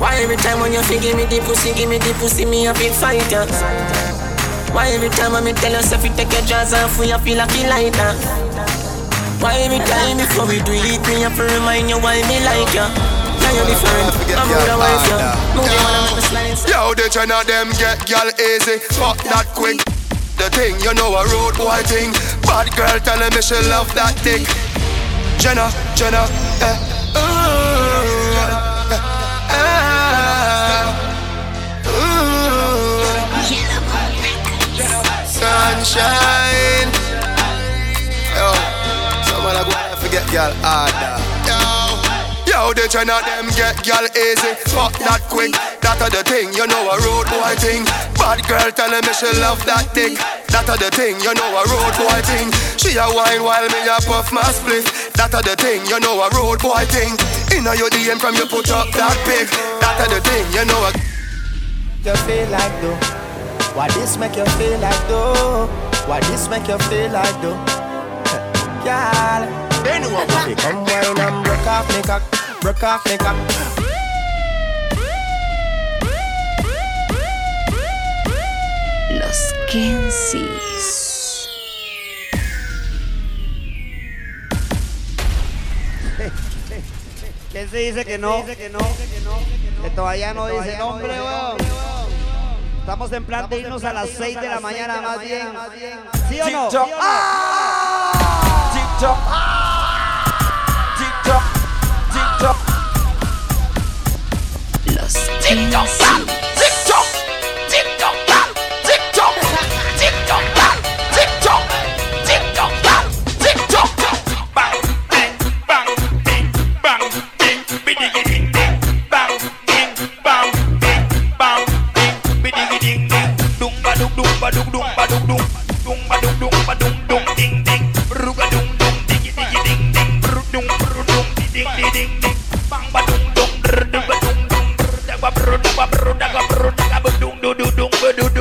Why every time when you fi give me the pussy, give me the pussy, me a big fight ya? Why every time when me tell yourself you take your jaws off, you feel like you like that? Why every time before we do it, me have to remind you why me like ya? Now you're different, I'm with a wife ya. Move you wanna make me slice. Yo, the ten of them get gal easy, fuck that quick. The thing, you know a road boy thing. Bad girl telling me she love that dick. Jenna, Jenna, eh. Ooh, Sunshine. Yo, someone I go and forget gal harder. Yo. Yo, the ten of them get gal easy, fuck that quick. That a the thing, you know a road boy thing. Bad girl telling me she love that dick. That a the thing, you know a road boy thing. She a wine while me a puff my split. That a the thing, you know a road boy thing. Inna your DM from you put up that pic. That a the thing, you know a. You feel like though? Why this make you feel like though? Why this make you feel like though? Girl, they know what we come wine and broke off me cock, broke off me cock. Los Kensis. ¿Quién se dice que no? Que todavía no dice nombre, weón. Estamos en plan de irnos a las 6 de la mañana más bien. ¿Sí o no? TikTok. TikTok. TikTok. TikTok. Los dung dung ba dung dung ding ding ruga dung dung digi digi ding ding bru dung bru dung di ding di ding ding bang ba dung dung dr dung ba dung dung dr da ba bru da ba bru da ga bru da ga dung du du dung du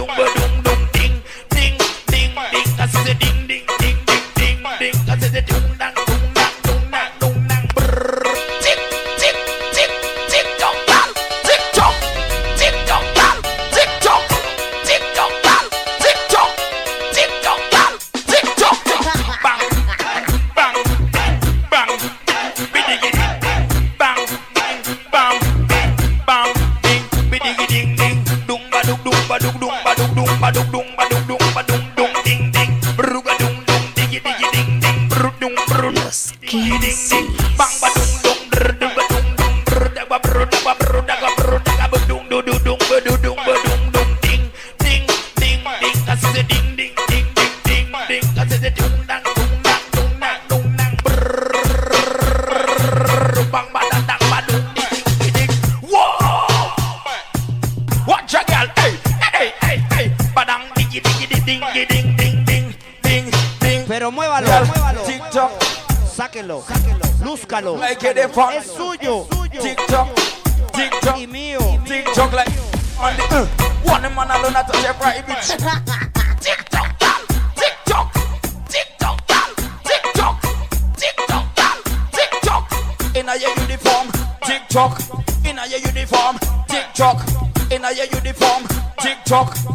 sáquelo, lúzcalo. Like it if I- es suyo. TikTok, TikTok, y mío. TikTok like on the uh, one man alone at touch every bitch. TikTok, gal, TikTok, TikTok, gal, TikTok, TikTok, gal, TikTok. In a your uniform, TikTok. In a your uniform, TikTok. In a your uniform, TikTok.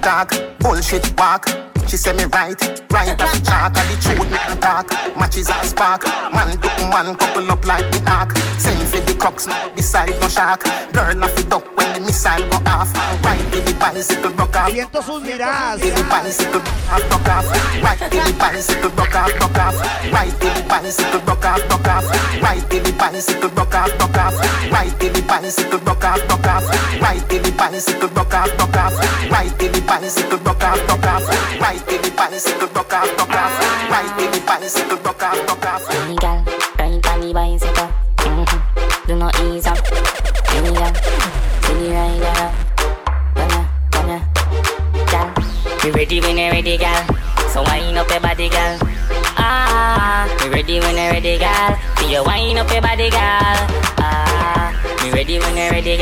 Talk, bullshit walk. She say me right, right as the chalk And the truth me talk, matches as spark. Man do man, couple up like the ark Send for the crux, now beside no shark Girl off the duck when the missile go off. Right with the bicycle, broke off. Siento sus miradas. With the bicycle, off, broke off. Right with the bicycle, broke off, broke off. Right with the bicycle, broke off, broke off. Right with the bicycle, broke off, broke off. Right with the bicycle, broke off, broke off. Right with the bicycle, broke off, ride. Do not ease up. See here, girl. You ready when you ready, girl? So wind up your body. Ah, you ready when you ready, wind up your body? Ah, you ready when ready?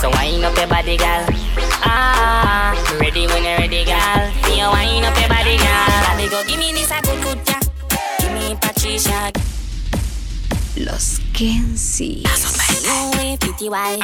So wind up your body, girl. 外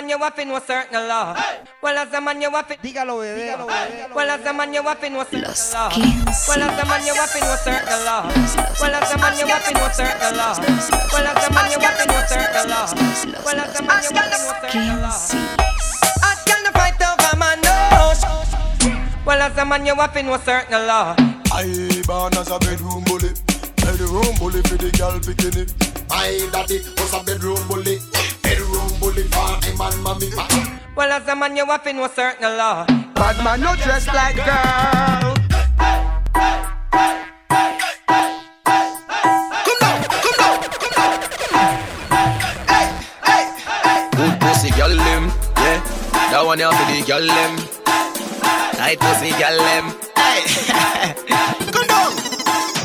man, you have to know certain law. Well, as a man, you have to. Dígalo, bebé. Well, as a man, you have to know certain Los law. 15. Well, as a man, you have to know certain law. Well, as a man, you have to know certain law. Well, as a man, you have to know certain law. Well, as a man, you have to know certain law. Ask girl to fight over man, no. Well, as a man, you have to know certain law. I born as a bedroom bully, bedroom bully for the girl bikini. My daddy was a bedroom bully, bedroom bully for him and mommy. Well, as a man, you have to know certain law. Bad man, no dress like girl. Come down, come down, come down. Hey, hey, hey. Good pussy girl them, yeah. That one here for the girl them. Tight pussy girl them. Hey, come down.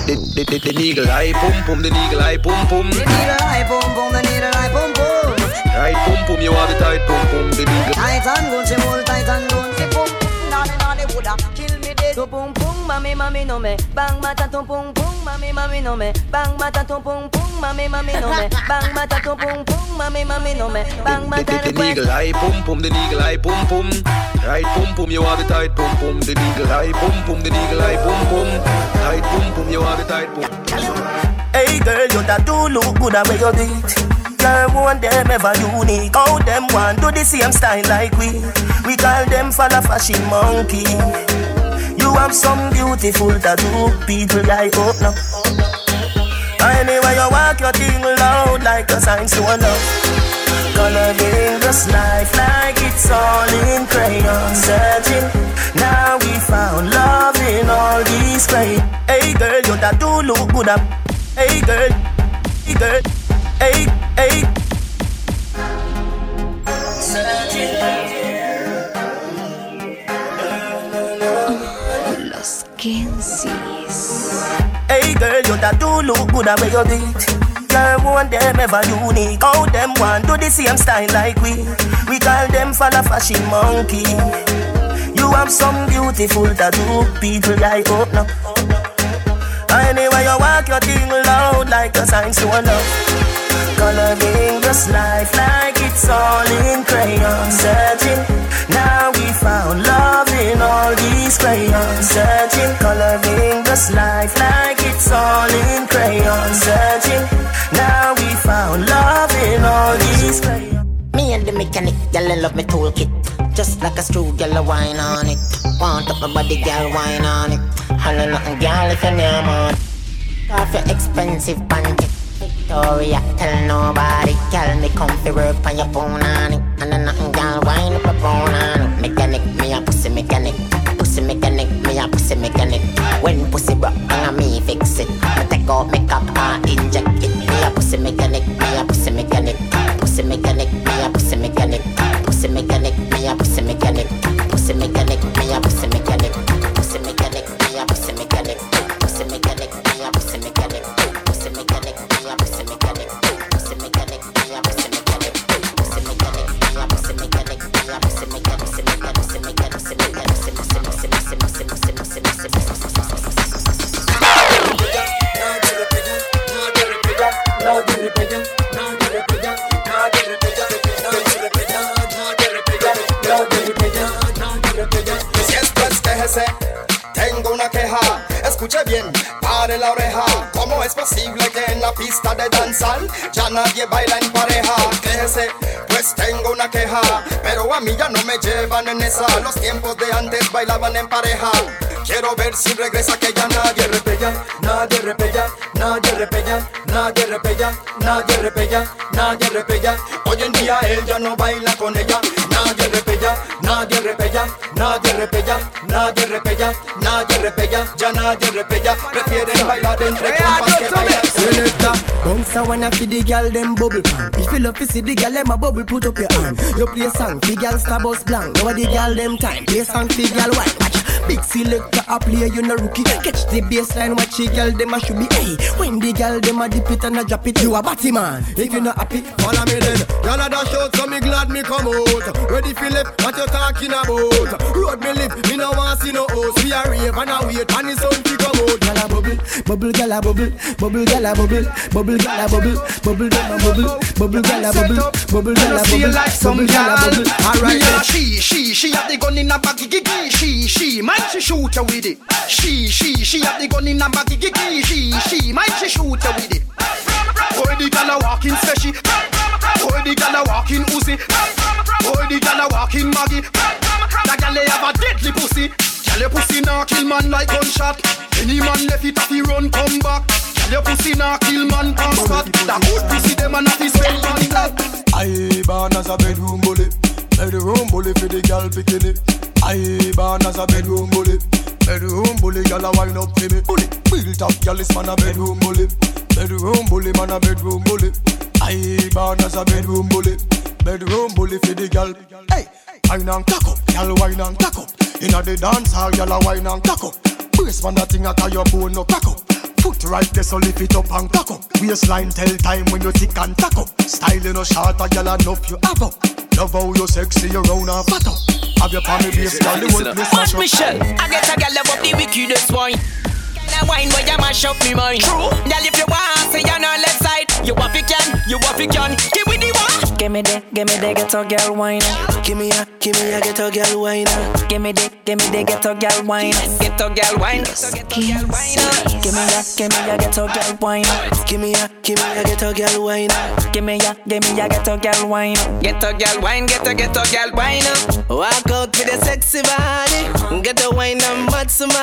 The, the, the, the eagle eye pum pum, the eagle eye pum pum. The needle eye boom boom, the needle eye boom boom. Right pum pum, you want the tight pum pum, the eagle. Tight and good, she hold tight and good. She boom boom, naughty naughty woulda kill me dead. To boom boom, mami mami no me. Bang mata to boom boom, mami mami no me. Bang mata to boom boom, mami mami no me. Bang mata to boom boom, mami mami no me. Bang mata the, eagle eye pum pum, the eagle eye pum pum. Right pum pum, you want the tight pum pum, the eagle eye pum pum, the eagle eye pum pum. Tight pum pum, you want the tight pum. Hey girl, you that do look good at where you do it. Girl, one them ever unique. How them want do the same style like we. We call them falla fashion monkey. You have some beautiful tattoo, people like oh, up now. Anyway, you walk your thing loud like a sign to a love. Coloring this life like it's all in crayon Searching, now we found love in all these crayon Hey girl, you that do look good up Hey girl, hey girl, hey, hey Los Kensis. Hey girl, you that do look good at where you do it. Girl, one them ever unique. How them want do the same style like we. We call them falla fashion monkey. You have some beautiful tattoo, people like up now. Anyway, you walk your thing loud like a sign to a love. Coloring this life like it's all in crayon Searching, now we found love in all these crayons Searching, coloring this life like it's all in crayon Searching, now we found love in all these crayons Me and the mechanic, I love me toolkit. Just like a screw, girl, wine on it. Want up my body, girl, wine on it. Holla nothing, girl, if you're near man. Off your expensive panty. Victoria, tell nobody, girl, me come fi work on your phone on it. And then nothing, girl, wine up a phone on it. Mechanic, me a pussy mechanic. Pussy mechanic, me a pussy mechanic. When pussy broke, and me fix it. Me take out makeup and inject it. Me a pussy mechanic, me a pussy mechanic. Pussy mechanic, me a pussy mechanic. Pussy mechanic, me a pussy mechanic. Pussy mechanic, tengo una queja. Escuche bien, la oreja. ¿Cómo es posible que en la pista de danzal ya nadie baila en pareja? TGC, pues tengo una queja. Pero a mí ya no me llevan en esa. Los tiempos de antes bailaban en pareja. Quiero ver si regresa que ya nadie repella, nadie repella, nadie repella, nadie repella, nadie repella, nadie repella. Hoy en día él ya no baila con ella, nadie repella, nadie repella, nadie repella, nadie repella, nadie repella, ya nadie repella. Prefieren bailar entre compas que bailar Selecta, bounce a wanna feed the girl them bubble pan. If you love to see the girl them a bubble, put up your hand. You play song, the girl star bus blank. Now the girl them time, play song, the girl white. Watch, big selector a play, you no rookie. Catch the baseline, watch the girl them a should be. Hey, when the girl them a dip it and a drop it, you a batty man. If you not happy, follow me then. Y'all a dash out, so me glad me come out. Ready Philip, what you talking about? Road me live, me no want see no host. We a rave and a wait, and the sun fi come out. Gyal a bubble, bubble, gyal a bubble, bubble, gyal a bubble, bubble, gyal a bubble, bubble, gyal a bubble, bubble, gyal a bubble, bubble, gyal a feel bubble, like some girl. Alright she, she, she have the gun in a baggy. She, she, might she shoot you with it. She, she, she have the gun in a baggy gigi. She, she, might she shoot you with it. Boy, the gal a walking special. Boy, the gal a walking Uzi. Boy, the gal a walking Maggie. That they have a deadly pussy. Gal your pussy nah kill man like gunshot. Any man left it he run come back. Gal your pussy nah kill man on spot. That good pussy them a not spend on that. I born as a bedroom bully. Bedroom bully for the girl bikini. I born as a bedroom bully. Bedroom bully, girl a wind up for me. Bully, built up, girl is man a bedroom bully. Bedroom bully, man a bedroom bully. I born as a bedroom bully. Bedroom bully for the girl. Hey, wine and cock up, girl wine and cock up. Inna the dance hall, girl a wine and cock up. Brace man that thing a tie your bone no crack up. Foot right there, so lift it up and cock up. Waistline tell time when you tick and tack up. Style you no short, a girl enough you have up. Love how you sexy, you round and fat up. Have your palm base, girl, the whole place Watch mash up. Michelle, I get a girl above the wickedest wine. That wine where you mash up me mind. True. Girl, if you want, say you're on left side. You want it can, you want it can. Give me the one. Give me the, give me the ghetto girl wine. Give me a, give me a ghetto girl wine. Give me the, give me the ghetto girl wine. Ghetto girl wine. Give me a, give me a ghetto girl wine. Give me a, give me a ghetto girl wine. Give me a, give me a ghetto girl wine. Ghetto girl wine, ghetto ghetto girl wine. Walk out with a sexy body. Get the wine and mad somebody.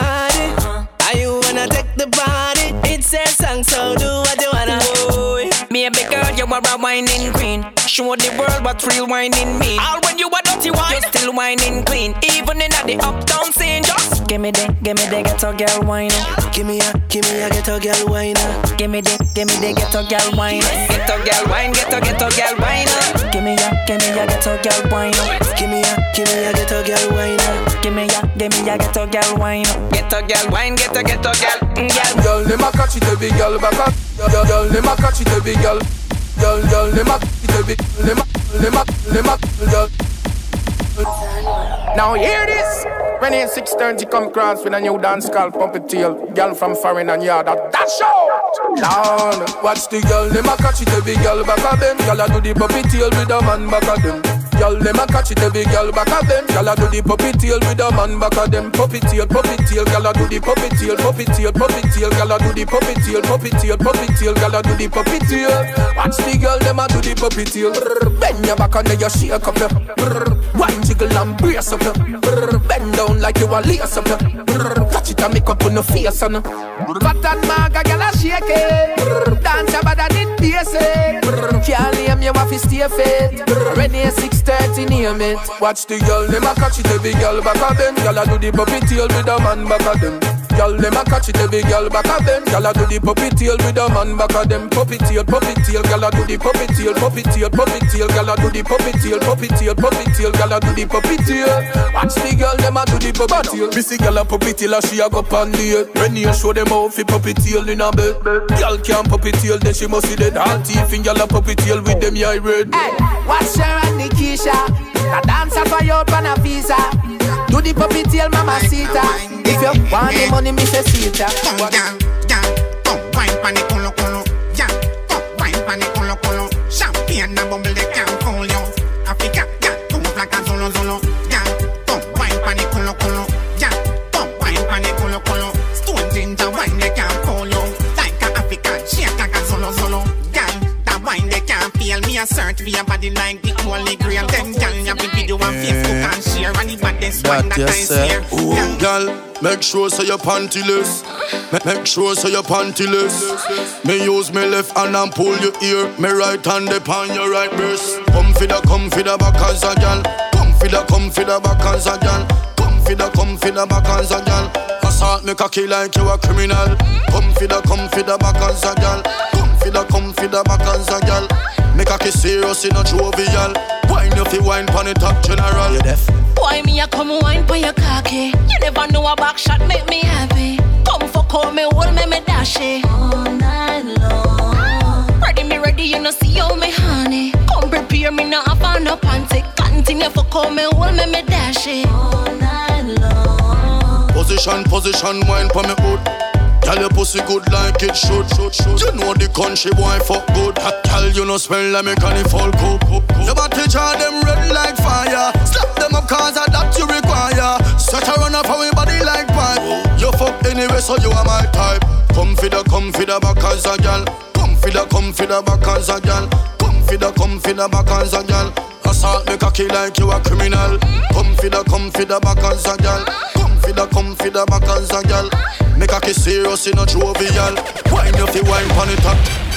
Uh-huh. Are you wanna take the body? It's a song, so do what you wanna. Boy, me a big girl, you are a whining queen. Show the world what real whining mean. All when you are dirty wine, you still whining clean. Even in the uptown scene, just Give me the, give me the ghetto girl wine. Give me a, give me a ghetto girl wine. Give me the, give me the ghetto girl wine. Ghetto girl wine, ghetto ghetto girl wine. Give me a, give me a ghetto girl wine. Give me a, give me a ghetto girl wine. up. Give me a, give me a ghetto girl wine. up. Ghetto girl wine, ghetto ghetto girl, mm, girl. Girl, them a catch it every girl back up. Girl, girl, them a catch it every girl. Girl, girl, them a catch it every. Them a, them a, them a, girl. Now hear this. When in 630 come across with a new dance called Pumpertail Girl from foreign and yard that dash out Down Watch the girl, them a catch it every girl back of them Girl a do the puppy tail with a man back of them Girl, them a catch it every girl back of them. Girl a do the puppy tail with a man back of them. Puppy tail, puppy tail, girl a do the puppy tail Puppy tail, puppy tail, girl a do the puppy tail Puppy tail, puppy tail, girl a do the puppy tail. Watch the girl, them a do the puppy tail. Bend your back and then you shake up your Wine jiggle and brace up your Brrr, Bend down like you a lace up your Brrr, Catch it and make up on your face and Fat and maga, girl a shake it. Brrr, Dance about that it. Basic Brrr, Can't name you to stay fit. Brrr, Ready 630 name it Watch the girl, them a catch it every girl back of them. Girl a do the puppy tail with a man back of them Girl, them a catch it every girl back of them. Girl a do the puppy tail with a man back of them. Puppy tail, puppy tail, girl a do the puppy tail Puppy tail, puppy tail, girl a do the puppy tail Puppy tail, puppy tail, girl a do the puppy tail. Watch the girl, them a do the puppy tail. Missy girl a puppy tail, and she a go pan the When you show them how fi puppy tail in a bed. Girl can't puppy tail, then she must see dead. All teeth in girl a puppy tail with them eye red Hey, what's your and Nikisha? The dancer for your pan a visa. Do the puppy tail, mama sita. If you want the money, me say sita. Wine pan the culo culo, yeah. Come wine pan the culo culo. Champagne and bubble they can't fool you. Africa, yeah. Come like a zolo zolo, a search for your body like the holy grail. Them gal you be video on Facebook and share and the baddest wine That that I you say. share. Ooh, girl, make sure so you're pantyless. Make sure so you're pantyless. Me use me left hand and pull your ear. Me right hand upon your right breast. Come for the, come for the back as a girl. Come for the, come for the back as a girl. Come for the, come for the back as a girl. Assault me cocky like you a criminal. Come for the, come for the back as a girl. Come for the, come for the back as a girl. Me cocky serious in a jovial. Wine if you wine pon the top general. You deaf? Why me a come wine for your cocky? You never know a back shot make me happy. Come for call me, hold me, me dash it. All night long. Ready me ready, you know see how me honey. Come prepare me now, I found no panty. Continue for call me, hold me, me dash it. All night long. Position, position, wine for me hood. Tell your pussy good like it should, should, should. You know the country boy fuck good. Tell you no smell like me carnival cook. Your body jar them red like fire. Slap them up cause of that you require. Set a run up for body like pipe. You fuck anyway so you are my type. Come for the, come for the back as a gal. Come for the, come for the back as a gal. For the, come for the back as a gal. Assault me cocky like you a criminal. Come for the, come for the back as a gal. Come for the, come for the back as a gal. Make kiss serious in a jovial. Wine if you wine pon it up.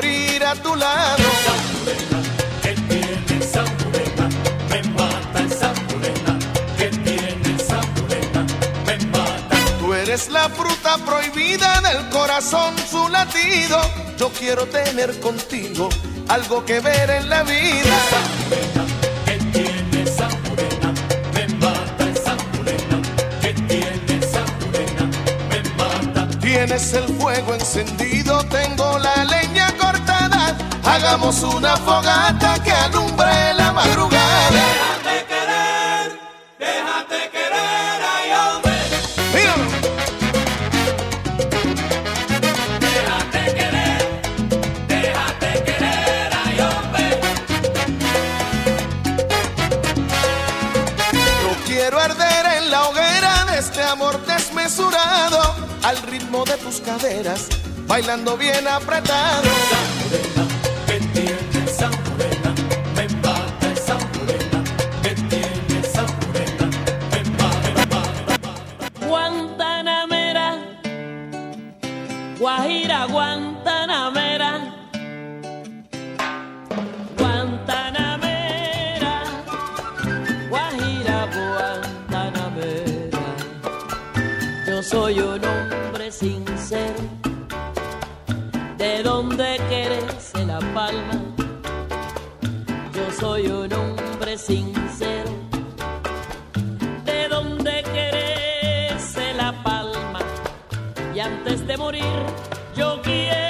morir a tu lado. ¿Qué tiene esa muleta? Me mata esa muleta. ¿Qué tiene esa muleta? Me mata. Tú eres la fruta prohibida del corazón, su latido. Yo quiero tener contigo algo que ver en la vida. soy un hombre sincero. ¿De donde crece la palma? Y antes de morir, yo quiero.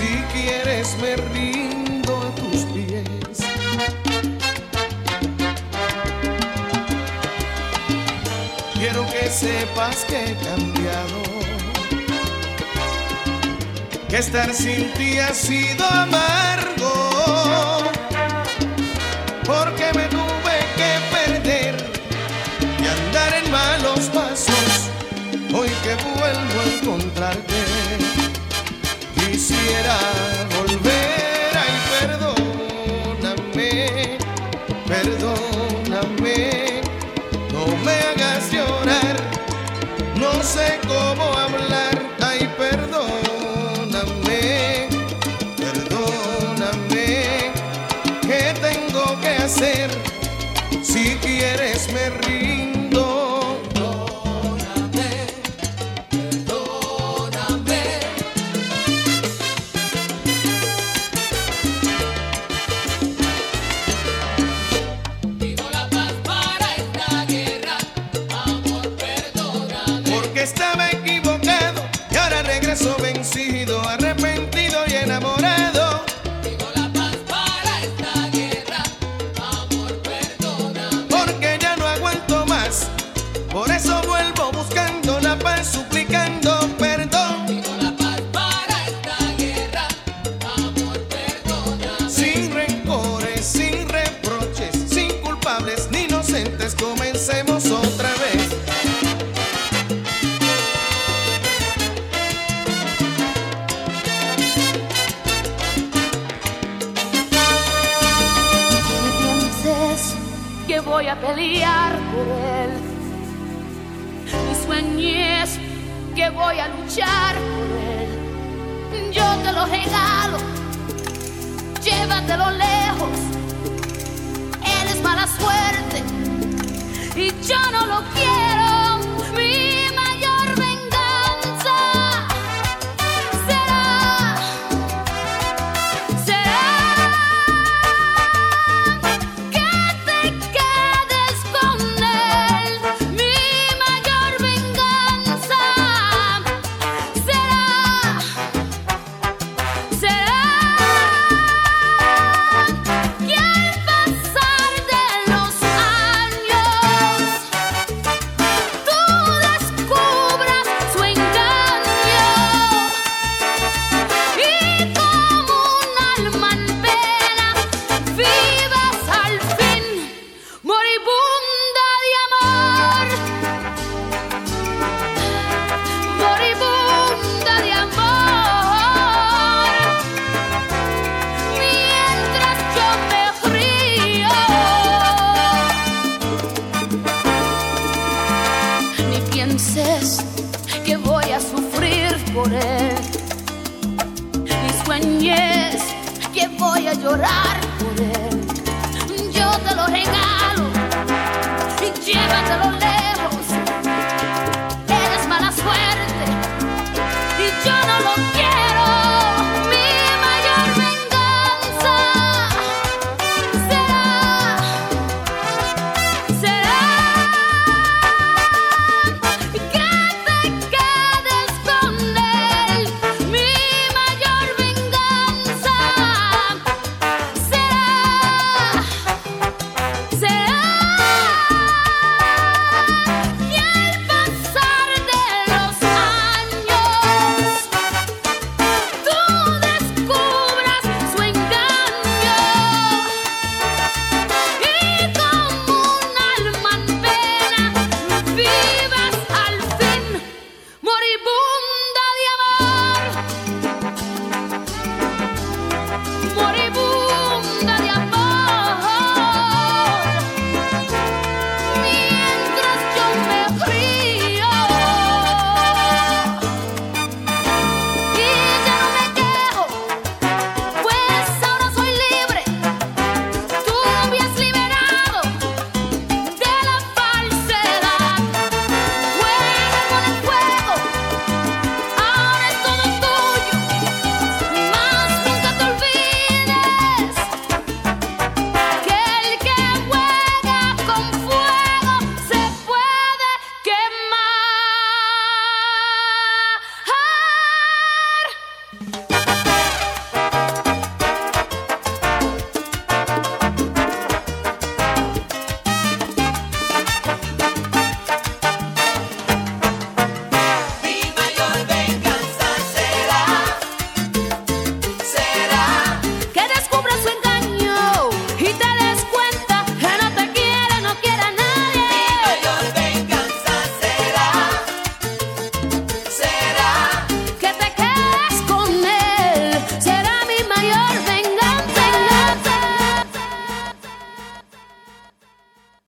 Si quieres me rindo a tus pies. Quiero que sepas que he cambiado. Que estar sin ti ha sido amargo. Porque me tuve que perder y andar en malos pasos. Hoy que vuelvo a encontrarte quisiera volver, perdóname, perdóname, no me hagas llorar, no sé cómo hablar.